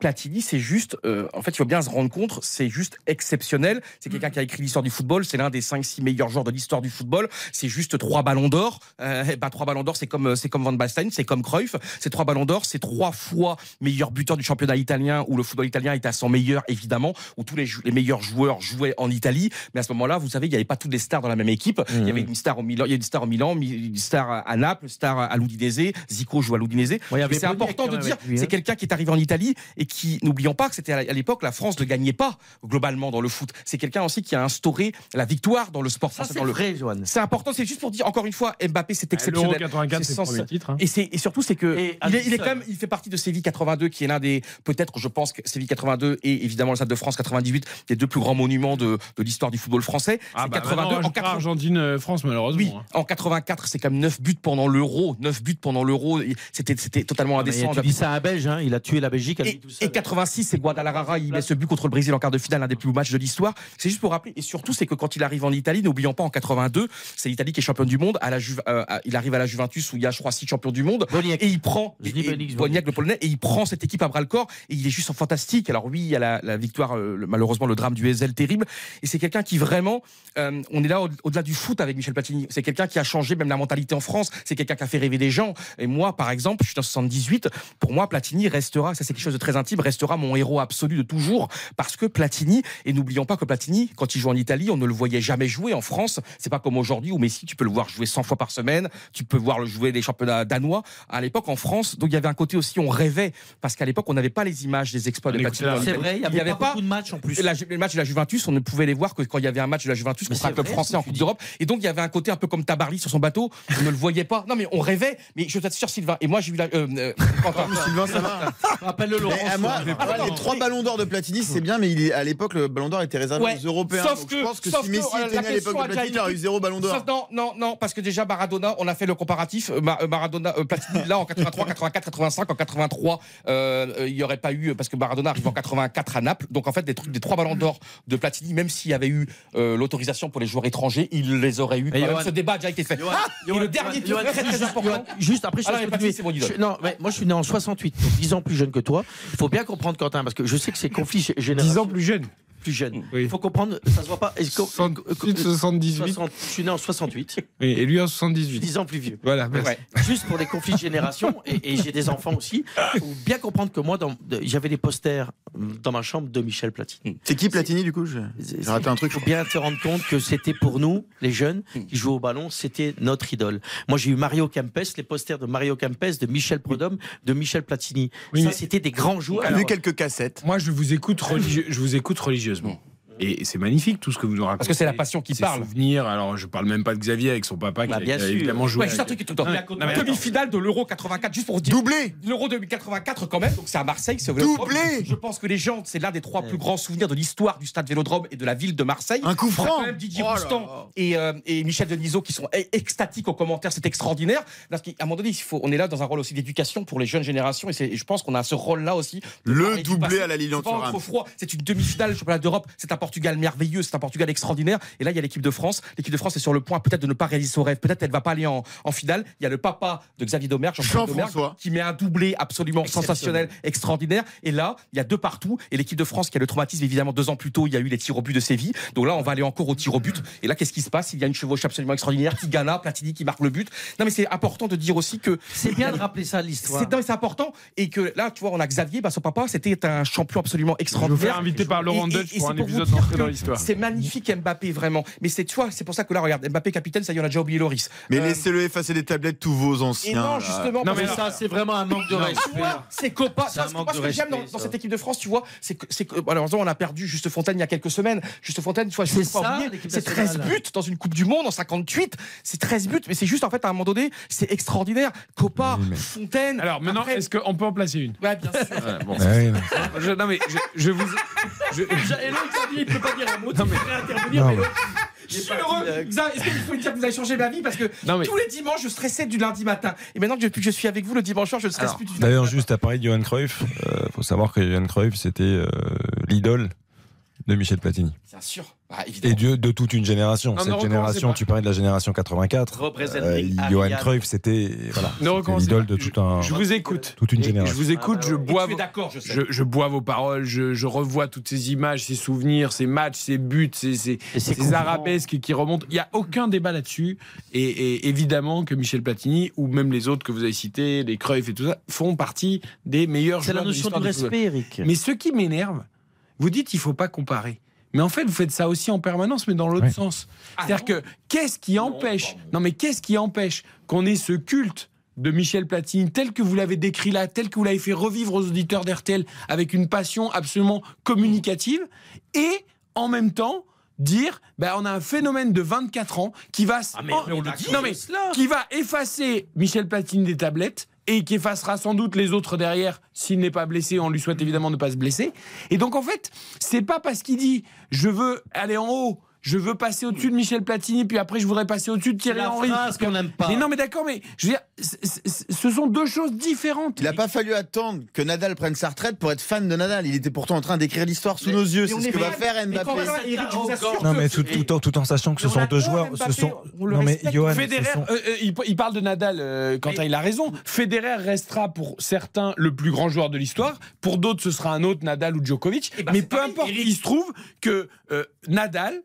Platini, c'est juste euh, en fait, il faut bien se rendre compte, c'est juste exceptionnel. C'est quelqu'un qui a écrit l'histoire du football. C'est l'un des 5-6 meilleurs joueurs de l'histoire du football. C'est juste trois ballons d'or. Euh, eh ben, trois ballons d'or, c'est comme, c'est comme Van Basten, c'est comme Cruyff. C'est trois ballons d'or. C'est trois fois meilleur buteur du championnat italien où le football italien était à son meilleur, évidemment, où tous les, les meilleurs joueurs jouaient en Italie. Mais à ce moment-là, vous savez, il n'y avait pas toutes les stars dans la même équipe. Il y avait une star au Milan, il y a une star au Milan, une star à Naples, une star à l'Udinese. Zico joue à l'Udinese. Ouais, c'est important de dire, lui, hein. c'est quelqu'un qui est arrivé en Italie et qui, n'oublions pas que c'était à à l'époque, la France ne gagnait pas globalement dans le foot. C'est quelqu'un aussi qui a instauré la victoire dans le sport Ça, français. c'est le... vrai, Johan. C'est important, c'est juste pour dire encore une fois, Mbappé c'est L'Euro exceptionnel. 84, c'est premier titre. hein. Et, c'est, et surtout, c'est que Et il, est, il quand même, il fait partie de Séville 82, qui est l'un des, peut-être, je pense que Séville 82 et évidemment le Stade de France 98, les deux plus grands monuments de, de l'histoire du football français. Ah c'est bah 82 maintenant, en je crois 80 Argentine-France, malheureusement. oui, hein. en 84, c'est quand même 9 buts pendant l'Euro, 9 buts pendant l'Euro, c'était c'était totalement Mais indécent. tu dis ça à un Belge, hein, il a tué la Belgique Et, et 86, c'est Guadalajara, il met ce but contre le Brésil en quart de finale, un des plus beaux matchs de l'histoire. C'est juste pour rappeler, et surtout, c'est que quand il arrive en Italie, n'oublions pas en 82, c'est l'Italie qui est championne du monde. À la Juve- euh, à- il arrive à la Juventus où il y a, je crois, six champions du monde. Boniek. Et il prend et- et- Boniek, le polonais, et il prend cette équipe à bras le corps. Et il est juste fantastique. Alors oui, il y a la, la victoire, euh, le- malheureusement, le drame du Ezel terrible. Et c'est quelqu'un qui vraiment, euh, on est là au- au-delà du foot avec Michel Platini. C'est quelqu'un qui a changé même la mentalité en France. C'est quelqu'un qui a fait rêver des gens. Et moi, par exemple, je suis en 78. Pour moi, Platini restera, ça c'est quelque chose de très intime, restera mon héros absolu de toujours. Parce que Platini, et n'oublions pas que Platini, quand il joue en Italie, on ne le voyait jamais jouer en France. C'est pas comme aujourd'hui où Messi, tu peux le voir jouer 100 fois par semaine. Tu peux voir le jouer les championnats danois. À l'époque, en France, donc il y avait un côté aussi, on rêvait. Parce qu'à l'époque, on n'avait pas les images des exploits de Platini. C'est vrai, il y avait, pas, beaucoup de matchs en plus. La- les matchs de la Juventus, on ne pouvait les voir que quand il y avait un match de la Juventus contre un club français en Coupe d'Europe. Et donc il y avait un côté un peu comme Tabarly sur son bateau, on ne le voyait pas. Non mais on rêvait, mais je t'assure Sylvain. Et moi j'ai vu la. euh, euh. Sylvain, ça va Rappelle-le Laurent. À moi, moi, les trois ballons d'or de Platini, c'est bien, mais il est- à l'époque, le ballon d'or était réservé Ouais. aux Européens. Sauf que- je pense que sauf si que, Messi euh, était né à l'époque de Platini, il aurait eu zéro ballon d'or. Sauf- non, non, non, parce que déjà Maradona, on a fait le comparatif. euh, Ma- euh, Maradona, euh, Platini, là en 83, 84, 85, en 83, euh, il n'y aurait pas eu parce que Maradona arrive en 84 à Naples. Donc en fait, des trucs, des trois ballons d'or de Platini, même s'il y avait eu euh, l'autorisation pour les joueurs étrangers, il les aurait eu. Mais quand même. Johan- Ce débat a déjà été fait. Johan- Ah et Johan- le dernier truc très très juste- important. Johan, Juste après, je Ah non, moi je suis né en 68, donc 10 ans plus jeune que toi. Il faut bien comprendre, Quentin, parce que je sais que c'est conflit gé- 10 générationnel. ans plus jeune. Plus jeune. Oui. Il faut comprendre, ça se voit pas. Est-ce que- 68, 78. 60, je suis né en 68, Oui, et lui en 78. 10 ans plus vieux. Voilà, merci. Ouais. Juste pour les conflits de génération, et, et j'ai des enfants aussi, il faut bien comprendre que moi, j'avais des posters dans ma chambre de Michel Platini. C'est qui Platini du coup J'ai raté un truc. Il faut bien te rendre compte que c'était pour nous, les jeunes, qui jouaient au ballon, c'était notre idole. Moi, j'ai eu Mario Kempes, les posters de Mario Kempes, de Michel Prudhomme, de Michel Platini. Oui, Ça, c'était des grands joueurs. J'ai vu quelques cassettes. Moi, je vous écoute, religieux- je vous écoute religieusement sérieusement. Et c'est magnifique tout ce que vous nous racontez. Parce que c'est la passion qui parle. souvenirs. Alors, je parle même pas de Xavier avec son papa qui, Bah, a- bien qui a sûr. évidemment joué. Ouais, juste un truc attends. Demi-finale de l'Euro 84, juste pour dire. Doublé L'Euro 2084 quand même, donc c'est à Marseille, c'est Doublé. Je pense que les gens, c'est l'un des trois plus grands souvenirs de l'histoire du stade Vélodrome et de la ville de Marseille. Un coup franc quand même Didier Oh Roustan et, euh, et Michel Denisot qui sont e- extatiques aux commentaires, c'est extraordinaire. Parce qu'à un moment donné, il faut, on est là dans un rôle aussi d'éducation pour les jeunes générations et, je pense qu'on a ce rôle-là aussi. Le doublé à la Thuram. trop froid. C'est une demi-finale du championnat d'Europe. C'est un Portugal merveilleux, c'est un Portugal extraordinaire. Et là, il y a l'équipe de France. L'équipe de France est sur le point peut-être de ne pas réaliser son rêve. Peut-être elle va pas aller en, en finale. Il y a le papa de Xavier Domergue, Jean-François Jean-François. qui met un doublé absolument sensationnel, extraordinaire. Et là, il y a deux partout. Et l'équipe de France qui a le traumatisme, évidemment, deux ans plus tôt, il y a eu les tirs au but de Séville. Donc là, on va aller encore au tir au but. Et là, qu'est-ce qui se passe? Il y a une chevauche absolument extraordinaire. Tigana, Platini qui marque le but. Non, mais c'est important de dire aussi que C'est bien de rappeler ça, l'histoire. c'est important et que là tu vois on a Xavier bah, son papa c'était un champion absolument Je vais vous extraordinaire faire inviter par Laurent Deutsch et pour un épisode dans l'histoire. c'est magnifique Mbappé vraiment mais c'est tu vois c'est pour ça que là regarde Mbappé capitaine ça y est on a déjà oublié Loris Mais Euh, laissez-le effacer des tablettes, tous vos et anciens. non justement Non, mais ça, c'est vraiment un manque de respect. c'est copain. C'est un Parce que manque moi, ce que j'aime dans, ça. cette équipe de France, tu vois, c'est que, c'est que malheureusement, on a perdu Juste Fontaine il y a quelques semaines. Juste Fontaine, tu vois, je pas ça, c'est 13 nationale. buts dans une Coupe du Monde en 58. C'est 13 buts, mais c'est juste, en fait, à un moment donné, c'est extraordinaire. Copa, Fontaine. Alors maintenant, est-ce qu'on peut en placer une Ouais, bien sûr. Ouais, bon. Ouais, non. Je- Non mais je, je vous. je- il peut pas dire un mot. Non, mais- intervenir, Non, mais l'autre, Je suis heureux. euh, Est-ce qu'il faut dire que vous avez changé ma vie Parce que Non, mais- tous les dimanches, je stressais du lundi matin. Et maintenant que depuis que je suis avec vous le dimanche soir, je ne stresse plus du lundi D'ailleurs, juste à parler de Johan Cruyff, il faut savoir que Johan Cruyff, c'était euh, l'idole de Michel Platini. Bien sûr. Bah, évidemment. Et de, de toute une génération. Non, Cette génération, tu parlais de la génération 84. Représente Euh. Johan Cruyff, c'était voilà, l'idole de tout un, Je vous écoute. toute une et Je génération. vous écoute, je Et bois. tu es vos- d'accord, je. Je, je bois vos paroles, je, je revois toutes ces images, ces souvenirs, ces matchs, ces buts, ces, ces, ces arabesques qui remontent. Il n'y a aucun débat là-dessus. Et, et évidemment que Michel Platini, ou même les autres que vous avez cités, les Cruyff et tout ça, font partie des meilleurs C'est la joueurs de notion football. respect, Eric. Mais ce qui m'énerve, vous dites il faut pas comparer. Mais en fait, vous faites ça aussi en permanence, mais dans l'autre sens. C'est-à-dire que qu'est-ce qui empêche Non, mais qu'est-ce qui empêche qu'on ait ce culte de Michel Platini tel que vous l'avez décrit là, tel que vous l'avez fait revivre aux auditeurs d'RTL avec une passion absolument communicative, et en même temps dire ben on a un phénomène de 24 ans qui va Ah, mais en- on le dit, non mais cela. qui va effacer Michel Platini des tablettes et qui effacera sans doute les autres derrière s'il n'est pas blessé. On lui souhaite évidemment de ne pas se blesser. Et donc en fait, c'est pas parce qu'il dit je veux aller en haut. Je veux passer au-dessus de Michel Platini, puis après je voudrais passer au-dessus de Thierry la Henry. phrase qu'on n'aime pas. Mais non, mais d'accord, mais je veux dire, ce sont deux choses différentes. Il n'a pas fallu attendre que Nadal prenne sa retraite pour être fan de Nadal. Il était pourtant en train d'écrire l'histoire sous nos yeux. C'est ce que va faire Mbappé. Non, mais tout, tout en, tout en sachant que ce sont deux joueurs. Mbappé, Ce sont... Non, mais. Johan, ce Federer, sont- euh, euh, il, parle de Nadal euh, quand il a raison. Federer restera pour certains le plus grand joueur de l'histoire. Pour d'autres, ce sera un autre Nadal ou Djokovic. Eh ben, Mais peu pareil, importe, Eric. il se trouve que euh, Nadal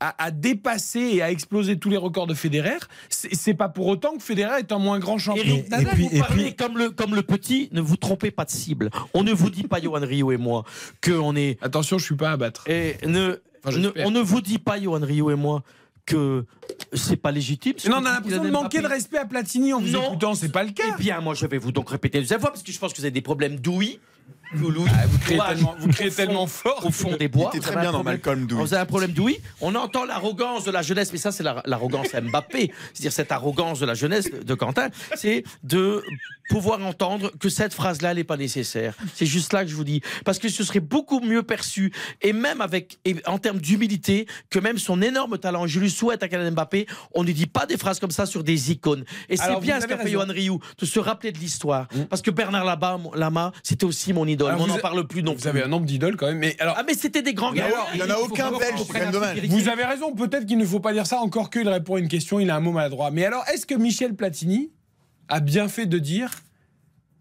a, a dépassé et a explosé tous les records de Federer. C'est pas pour autant que Federer est un moins grand champion. Eric, que Nadal. puis- vous parlez comme le, comme le petit, ne vous trompez pas de cible. On ne vous dit pas, Johan Rio et moi, qu'on est. Attention, je suis pas à battre. Et ne, Enfin, ne- j'espère. on ne vous dit pas, Johan Rio et moi, que c'est pas légitime. ce Non, que on a l'impression de manquer de respect à Platini en vous Non. écoutant. C'est pas le cas. Eh bien, moi, je vais vous donc répéter une deuxième fois parce que je pense que vous avez des problèmes d'ouïe. Toulouse, Ah, vous criez courage, tellement, vous criez au fond- tellement fort. au fond des bois. Très bien dans Malcolm. Vous avez un problème d'ouïe. On entend l'arrogance de la jeunesse, mais ça, c'est la- l'arrogance à Mbappé. C'est-à-dire cette arrogance de la jeunesse de Quentin, c'est de pouvoir entendre que cette phrase-là, elle n'est pas nécessaire. C'est juste là que je vous dis. Parce que ce serait beaucoup mieux perçu, et même avec, et en termes d'humilité, que même son énorme talent. Je lui souhaite à Kylian Mbappé, on ne dit pas des phrases comme ça sur des icônes. Et c'est bien ce qu'a fait. Johan Rioux, de se rappeler de l'histoire. Parce que Bernard Lama, Lama c'était aussi mon idole. Alors, on n'en parle plus non Vous plus. avez un nombre d'idoles quand même. Mais alors, Ah, mais c'était des grands gars. Il n'y en a aucun belge, c'est quand même dommage. Vous avez raison, peut-être qu'il ne faut pas dire ça, encore qu'il répond à une question, il a un mot maladroit. Mais alors, est-ce que Michel Platini a bien fait de dire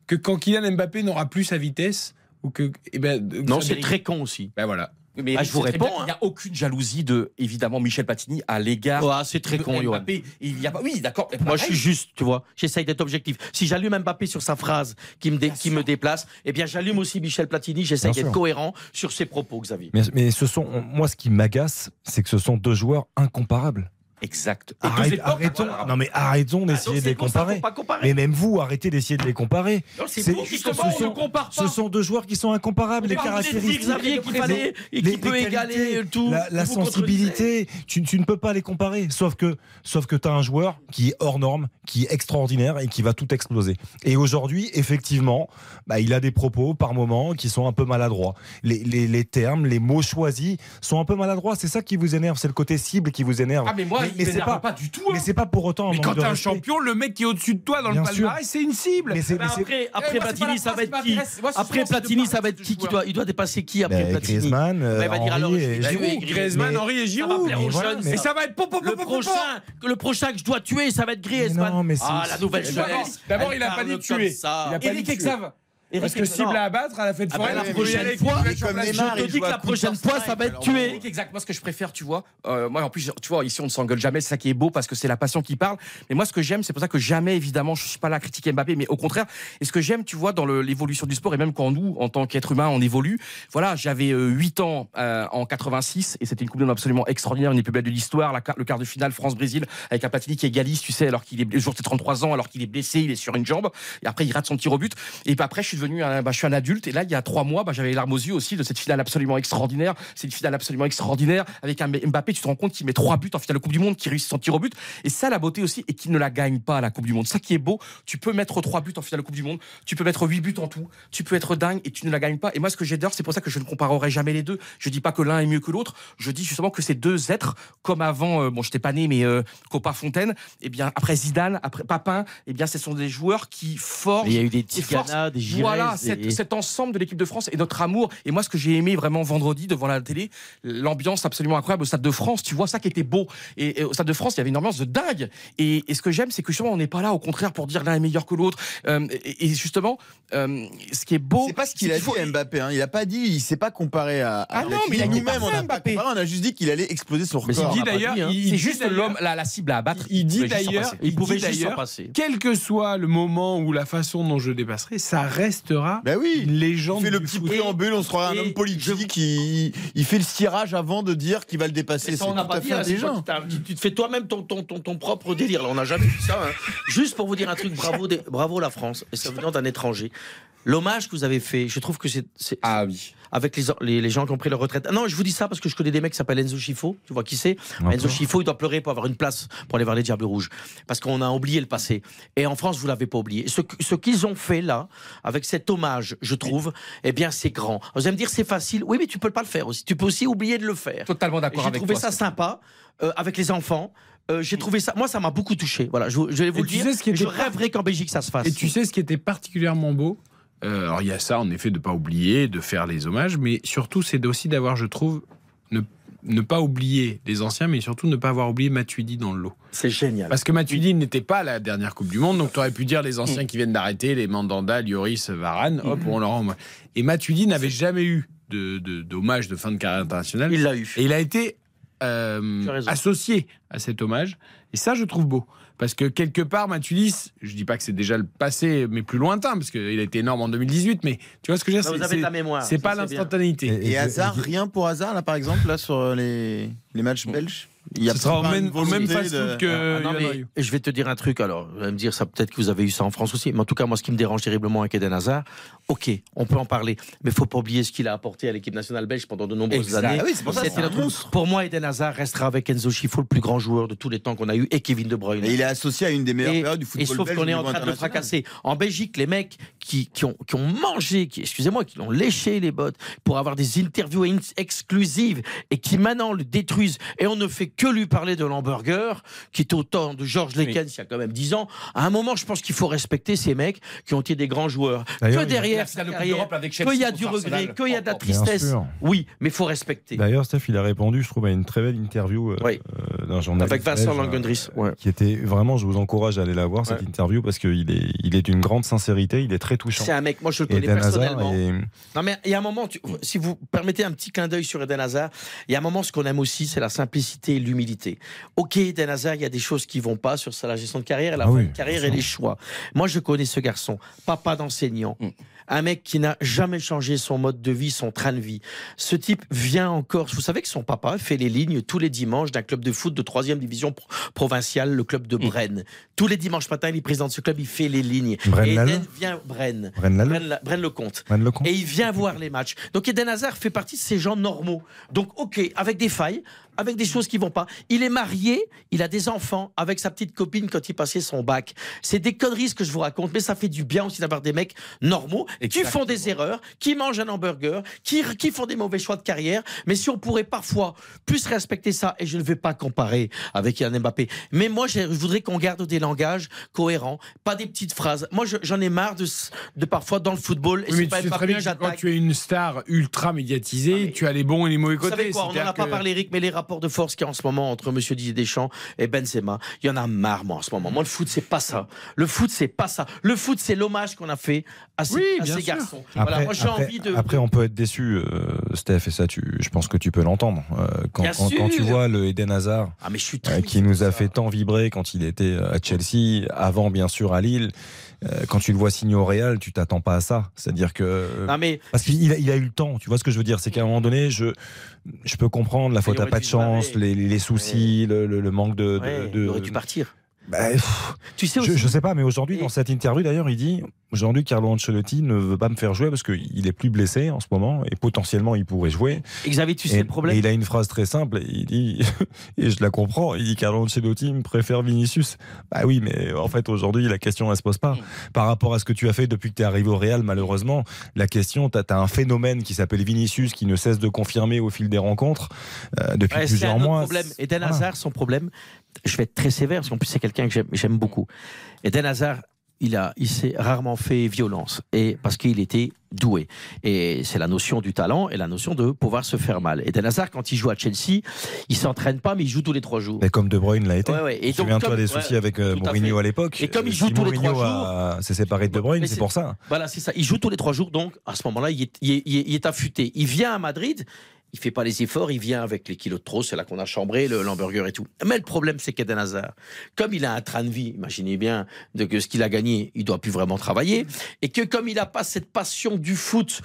que quand Kylian Mbappé n'aura plus sa vitesse, ou que. eh ben, que Non, c'est très con aussi. Ben voilà. Mais Ah, je vous réponds, hein. Il n'y a aucune jalousie de, évidemment, Michel Platini à l'égard. Ah, c'est très de con. Mbappé. Il y a pas. Oui, d'accord. mais Moi, je suis juste, tu vois. J'essaye d'être objectif. Si j'allume Mbappé sur sa phrase qui me, dé- qui me déplace, eh bien, j'allume aussi Michel Platini. J'essaye d'être cohérent sur ses propos, Xavier. Mais, mais ce sont, moi, ce qui m'agace, c'est que ce sont deux joueurs incomparables. Exact. Et Arrête- deux époques, arrêtons, voilà. non mais arrêtons d'essayer donc, de les comparer. Mais même vous, arrêtez d'essayer de les comparer. Non, c'est C'est- vous, justement, ce on sont- compare. Ce sont deux joueurs qui sont incomparables. Les caractéristiques, Xavier qu'il fallait et les- qui peut les égaler tout. La, sensibilité, tu, tu ne peux pas les comparer. Sauf que, sauf que tu as un joueur qui est hors norme, qui est extraordinaire et qui va tout exploser. Et aujourd'hui, effectivement, bah, il a des propos par moments qui sont un peu maladroits. Les, les- les termes, les mots choisis sont un peu maladroits. C'est ça qui vous énerve. C'est le côté cible qui vous énerve. Ah, mais moi, il c'est pas, pas du tout. mais hein. c'est pas pour autant Mais quand t'es un champion, le mec qui est au-dessus de toi dans Bien le palmarès, c'est une cible. Mais mais c'est- après, après Eh, Platini, la ça va être qui Après Platini, ça va être qui qui joueur. doit, il doit dépasser qui après Ben, Platini Griezmann, je- et bah oui, Giroud. Mais- et Ça va mais- être pop, pop, Le pop, pop, pop. prochain, que le prochain que je dois tuer, ça va être Griezmann. non, mais c'est- ah, la nouvelle D'abord, jeunesse. D'abord, il a pas dit tuer. ça. Il a pas Eric dit de tuer. Exave. Parce que non. à abattre à la fête Ah foraine, la il faut y prochaine fois, Je te dis que la prochaine fois, ça va être tué. Exact. Moi, ce que je préfère, tu vois, euh, moi, en plus, tu vois, ici, on ne s'engueule jamais, c'est ça qui est beau parce que c'est la passion qui parle. Mais moi, ce que j'aime, c'est pour ça que jamais, évidemment, je suis pas là à critiquer Mbappé, mais au contraire, et ce que j'aime, tu vois, dans l'évolution du sport, et même quand nous, en tant qu'être humain, on évolue, voilà, j'avais euh, 8 ans euh, en 86, et c'était une Coupe du Monde absolument extraordinaire, une des plus belles de l'histoire, la le quart de finale France-Brésil, avec un Platini qui égalise, tu sais, alors qu'il est, le jour de ses 33 ans, alors qu'il est blessé, il est sur une jambe, et après, il rate son tir au but. Et puis après, je suis devenu un, bah, je suis un adulte, et là, il y a trois mois, bah, j'avais les larmes aux yeux aussi de cette finale absolument extraordinaire. C'est une finale absolument extraordinaire avec un Mbappé. Tu te rends compte qu'il met trois buts en finale de Coupe du Monde, qui réussit son tir au but. Et ça, la beauté aussi, et qu'il ne la gagne pas la Coupe du Monde. Ça qui est beau, tu peux mettre trois buts en finale de Coupe du Monde, tu peux mettre huit buts en tout, tu peux être dingue et tu ne la gagnes pas. Et moi, ce que j'adore, c'est pour ça que je ne comparerai jamais les deux. Je dis pas que l'un est mieux que l'autre. Je dis justement que ces deux êtres, comme avant, euh, bon, j'étais pas né, mais euh, Copa Fontaine, et bien après Zidane, après Papin, et bien, ce sont des joueurs qui forgent. Il y a eu des Tigana, des Ouais, Voilà, et- cet, ensemble de l'équipe de France et notre amour. Et moi, ce que j'ai aimé vraiment vendredi devant la télé, l'ambiance absolument incroyable au Stade de France. Tu vois ça qui était beau. Et, et au Stade de France, il y avait une ambiance de dingue. Et, et ce que j'aime, c'est que justement, on n'est pas là, au contraire, pour dire l'un est meilleur que l'autre. Euh, et, et justement, euh, ce qui est beau. C'est pas ce qu'il a dit Mbappé. Hein. Il a pas dit, il s'est pas comparé à. à Ah non, mais il a nous-mêmes, on pas Mbappé. comparé. On a juste dit qu'il allait exploser son record. il dit d'ailleurs, il- il C'est dit juste l'homme, la, la cible à abattre. Il dit d'ailleurs, passer. il pouvait juste passer. quel que soit le moment ou la façon dont je dépasserai, ça restera Bah oui. une légende. Il fait le petit foot. préambule, on se croit un homme politique, il, il fait le tirage avant de dire qu'il va le dépasser. Mais ça, on n'a pas à dit, fait hein, toi t'as- tu, tu te fais toi-même ton, ton, ton, ton propre délire. Là, on n'a jamais vu ça. hein. Juste pour vous dire un truc, bravo, des- bravo la France, et ça venant d'un étranger. L'hommage que vous avez fait, je trouve que c'est. c'est- Ah oui. Avec les, les, les gens qui ont pris leur retraite. Ah non, je vous dis ça parce que je connais des mecs qui s'appellent Enzo Schifo. Tu vois qui c'est? Enzo Schifo, il doit pleurer pour avoir une place pour aller voir les Diables Rouges. Parce qu'on a oublié le passé. Et en France, vous l'avez pas oublié. Ce, ce qu'ils ont fait là, avec cet hommage, je trouve, eh bien, c'est grand. Vous allez me dire, c'est facile. Oui, mais tu peux pas le faire aussi. Tu peux aussi oublier de le faire. Totalement d'accord J'ai avec trouvé toi, ça sympa euh, avec les enfants. Euh, j'ai trouvé ça. Moi, ça m'a beaucoup touché. Voilà, je, je vais vous Et le tu dire. sais ce qui je rêverais qu'en Belgique ça se fasse. Et tu sais ce qui était particulièrement beau? Alors il y a ça, en effet, de pas oublier, de faire les hommages, mais surtout c'est aussi d'avoir, je trouve, ne, ne pas oublier les anciens, mais surtout ne pas avoir oublié Matuidi dans le lot. C'est génial. Parce que Matuidi n'était pas à la dernière Coupe du Monde, donc tu aurais pu dire les anciens qui viennent d'arrêter, les Mandanda, Lloris, Varane, hop, on leur rend. Et Matuidi n'avait jamais eu de, de- d'hommage de fin de carrière internationale. Il l'a eu. Et il a été euh, associé à cet hommage. Et ça, je trouve beau. Parce que quelque part, Matuidi, je dis pas que c'est déjà le passé, mais plus lointain, parce qu'il a été énorme en 2018, mais tu vois ce que je veux dire vous c'est- avez de la c'est- mémoire, C'est ça, pas l'instantanéité. Et hasard, rien pour hasard, là, par exemple, là, sur les, les matchs belges Il y a Ce sera au pas même- même fast-food de- que- Ah non, Yohan mais Ryu. je vais te dire un truc. Alors, vous allez me dire ça. Peut-être que vous avez eu ça en France aussi. Mais en tout cas, moi, ce qui me dérange terriblement avec Eden Hazard, ok, on peut en parler, mais faut pas oublier ce qu'il a apporté à l'équipe nationale belge pendant de nombreuses Exact. années. Ah oui, c'est pour ça, notre-. Pour moi, Eden Hazard restera avec Enzo Schifo, le plus grand joueur de tous les temps qu'on a eu, et Kevin De Bruyne. Et il est associé à une des meilleures Et- périodes du et football sauf belge qu'on est en train de le fracasser. En Belgique, les mecs qui, qui ont, qui ont mangé, qui, excusez-moi, qui l'ont léché les bottes pour avoir des interviews in- exclusives et qui maintenant le détruisent. Et on ne fait que lui parler de l'hamburger, qui est au temps de Georges Lekens il y a quand même 10 ans. À un moment, je pense qu'il faut respecter ces mecs qui ont été des grands joueurs. Que derrière, qu'il y a du regret, qu'il y a de la tristesse. Oui, mais il faut respecter. D'ailleurs, Steph, il a répondu, je trouve, à une très belle interview euh, Oui. euh, d'un journaliste. Avec Vincent belge, Langendries. euh, Ouais. Qui était vraiment, je vous encourage à aller la voir, cette Ouais. interview, parce qu'il est, il est d'une grande sincérité, il est très touchant. C'est un mec, moi je le connais Eden personnellement. Non, mais il y a un moment, tu- si vous permettez un petit clin d'œil sur Eden Hazard, il y a un moment, ce qu'on aime aussi, c'est la simplicité et l'humilité. Ok, Eden Hazard, il y a des choses qui vont pas sur sa la gestion de carrière, et la Ah oui, de carrière et les choix. Moi, je connais ce garçon, papa d'enseignant. Un mec qui n'a jamais changé son mode de vie, son train de vie. Ce type vient en Corse. Vous savez que son papa fait les lignes tous les dimanches d'un club de foot de troisième division pro- provinciale, le club de Brenne. Tous les dimanches matin, il est président de ce club, il fait les lignes. Brenne et Lalla Eden vient Brenne. Brenne Lalla Brenne, la- Brenne le Comte. Et il vient voir les matchs. Donc Eden Hazard fait partie de ces gens normaux. Donc ok, avec des failles, avec des choses qui vont pas. Il est marié, il a des enfants avec sa petite copine quand il passait son bac. C'est des conneries ce que je vous raconte, mais ça fait du bien aussi d'avoir des mecs normaux qui font des erreurs, qui mangent un hamburger, qui, qui font des mauvais choix de carrière. Mais si on pourrait parfois plus respecter ça, et je ne vais pas comparer avec Yann Mbappé, mais moi je voudrais qu'on garde des langages cohérents, pas des petites phrases. Moi je- j'en ai marre de, parfois dans le football. Et Oui, mais tu pas sais Mbappé très bien que que quand tu es une star ultra médiatisée, tu as les bons et les mauvais Vous côtés. savez quoi, on n'en a pas que- parlé, Eric, mais les rapports de force qu'il y a en ce moment entre Monsieur Didier Deschamps et Benzema, il y en a marre, moi, en ce moment. Moi, le foot, c'est pas ça. Le foot, c'est pas ça. Le foot, c'est l'hommage qu'on a fait à ces, Oui, à bien ces sûr. garçons. Après, voilà, moi, j'ai après- envie de. après, on peut être déçu, euh, Steph, et ça, tu, je pense que tu peux l'entendre. Euh, quand, Bien quand- quand tu vois le Eden Hazard, Ah, mais je suis euh, qui nous a fait tant vibrer quand il était à Chelsea, avant bien sûr à Lille, euh, quand tu le vois signer au Real, tu t'attends pas à ça. C'est-à-dire que. Non, mais Parce qu'il a, il a eu le temps, tu vois ce que je veux dire C'est qu'à un moment donné, je, je peux comprendre la faute à pas de chance, les, les soucis, le, le- le manque de. de- ouais, de- il aurait dû partir. Bah, pff, Tu sais je, aussi. je sais pas, mais aujourd'hui, Et- dans cette interview, d'ailleurs, il dit aujourd'hui, Carlo Ancelotti ne veut pas me faire jouer parce qu'il est plus blessé en ce moment et potentiellement il pourrait jouer. Xavier, tu sais et, le problème et il a une phrase très simple. Il dit, et je la comprends, il dit Carlo Ancelotti me préfère Vinicius. Bah oui, mais en fait, aujourd'hui, la question, elle se pose pas. Par rapport à ce que tu as fait depuis que tu es arrivé au Real, malheureusement, la question, tu as, un phénomène qui s'appelle Vinicius qui ne cesse de confirmer au fil des rencontres euh, depuis Ouais, plusieurs un mois. problème. Eden voilà. Hazard, son problème, je vais être très sévère, parce qu'en plus, c'est quelqu'un que j'aime- beaucoup. Eden Hazard, il, a, il s'est rarement fait violence, et parce qu'il était doué. Et c'est la notion du talent et la notion de pouvoir se faire mal. Eden Hazard, quand il joue à Chelsea, il s'entraîne pas, mais il joue tous les trois jours. Mais comme De Bruyne l'a été. Ouais, ouais. Et donc, Souviens-toi comme- des soucis ouais, avec euh, à Mourinho à l'époque. Et comme il joue si tous les trois a- s'est séparé de De Bruyne, c'est c'est- pour ça. Voilà, c'est ça. Il joue tous les trois jours, donc à ce moment-là, il est, il est- il est- il est affûté. Il vient à Madrid, il fait pas les efforts, il vient avec les kilos de trop, c'est là qu'on a chambré, le l'hamburger et tout. Mais le problème, c'est qu'Eden Hazard, comme il a un train de vie, imaginez bien de que ce qu'il a gagné, il doit plus vraiment travailler, et que comme il n'a pas cette passion du foot,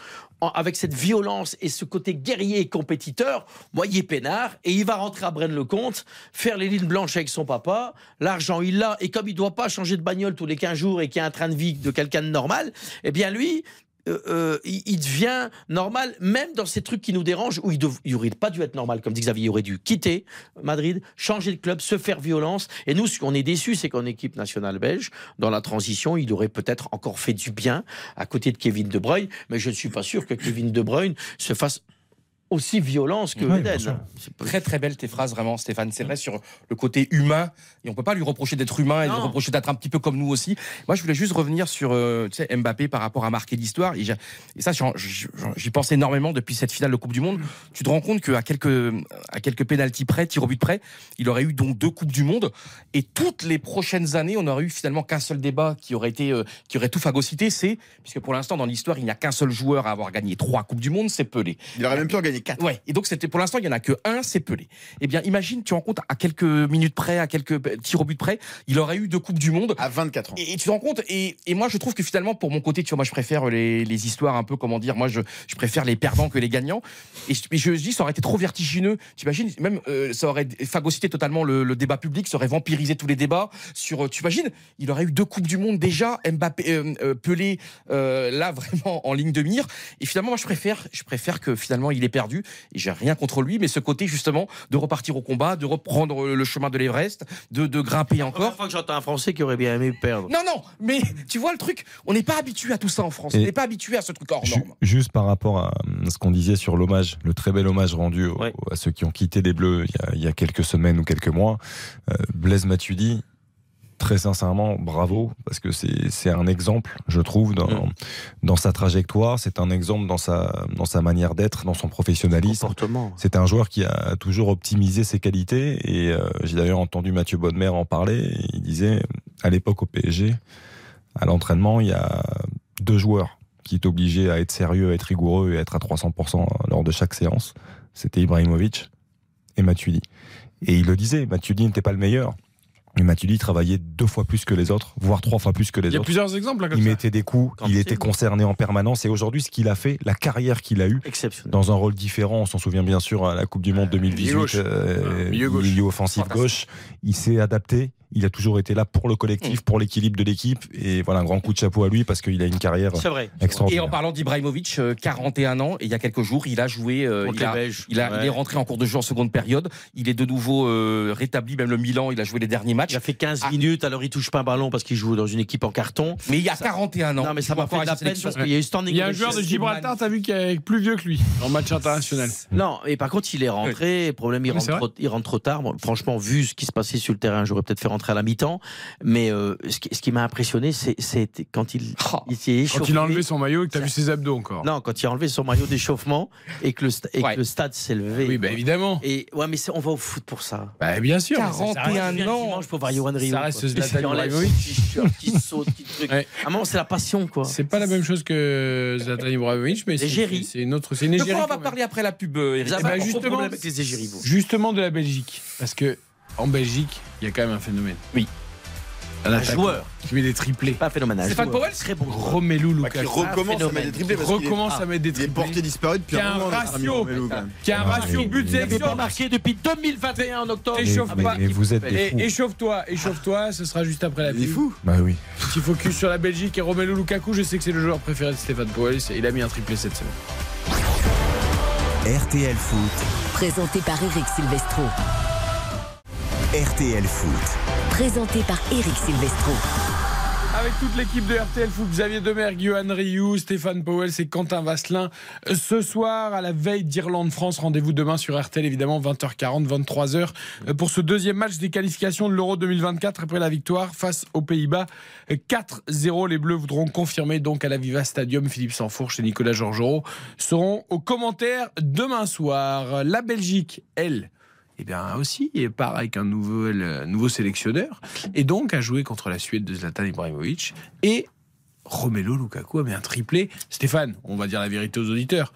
avec cette violence et ce côté guerrier et compétiteur, moi, il est peinard et il va rentrer à Braine-le-Comte, faire les lignes blanches avec son papa. L'argent, il l'a. Et comme il doit pas changer de bagnole tous les 15 jours et qu'il a un train de vie de quelqu'un de normal, eh bien, lui, euh, euh, il, il devient normal, même dans ces trucs qui nous dérangent, où il, dev- il aurait pas dû être normal, comme dit Xavier, il aurait dû quitter Madrid, changer de club, se faire violence. Et nous, ce qu'on est déçus, c'est qu'en équipe nationale belge, dans la transition, il aurait peut-être encore fait du bien à côté de Kevin De Bruyne, mais je ne suis pas sûr que Kevin De Bruyne se fasse aussi violence que pas- Très très belle tes phrases vraiment Stéphane. C'est vrai sur le côté humain et on peut pas lui reprocher d'être humain et lui reprocher d'être un petit peu comme nous aussi. Moi je voulais juste revenir sur euh, tu sais, Mbappé par rapport à marquer l'histoire et, ça j'y pense énormément depuis cette finale de Coupe du Monde. Tu te rends compte qu'à quelques à quelques pénalties près, tir au but près, il aurait eu donc deux coupes du monde et toutes les prochaines années on aurait eu finalement qu'un seul débat qui aurait été euh, qui aurait tout phagocyté, c'est puisque pour l'instant dans l'histoire il n'y a qu'un seul joueur à avoir gagné trois coupes du monde, c'est Pelé. Il aurait même pu en gagner 4. Ouais, et donc c'était pour l'instant, il y en a que un, c'est Pelé. Eh bien, imagine, tu rends compte à quelques minutes près, à quelques tirs au but près, il aurait eu deux coupes du monde à 24 ans. Et, et tu te rends compte et, et moi je trouve que finalement pour mon côté, tu vois, moi je préfère les, les histoires un peu comment dire, moi je, je préfère les perdants que les gagnants. Et je, et je dis ça aurait été trop vertigineux. Tu imagines même euh, ça aurait phagocyté totalement le, le débat public, ça aurait vampirisé tous les débats sur. euh, Tu imagines, il aurait eu deux coupes du monde déjà, Mbappé, euh, euh, Pelé, euh, là vraiment en ligne de mire. Et finalement, moi je préfère, je préfère que finalement il ait perdu. Et j'ai rien contre lui, mais ce côté justement de repartir au combat, de reprendre le chemin de l'Everest, de, de grimper encore. Première fois que j'entends un Français qui aurait bien aimé perdre. Non, non, mais tu vois le truc, on n'est pas habitué à tout ça en France. Et- On n'est pas habitué à ce truc hors norme. Juste par rapport à euh, ce qu'on disait sur l'hommage, le très bel hommage rendu au- à ceux qui ont quitté les Bleus il y a, il y a quelques semaines ou quelques mois, euh, Blaise Matuidi, très sincèrement, bravo, parce que c'est un exemple, je trouve, dans, Mm. dans sa trajectoire, c'est un exemple dans sa, dans sa manière d'être, dans son professionnalisme. C'est un joueur qui a toujours optimisé ses qualités, et euh, j'ai d'ailleurs entendu Mathieu Bonnemer en parler, il disait, à l'époque au PSG, à l'entraînement, il y a deux joueurs qui est obligé à être sérieux, à être rigoureux et à être à 300% lors de chaque séance. C'était Ibrahimovic et Matuidi. Et il le disait, Matuidi n'était pas le meilleur. Mais Matuidi travaillait deux fois plus que les autres, voire trois fois plus que les Il y a autres. plusieurs exemples là, comme Il ça. mettait des coups, il était concerné en permanence. Et aujourd'hui, ce qu'il a fait, la carrière qu'il a eue, dans un rôle différent, on s'en souvient bien sûr à la Coupe du Monde 2018, gauche. euh, Milieu gauche. milieu offensif gauche. Il s'est adapté. Il a toujours été là pour le Mm. collectif, pour l'équilibre de l'équipe. Et voilà, un grand coup de chapeau à lui parce qu'il a une carrière Et extraordinaire. en parlant d'Ibrahimovic, euh, 41 ans, et il y a quelques jours, il a joué, euh, il, a, il, a- Ouais. il est rentré en cours de jeu en seconde période. Il est de nouveau euh, rétabli, même le Milan, il a joué les derniers matchs. Il a fait 15 minutes, alors il touche pas un ballon parce qu'il joue dans une équipe en carton. Mais il y a 41 ans. Non, mais ça Il m'a fait de la peine sélection. parce qu'il y a eu standing Il y a un joueur de. Gibraltar, t'as vu, qui est plus vieux que lui en match international. Non, et par contre, il est rentré. Problème, il rentre, c'est vrai. trop, il rentre trop tard. Bon, franchement, vu ce qui se passait sur le terrain, j'aurais peut-être fait rentrer à la mi-temps. Mais euh, ce qui, ce qui m'a impressionné, c'est quand il, il s'est échauffé. Quand il a enlevé son maillot et que t'as vu ses abdos encore. Non, quand il a enlevé son maillot d'échauffement et que le, sta- et que le stade s'est levé. Oui, bah, évidemment. Et ouais, mais on va au foot pour ça. Bah, bien sûr. mais ça- ça 41 reste- ans. Dimanche pour voir Johan Rio. Ça reste quoi. Zlatan Ibrahimovic. qui saute, qui truc. Ouais. À un moment, c'est la passion, quoi. C'est pas la même chose que Zlatan Ibrahimovic, mais c'est une autre. C'est une De égérie. quoi on va parler après la pub, euh, Eric Eh ben. Justement de la Belgique. Parce que en Belgique, il y a quand même un phénomène. Oui. Un, joueur. qui met des triplés. Pas un phénomène. Stéphane joueur. Powell Très bon. Romelu Bah, Lukaku. qui recommence à mettre des triplés Qui parce est- recommence Ah, à mettre des il est triplés. porté disparu depuis Qui a un moment. ratio. Qui a un Ah, ratio mais- but Il n'avait pas sélection. marqué depuis 2021 en octobre. Échauffe mais- pas. mais vous êtes des Et fous. échauffe-toi, échauffe-toi, ce sera juste après la Il est fou. Bah oui. Petit focus sur la Belgique et Romelu Lukaku, je sais que c'est le joueur préféré de Stéphane Powell, il a mis un triplé cette semaine. RTL Foot. Présenté par Eric Silvestro. RTL Foot. Présenté par Eric Silvestro. avec toute l'équipe de RTL Foot, Xavier Demergue, Johan Rioux, Stéphane Powell et Quentin Vasselin. Ce soir, à la veille d'Irlande-France, rendez-vous demain sur RTL, évidemment, 20h40, 23h, pour ce deuxième match des qualifications de l'Euro 2024 après la victoire face aux Pays-Bas. 4-0, les Bleus voudront confirmer donc à la Viva Stadium. Philippe Sansfourche et Nicolas Georgerot seront aux commentaires demain soir. La Belgique, elle, eh bien aussi part avec un nouveau, euh, nouveau sélectionneur et donc a joué contre la Suède de Zlatan Ibrahimovic et Romelu Lukaku a mis un triplé. Stéphane, on va dire la vérité aux auditeurs.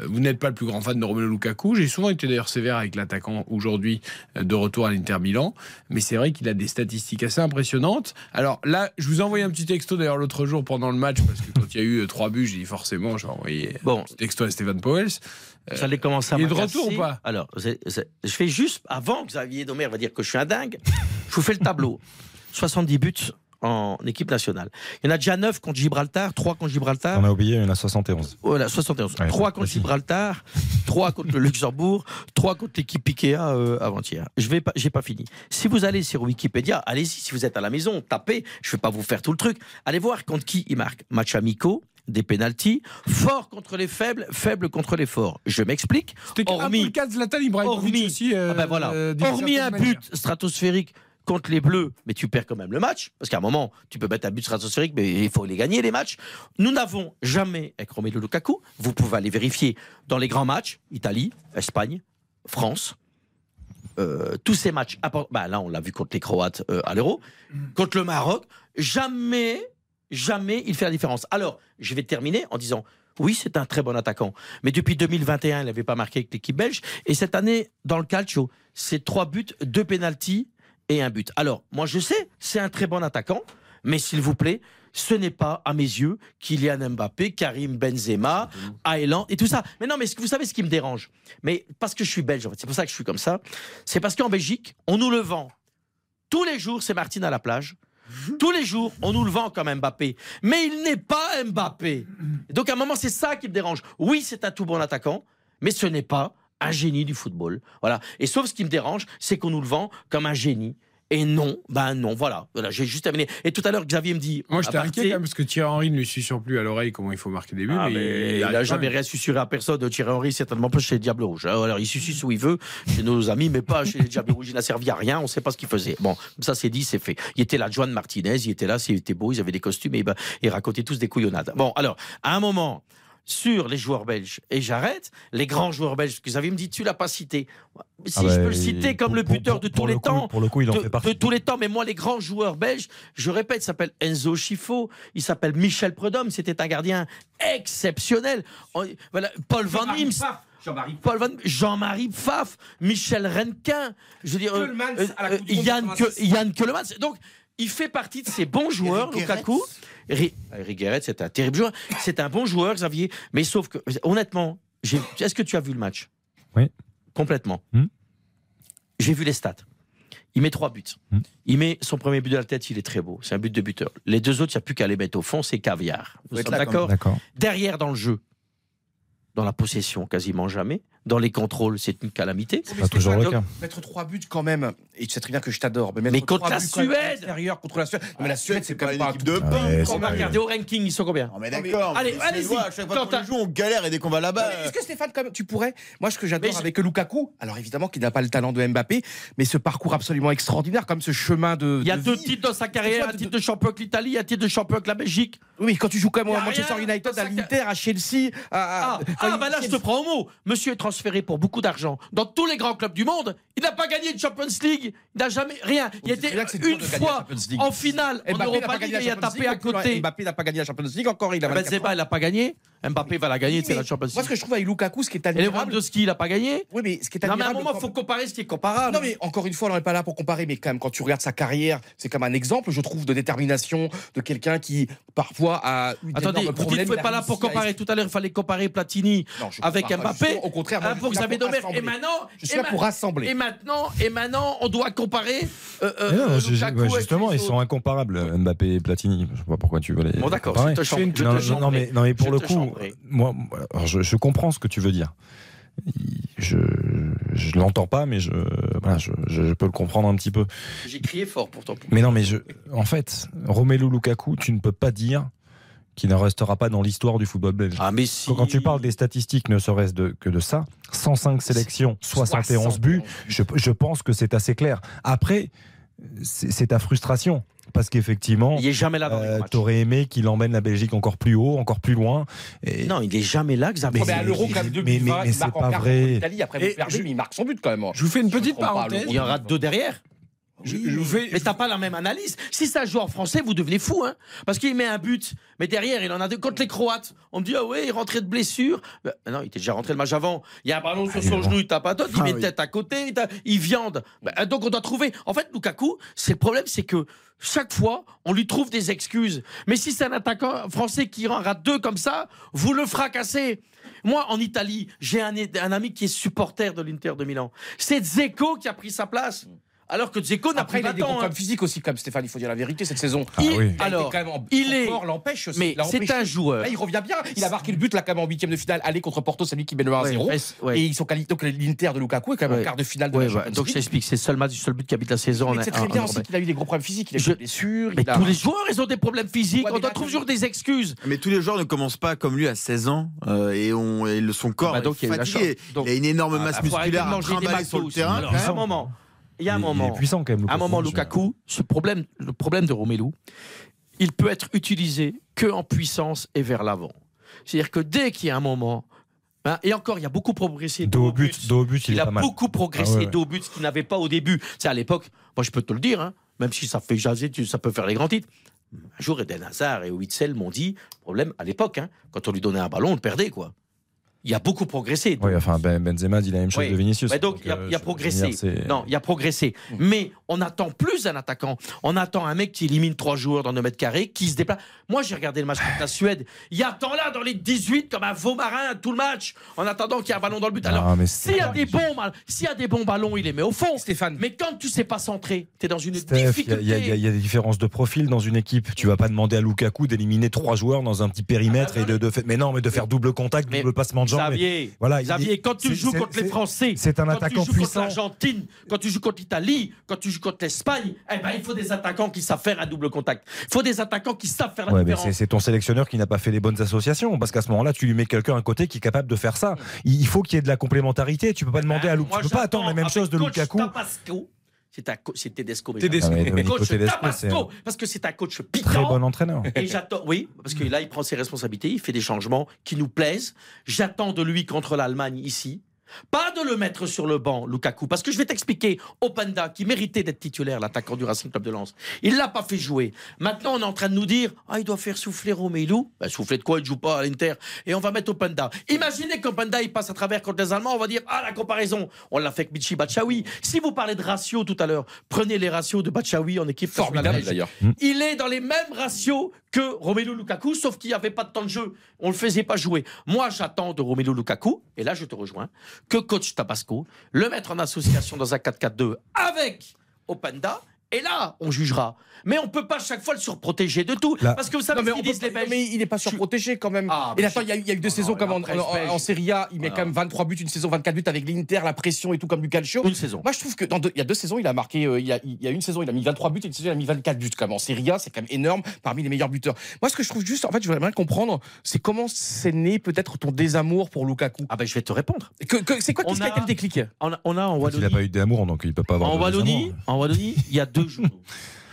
euh, Vous n'êtes pas le plus grand fan de Romelu Lukaku. J'ai souvent été d'ailleurs sévère avec l'attaquant aujourd'hui euh, de retour à l'Inter Milan. Mais c'est vrai qu'il a des statistiques assez impressionnantes. Alors là, je vous ai envoyé un petit texto d'ailleurs l'autre jour pendant le match parce que quand il y a eu euh, trois buts, j'ai dit forcément, j'ai envoyé Bon. un petit texto à Stéphane Powell. Vous allez commencer à il est de retour ou pas Alors, c'est- c'est- je fais juste, avant que Xavier Domer va dire que je suis un dingue, je vous fais le tableau. 70 buts en équipe nationale. Il y en a déjà 9 contre Gibraltar, 3 contre Gibraltar. On a oublié, il y en a 71. Voilà, 71. Ouais, 3 contre aussi. Gibraltar, 3 contre le Luxembourg, 3 contre l'équipe Ikea euh, avant-hier. Je vais pas, j'ai pas fini. Si vous allez sur Wikipédia, allez-y, si vous êtes à la maison, tapez, je vais pas vous faire tout le truc. Allez voir contre qui il marque. Match amicaux, des pénalties, fort contre les faibles, faible contre les forts. Je m'explique. Ibrahimovic hormis, aussi. euh, ah ben voilà. euh, hormis un certaine but manière. stratosphérique contre les Bleus, mais tu perds quand même le match, parce qu'à un moment, tu peux mettre un but stratosphérique, mais il faut les gagner, les matchs. Nous n'avons jamais, avec Romelu Lukaku, vous pouvez aller vérifier dans les grands matchs, Italie, Espagne, France, euh, tous ces matchs, bah, là on l'a vu contre les Croates euh, à l'Euro, contre le Maroc, jamais, jamais il fait la différence. Alors, je vais terminer en disant, oui, c'est un très bon attaquant, mais depuis 2021, il n'avait pas marqué avec l'équipe belge, et cette année, dans le calcio, c'est trois buts, deux pénalties et un but. Alors, moi je sais, c'est un très bon attaquant, mais s'il vous plaît, ce n'est pas, à mes yeux, Kylian Mbappé, Karim Benzema, Aylan et tout ça. Mais non, mais vous savez ce qui me dérange? Mais parce que je suis belge, en fait, c'est pour ça que je suis comme ça. C'est parce qu'en Belgique, on nous le vend. Tous les jours, c'est Martine à la plage. Tous les jours, on nous le vend comme Mbappé. Mais il n'est pas Mbappé. Donc, à un moment, c'est ça qui me dérange. Oui, c'est un tout bon attaquant, mais ce n'est pas un génie du football. Voilà. Et sauf ce qui me dérange, c'est qu'on nous le vend comme un génie. Et non, ben non, voilà. voilà j'ai juste terminé. Et tout à l'heure, Xavier me dit. Moi, inquiet partir- quand même parce que Thierry Henry ne lui susurre plus à l'oreille comment il faut marquer des buts. ah, mais il quand jamais rien susurré à personne. Thierry Henry, certainement pas chez les Diables Rouges. Alors, il susurre où il veut, chez nos amis, mais pas chez les Diables Rouges. Il n'a servi à rien, on ne sait pas ce qu'il faisait. Bon, ça c'est dit, c'est fait. Il était là, Joan Martinez, il était là, c'était beau, ils avaient des costumes et ben, ils racontaient tous des couillonnades. Bon, alors, à un moment, sur les joueurs belges, et j'arrête, les grands joueurs belges, parce que Xavier me dit, tu l'as pas cité. Si Ah bah, je peux le citer comme pour- le buteur pour- de tous le les coup- temps. pour le coup, il en de, fait partie. de tous les temps, mais moi, les grands joueurs belges, je répète, il s'appelle Enzo Schifo, il s'appelle Michel Prudhomme, c'était un gardien exceptionnel. On- Voilà, Paul Van Jean-Marie. Pfaff, Jean-Marie Paul Van, Jean-Marie Pfaff, Michel Renquin, je veux dire, euh, euh, à la Coupe du Monde Yann, 86. Que- Yann Keulemans. Donc, il fait partie de ces bons joueurs, Lukaku. Eric Guéret, c'est un terrible joueur. C'est un bon joueur, Xavier. Mais sauf que, honnêtement, est-ce que tu as vu le match? Oui. Complètement. Hmm. J'ai vu les stats. Il met trois buts. Hmm. Il met son premier but de la tête, il est très beau. C'est un but de buteur. Les deux autres, il n'y a plus qu'à les mettre au fond, c'est caviar. Vous êtes D'accord. Derrière, dans le jeu, dans la possession, quasiment jamais. Dans les contrôles, c'est une calamité. Pas toujours le cas. Mettre trois buts quand même, et tu sais très bien que je t'adore. Mais, mettre Mais contre trois la Suède contre la Suède. Non, mais la Suède, c'est quand même une pas un équipe de On c'est va regarder au ranking, ils sont combien Non mais d'accord. Allez, allez-y, chaque fois qu'on joue, on galère et dès qu'on va là-bas. Est-ce que Stéphane, quand même, tu pourrais Moi, ce que j'adore Mais avec Lukaku, alors évidemment qu'il n'a pas le talent de Mbappé, mais ce parcours absolument extraordinaire, comme ce chemin de. Il y a de deux vie. titres dans sa carrière, un de- titre de champion avec l'Italie, un titre de champion avec la Belgique. Oui, quand tu joues quand même Il y à Manchester United, à l'Inter, à Chelsea, à. Ah, ah bah là, je te prends au mot. Monsieur est transféré pour beaucoup d'argent dans tous les grands clubs du monde. Il n'a pas gagné de Champions League. Il n'a jamais rien. Il était une fois en finale en Europa League et il a tapé à côté. Mbappé n'a pas gagné la Champions League encore, il a 24 Benzema, il n'a pas gagné. Mbappé va la gagner, c'est la Champions Moi, ce League. que je trouve avec Lukaku, ce qui est Et admirable. Lewandowski, il n'a pas gagné. Oui, mais ce qui est Non, mais à un admirable. moment, il faut comparer ce qui est comparable. Non, mais encore une fois, on n'est pas là pour comparer, mais quand même, quand tu regardes sa carrière, c'est comme un exemple, je trouve, de détermination de quelqu'un qui, parfois, a eu Attendez, vous dites il a pas là pour comparer. Tout à l'heure, il fallait comparer Platini Non, avec Mbappé. Au contraire, moi, Hein, pour Xavier Domer. Et maintenant, Je suis là pour rassembler. Et maintenant, et maintenant, on doit comparer. euh, euh, euh, justement, ils sont incomparables, Mbappé et Platini. Je sais pas pourquoi tu veux les. Bon, d'accord, je te Non, mais, non, mais pour le coup, chanterai. moi, alors je, je comprends ce que tu veux dire. Je, je l'entends pas, mais je, voilà, je, je peux le comprendre un petit peu. J'ai crié fort pourtant. Mais non, mais je, en fait, Romelu Lukaku, tu ne peux pas dire qu'il ne restera pas dans l'histoire du football belge. Ah, mais si. Quand tu parles des statistiques, ne serait-ce de, que de ça, 105 sélections, 71 buts, je, je pense que c'est assez clair. Après, c'est ta frustration. Parce qu'effectivement, Il est jamais là euh, t'aurais aimé qu'il emmène la Belgique encore plus haut, encore plus loin. Et Non, il est jamais là, Xavier. Mais à l'Euro, quand même, mais- 2020, mais- mais c'est pas vrai. Après, Et vous perdez, je- mais il marque son but quand même. Je vous fais une petite parenthèse. Il y en aura deux derrière. Je, je vous fais. Mais t'as pas la même analyse. Si c'est un joueur français, vous devenez fou, hein. Parce qu'il met un but, mais derrière, il en a deux. Contre les Croates, on me dit, ah ouais, il rentrait de blessure. Ben, non, il était déjà rentré le match avant. Il y a un ballon sur Ah, son genou, il tape à tête, il Ah met oui. tête à côté, il, viande. Ben, donc on doit trouver. En fait, Lukaku, c'est le problème, c'est que chaque fois, on lui trouve des excuses. Mais si c'est un attaquant français qui en rate deux comme ça, vous le fracassez. Moi, en Italie, j'ai un, un ami qui est supporter de l'Inter de Milan. C'est Zeko qui a pris sa place. Alors que Zeko n'a Après, pris il a des problèmes physiques aussi, comme Stéphane, il faut dire la vérité, cette saison. Ah Il- oui. Il a alors, même en- il est- corps l'empêche mais c'est un joueur. Là, il revient bien. Il a marqué le but là quand même en huitième de finale, aller contre Porto, c'est lui qui met le 1-0. Ouais, ouais. Et ils sont qualifiés. Donc l'Inter de Lukaku est quand même Ouais. en quart de finale de Ouais, la Donc je League. t'explique, c'est le seul match, le seul but qui habite la saison. Mais c'est très bien en- aussi qu'il a eu des gros problèmes physiques. Il a eu des blessures. Mais il tous les joueurs, ils ont des problèmes physiques. On là, toujours des excuses. Mais tous les joueurs ne commencent pas comme lui à 16 ans euh, et, on, et le- son corps Bah, donc, il y a eu est fatigué. il a une énorme Ah, masse de musculaire à sur le terrain. Il y a un moment. Puissant quand même, À un Lukaku, moment, Lukaku, ce problème, le problème de Romelu, il peut être utilisé que en puissance et vers l'avant. C'est-à-dire que dès qu'il y a un moment, hein, et encore, il y a beaucoup progressé. Dos au but. dos au but, il, a beaucoup progressé Ah ouais, ouais. dos au but, ce qu'il n'avait pas au début. C'est à l'époque, moi je peux te le dire, hein, même si ça fait jaser, ça peut faire les grands titres. Un jour, Eden Hazard et Witzel m'ont dit, problème à l'époque, hein, quand on lui donnait un ballon, on le perdait, quoi. Il a beaucoup progressé. Oui, enfin, Ben- Benzema dit la même chose Oui. de Vinicius. Mais donc, il y a, il a progressé. non, il y a progressé. Mais on attend plus d'un attaquant. On attend un mec qui élimine trois joueurs dans 2 mètres carrés, qui se déplace. Moi, j'ai regardé le match contre la Suède. Il y a tant là dans les 18 comme un veau marin tout le match, en attendant qu'il y ait un ballon dans le but. Alors, s'il y a des bons, s'il y a des bons ballons, il les met au fond. Stéphane. Mais quand tu sais pas centrer, tu es dans une Steph, il y, a- difficulté. il y a- y y des différences de profil dans une équipe. Tu vas pas demander à Lukaku d'éliminer trois joueurs dans un petit périmètre Ah, et de, de fait- mais non, mais de faire double contact, Mais double passement de jambes. mais- Xavier, voilà, il- Xavier, quand tu joues contre les Français, c'est un quand attaquant tu joues puissant. contre l'Argentine, quand tu joues contre l'Italie, quand tu joues contre l'Espagne, eh ben, il faut des attaquants qui savent faire un double contact. Il faut des attaquants qui savent faire la Ouais, différence. c'est ton sélectionneur qui n'a pas fait les bonnes associations parce qu'à ce moment-là, tu lui mets quelqu'un à côté qui est capable de faire ça. Il faut qu'il y ait de la complémentarité. Tu peux pas demander à Lukaku. Tu peux pas attendre la même chose de coach Lukaku. Tabasco. C'est un co- c'est Tedesco. mais Tedesco. Ah, Domenico Coach Tedesco, c'est Tabasco, parce que c'est un coach très piquant. bon entraîneur. Et j'attends, oui, parce que là, il prend ses responsabilités, il fait des changements qui nous plaisent. J'attends de lui contre l'Allemagne ici. Pas de le mettre sur le banc, Lukaku, parce que je vais t'expliquer, Openda, qui méritait d'être titulaire, l'attaquant du Racing Club de Lens, il l'a pas fait jouer. Maintenant, on est en train de nous dire, ah, il doit faire souffler Romelu. Ben, souffler de quoi? Il ne joue pas à l'Inter. Et on va mettre Openda. Imaginez qu'Openda, il passe à travers contre les Allemands, on va dire, ah, la comparaison. On l'a fait avec Michi Batshawi. Si vous parlez de ratio tout à l'heure, prenez les ratios de Batshawi en équipe Formidable d'ailleurs. Il est dans les mêmes ratios que Romelu Lukaku, sauf qu'il n'y avait pas de temps de jeu. On ne le faisait pas jouer. Moi, j'attends de Romelu Lukaku, et là, je te rejoins, que coach Tabasco, le mettre en association dans un 4-4-2 avec Openda, et là, on jugera. Mais on peut pas chaque fois le surprotéger de tout. Là- Parce que vous savez Non, ce qu'ils disent peut- les Belges. mais il n'est pas surprotégé quand même. Ah, et mais attends, il y, a eu- il y a eu deux Non, saisons non, comme en, en- Serie A, il met Voilà. quand même 23 buts, une saison 24 buts avec l'Inter, la pression et tout comme du calcio. Une saison. Moi, je trouve que dans deux- il y a deux saisons, il a marqué. euh, il, y a, il y a une saison, il a mis 23 buts, et une saison, il a mis 24 buts. Quand même. En Serie A, c'est quand même énorme, parmi les meilleurs buteurs. Moi, ce que je trouve juste, en fait, je voudrais bien comprendre, c'est comment c'est né peut-être ton désamour pour Lukaku? Ah ben, je vais te répondre. Que- que- c'est quoi qui a déclic? On a, on a en Il Wallonie. n'a pas eu d'amour, donc il peut pas avoir. En de Wallonie, désamour. en Wallonie, il y a deux journaux.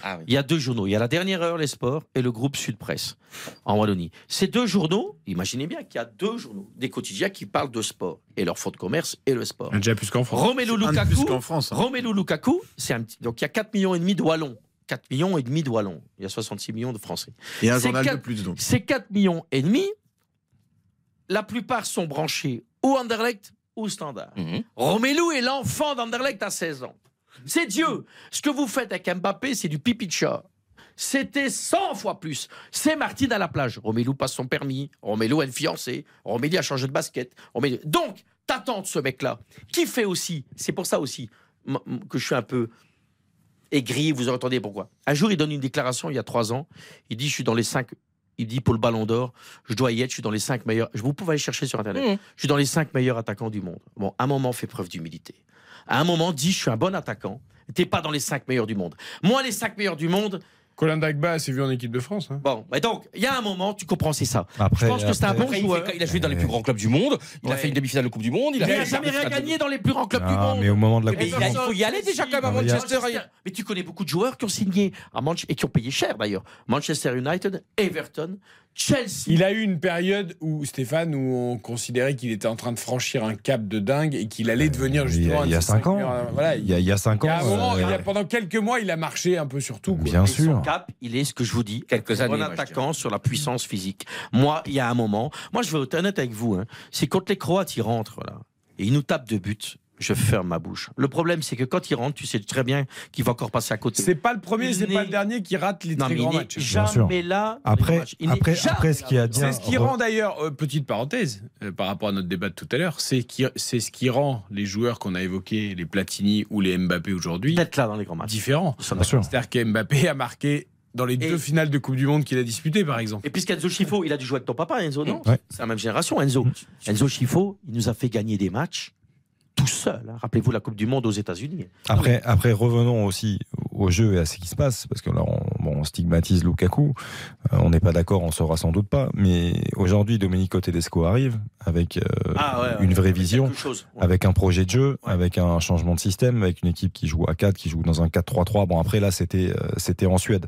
Ah oui. Il y a deux journaux. Il y a la dernière heure, les sports, et le groupe Sud Presse en Wallonie. Ces deux journaux, imaginez bien qu'il y a deux journaux, des quotidiens qui parlent de sport et leur fonds de commerce et le sport. Déjà plus qu'en France. Romelu Lukaku, France. hein. Romelu Lukaku, c'est un petit, donc il y a 4 millions et demi de Wallons. 4 millions et demi de Wallons. Il y a 66 millions de Français. Et un C'est journal de quatre- plus donc. Ces 4 millions et demi, la plupart sont branchés ou Anderlecht ou Standard. Romelu est l'enfant d'Anderlecht à 16 ans. C'est Dieu. Ce que vous faites avec Mbappé, c'est du pipi de chat. C'était 100 fois plus. C'est Martine à la plage. Romelu passe son permis. Romelu a une fiancée. Romelu a changé de basket. Romelu- Donc, t'attends de ce mec-là, qui fait aussi, c'est pour ça aussi que je suis un peu aigri, vous entendez pourquoi. Un jour, il donne une déclaration il y a trois ans. Il dit Je suis dans les cinq Il dit pour le ballon d'or, je dois y être, je suis dans les cinq meilleurs. Vous pouvez aller chercher sur Internet. Mhm. Je suis dans les cinq meilleurs attaquants du monde. Bon, à un moment, fais preuve d'humilité. À un moment, dis, je suis un bon attaquant. T'es pas dans les cinq meilleurs du monde. Moi, les cinq meilleurs du monde. Colin Dagba s'est vu en équipe de France. hein. Bon, mais donc, il y a un moment, tu comprends, c'est ça. Après, je pense que c'est un bon Après, il, joueur. fait- il a joué dans les plus grands clubs du monde. Il a fait une demi-finale de Coupe du Monde. Il a Il jamais rien gagné dans les plus grands clubs du monde. mais au moment de la Mais il y a- il faut y aller déjà quand même à Ah, a- Manchester. Mais tu connais beaucoup de joueurs qui ont signé à Manchester et qui ont payé cher d'ailleurs. Manchester United, Everton, Chelsea. Il a eu une période où Stéphane, où on considérait qu'il était en train de franchir un cap de dingue et qu'il allait devenir il y justement. il y a ces cinq ans. meilleurs, euh, Voilà, Il y a, il y a cinq il y ans. a un moment, euh, il y a- pendant quelques mois, il a marché un peu sur tout. quoi. Bien Et son sûr. cap, il est ce que je vous dis. Quelques un années, Bon attaquant sur la puissance physique. Moi, il y a un moment. Moi, je vais être honnête avec vous. hein, c'est quand les Croates ils rentrent là et ils nous tapent de buts. Je ferme ma bouche. Le problème, c'est que quand il rentre, tu sais très bien qu'il va encore passer à côté. C'est pas le premier, c'est n'est- pas le dernier qui rate les Non, très mais grands matchs. Jamais là. Après- après- jamais après, ce qui a dit- C'est ce qui Re- rend d'ailleurs, euh, petite parenthèse, euh, par rapport à notre débat de tout à l'heure, c'est qui- c'est ce qui rend les joueurs qu'on a évoqués, les Platini ou les Mbappé aujourd'hui, Peut-être là dans les grands matchs. différents. C'est-à-dire que Mbappé a marqué dans les Et- deux finales de Coupe du Monde qu'il a disputées, par exemple. Et puisqu'Enzo Schifo, il a dû jouer avec ton papa, Enzo, non? Ouais. C'est la même génération, Enzo. Enzo Schifo, il nous a fait gagner des matchs tout seul. hein. Rappelez-vous la Coupe du Monde aux États-Unis. Après, après, revenons aussi au jeu et à ce qui se passe, parce que là, on, bon, on stigmatise Lukaku. Euh, on n'est pas d'accord, on saura sans doute pas. Mais aujourd'hui, Domenico Tedesco arrive avec euh, Ah ouais, ouais, une vraie avec vision, quelque chose. Ouais. avec un projet de jeu, avec un changement de système, avec une équipe qui joue à 4, qui joue dans un 4-3-3. Bon, après, là, c'était euh, c'était en Suède.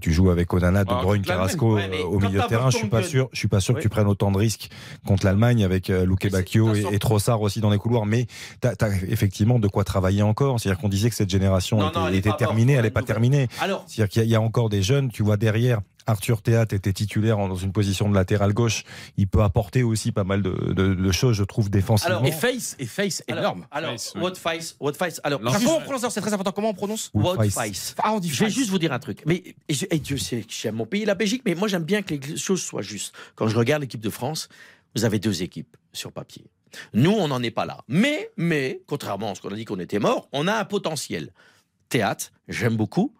Tu joues avec Onana, De Ah, Bruyne, l'Allemagne. Carrasco au milieu de terrain. Je suis pas sûr, je suis pas sûr que tu prennes autant de risques contre l'Allemagne avec Luke Bacchio et, et Trossard aussi dans les couloirs. Mais tu as, effectivement de quoi travailler encore. C'est-à-dire qu'on disait que cette génération Non, était, non, elle est était pas terminée, elle n'est pas terminée. Alors, C'est-à-dire qu'il y, a- il y a encore des jeunes, tu vois derrière. Arthur Théat était titulaire dans une position de latéral gauche. Il peut apporter aussi pas mal de, de- de choses, je trouve, défensivement. Alors, Et Face, et Face, alors, énorme. Alors, Face, oui. what face, what face. Alors, Comment on prononce C'est très important. Comment on prononce what Face. face. Ah, on dit Je vais juste vous dire un truc. Mais et je- et Dieu sait que j'aime mon pays, la Belgique, mais moi j'aime bien que les choses soient justes. Quand je regarde l'équipe de France, vous avez deux équipes sur papier. Nous, on n'en est pas là. Mais, mais, contrairement à ce qu'on a dit qu'on était mort, on a un potentiel. Théâtre, j'aime beaucoup,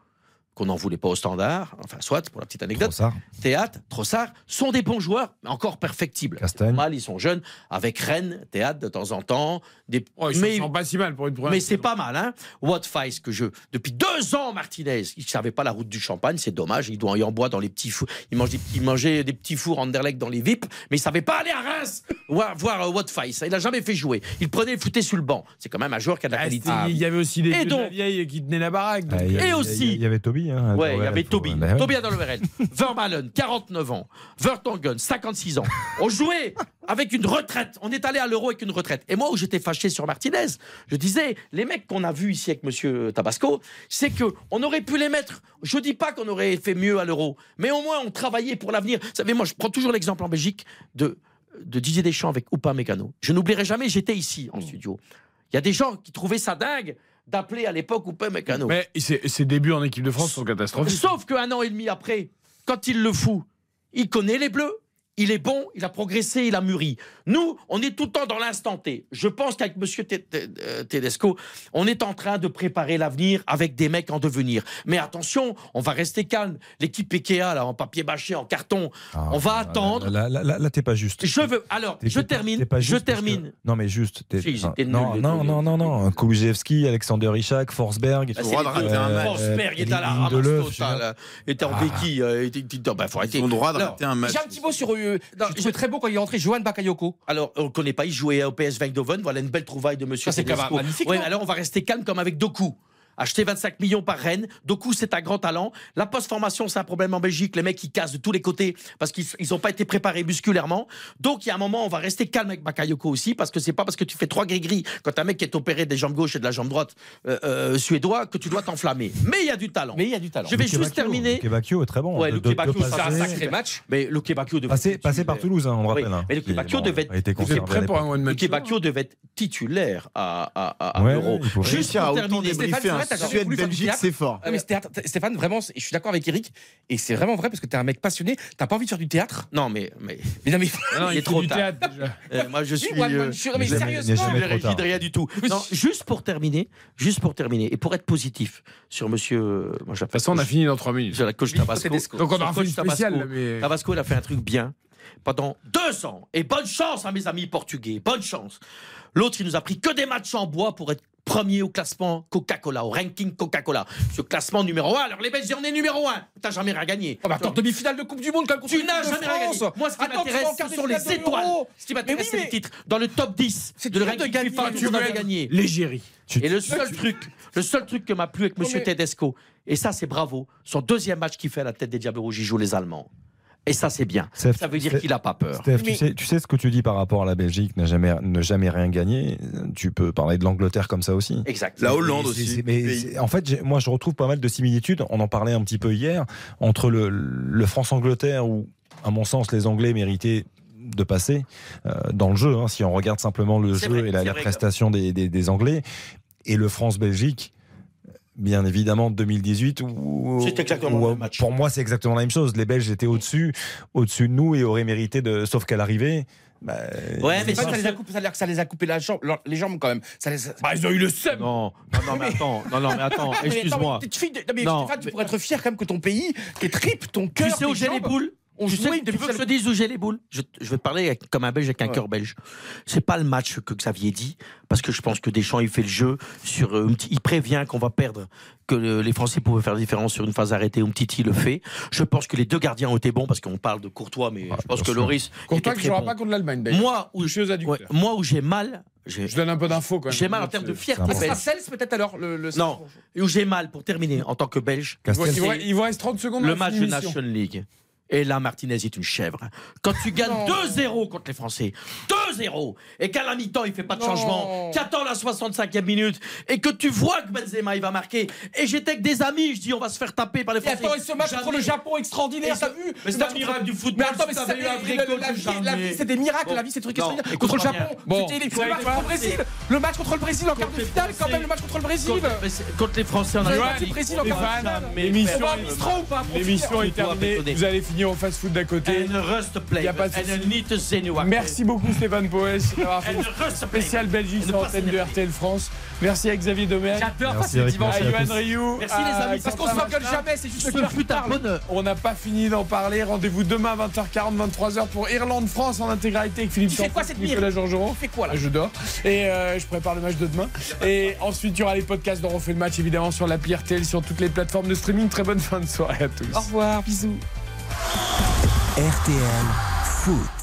qu'on n'en voulait pas au standard, enfin soit, pour la petite anecdote. Trossard, Théâtre, Trossard sont des bons joueurs, mais encore perfectibles. Mal, ils sont jeunes, avec Rennes, Théâtre de temps en temps. Des... Oh, ils mais sont pas si mal pour une première. mais c'est pas mal, hein. What Fice que je. Depuis deux ans, Martinez, il savait pas la route du champagne, c'est dommage. Il doit y en boire dans les petits fours. Il, mange des, il mangeait des petits fours Anderlecht dans les VIP, mais il savait pas aller à Reims voir, voir euh, What Fice. Il a jamais fait jouer. Il prenait, il foutait sur le banc. C'est quand même un joueur qui a de la Ah, qualité. Il y avait aussi des Et vieux de la donc- vieille qui tenaient la baraque. donc, Ah, il y a- Et il y a- aussi- Il y avait Toby. Hein, Ouais, il y avait Toby. Bah ouais. Toby. Vermalen, 49 ans. Vertonghen, 56 ans. On jouait avec une retraite. On est allé à l'Euro avec une retraite. Et moi, où j'étais fâché sur Martinez, je disais, les mecs qu'on a vus ici avec Monsieur Tabasco, c'est que on aurait pu les mettre. Je dis pas qu'on aurait fait mieux à l'Euro, mais au moins on travaillait pour l'avenir. Vous savez, moi, je prends toujours l'exemple en Belgique de, de Didier Deschamps avec Oupa Mécano. Je n'oublierai jamais, j'étais ici en studio. Il y a des gens qui trouvaient ça dingue d'appeler à l'époque Oupa Mécano. Mais ses, ses débuts en équipe de France sont catastrophiques. Sauf qu'un an et demi après, quand il le fout, il connaît les Bleus. Il est bon, il a progressé, il a mûri. Nous, on est tout le temps dans l'instant T. Je pense qu'avec euh, Tedesco, on est en train de préparer l'avenir avec des mecs en devenir. Mais attention, on va rester calme. L'équipe Ikea, là, en papier bâché, en carton, Ah, on va là, attendre. Là, là, là, là, t'es pas juste. Je veux. Alors, je termine. t'es pas Je que- termine. Non, mais juste. t'es- Si, enfin, j'étais nul, non, non, non, non, non. Kulusevski, Alexander Ishak, Forsberg. Bah, le c'est droit les de rater deux. un match. Forsberg est à la ramasse totale. était en Ah. béquille. euh, bah, faut arrêter. Ils ont le droit de Alors, rater un match. J'ai un petit mot sur. Euh, Non, je très beau quand il est entré, Johan Bakayoko. Alors, on ne connaît pas, il jouait au PS Eindhoven. Voilà une belle trouvaille de Monsieur Ça, c'est magnifique, Ouais, alors on va rester calme comme avec Doku. Acheté 25 millions par Rennes. Doku, c'est un grand talent. La post-formation, c'est un problème en Belgique. Les mecs, ils cassent de tous les côtés parce qu'ils n'ont pas été préparés musculairement. Donc, il y a un moment, on va rester calme avec Bakayoko aussi parce que c'est pas parce que tu fais trois gris-gris quand un mec est opéré des jambes gauche et de la jambe droite euh, euh, suédois que tu dois t'enflammer. Mais il y a du talent. Mais il y a du talent. Je vais Luke juste Bacchio. terminer. Luke Bacchio est très bon. Ouais, De- passer- c'est un sacré match. Mais Luke Bacchio devait Passé, être passé par. Toulouse, hein, on Oui, rappelle. hein. mais Luke Qui, Bacchio bon, devait Luke Bacchio devait être titulaire à, à, à, à Ouais, faut Juste pour terminer. Stéphane, t'as jamais Suède, voulu faire du Belgique, théâtre c'est fort. Ouais, mais théâtre- Stéphane, vraiment, je suis d'accord avec Eric, et c'est vraiment vrai parce que t'es un mec passionné. T'as pas envie de faire du théâtre? Non, mais. mais... Mais non, mais. Non, il est trop du tard. théâtre, déjà. Euh, moi, je Oui, suis. one man euh, show. Non, mais sérieusement. je ne rien du tout. Oui. Non, juste pour terminer, juste pour terminer, et pour être positif sur monsieur. Moi, je De toute façon, on a fini dans 3 minutes. Sur la coach Tabasco. Donc on aura fait coach une spéciale. Tabasco, il a fait un truc bien pendant deux ans. Et bonne chance à mes amis portugais. Bonne chance. L'autre, il nous a pris que des matchs en bois pour être premier au classement Coca-Cola, au ranking Coca-Cola. Ce classement numéro 1. Alors les Belges, on est numéro 1. T'as jamais rien gagné. Oh, bah, attends, demi-finale de Coupe du Monde quand même Tu n'as jamais rien France. gagné. Moi, ce qui m'intéresse, ce sont les étoiles. Ce qui m'intéresse, c'est les titres. Dans le top 10 C'est de le de ranking. FIFA, Tu a être gagné. L'égérie. Tu- Et le seul truc, le seul truc que m'a plu avec Monsieur Tedesco, et ça c'est bravo, son deuxième match qu'il fait à la tête des Diables Rouges, il joue les Allemands. Et ça c'est bien. Steph, ça veut dire qu'il n'a pas peur. Steph, Mais- tu, sais, tu sais ce que tu dis par rapport à la Belgique, n'a jamais, ne jamais rien gagné. Tu peux parler de l'Angleterre comme ça aussi. Exact. La Hollande aussi. mais en fait, moi, je retrouve pas mal de similitudes. On en parlait un petit peu hier entre le, le France-Angleterre où, à mon sens, les Anglais méritaient de passer euh, dans le jeu. hein, si on regarde simplement le jeu vrai, et la, la prestation des, des- des Anglais et le France-Belgique. Bien évidemment, 2018. où- exactement match. Pour moi, c'est exactement la même chose. Les Belges étaient au-dessus, au-dessus de nous et auraient mérité de. Sauf qu'à l'arrivée, bah, Ouais, mais que ça, ça les a coupés, ça a l'air que ça les a coupé la jambe, les jambes quand même. Ça les a- Bah, ils ont eu le seum. Non, non, non, mais attends, non, non, mais attends, excuse-moi. mais tu non, mais Non, tu pourrais être fier quand même que ton pays, tes tripes, ton Tu cœur, sais où j'ai les boules? Ont tu, sais, tu veux que je te dise où j'ai les boules je, je vais te parler avec- comme un Belge avec un Ouais. cœur belge. C'est pas le match que Xavier dit, parce que je pense que Deschamps, il fait le jeu sur. euh, il prévient qu'on va perdre, que le- les Français pouvaient faire la différence sur une phase arrêtée. Umtiti le fait. Je pense que les deux gardiens ont été bons, parce qu'on parle de Courtois, mais Ah, je pense que sûr. Loris. Courtois qui jouera bon. pas contre l'Allemagne d'ailleurs. Moi, où Je suis aux adducteurs. ouais, moi, où j'ai mal. Je donne un peu d'infos quand même. J'ai mal en termes de fierté. Sels peut-être alors le, le- Non, et où j'ai mal pour terminer en tant que Belge. Il vous- reste 30 secondes. Le match de. Nation League. Et là, Martinez est une chèvre. Quand tu gagnes Non. 2-0 contre les Français, 2-0, et qu'à la mi-temps, il fait pas de Non. changement, qu'attend la 65e minute, et que tu vois que Benzema, il va marquer, et j'étais avec des amis, je dis, on va se faire taper par les Et Français. attends, et ce match contre le Japon extraordinaire, Et t'as vu Mais c'est un miracle du football. Mais attends, mais t'avais eu un vrai la, coach, la vie, la jamais. vie, c'est des miracles, Bon. la vie, c'est des trucs Non, extraordinaires. Contre le Japon. Bon, c'était le match contre le Brésil, le match contre le Brésil en quart de finale, quand même le match contre le Brésil. Contre, les Français, on a le Brésil en quart de finale. l'émission est- terminée. Vous allez finir au fast-food d'à côté. And rust play, Y a pas de. Merci beaucoup Stéphane Poes d'avoir fait spéciale Belgique sur l'antenne de. RTL France. Merci à Xavier Domergue, J'adore Merci, passer le dimanche. à merci à Yohan tous. Rioux, Merci, les à amis. Parce qu'on se s'engueule jamais, c'est juste Ce le bonheur. On n'a pas fini d'en parler. Rendez-vous demain 20h40, 23h pour Irlande-France en intégralité avec Philippe Tu fais Sansfourche, quoi cette nuit Nicolas Georgerot. Tu fais quoi là Je dors. Et euh, je prépare le match de demain. Et ensuite, il y aura les podcasts dont on fait le match, évidemment, sur l'appli RTL, sur toutes les plateformes de streaming. Très bonne fin de soirée à tous. Au revoir, bisous. RTL Foot.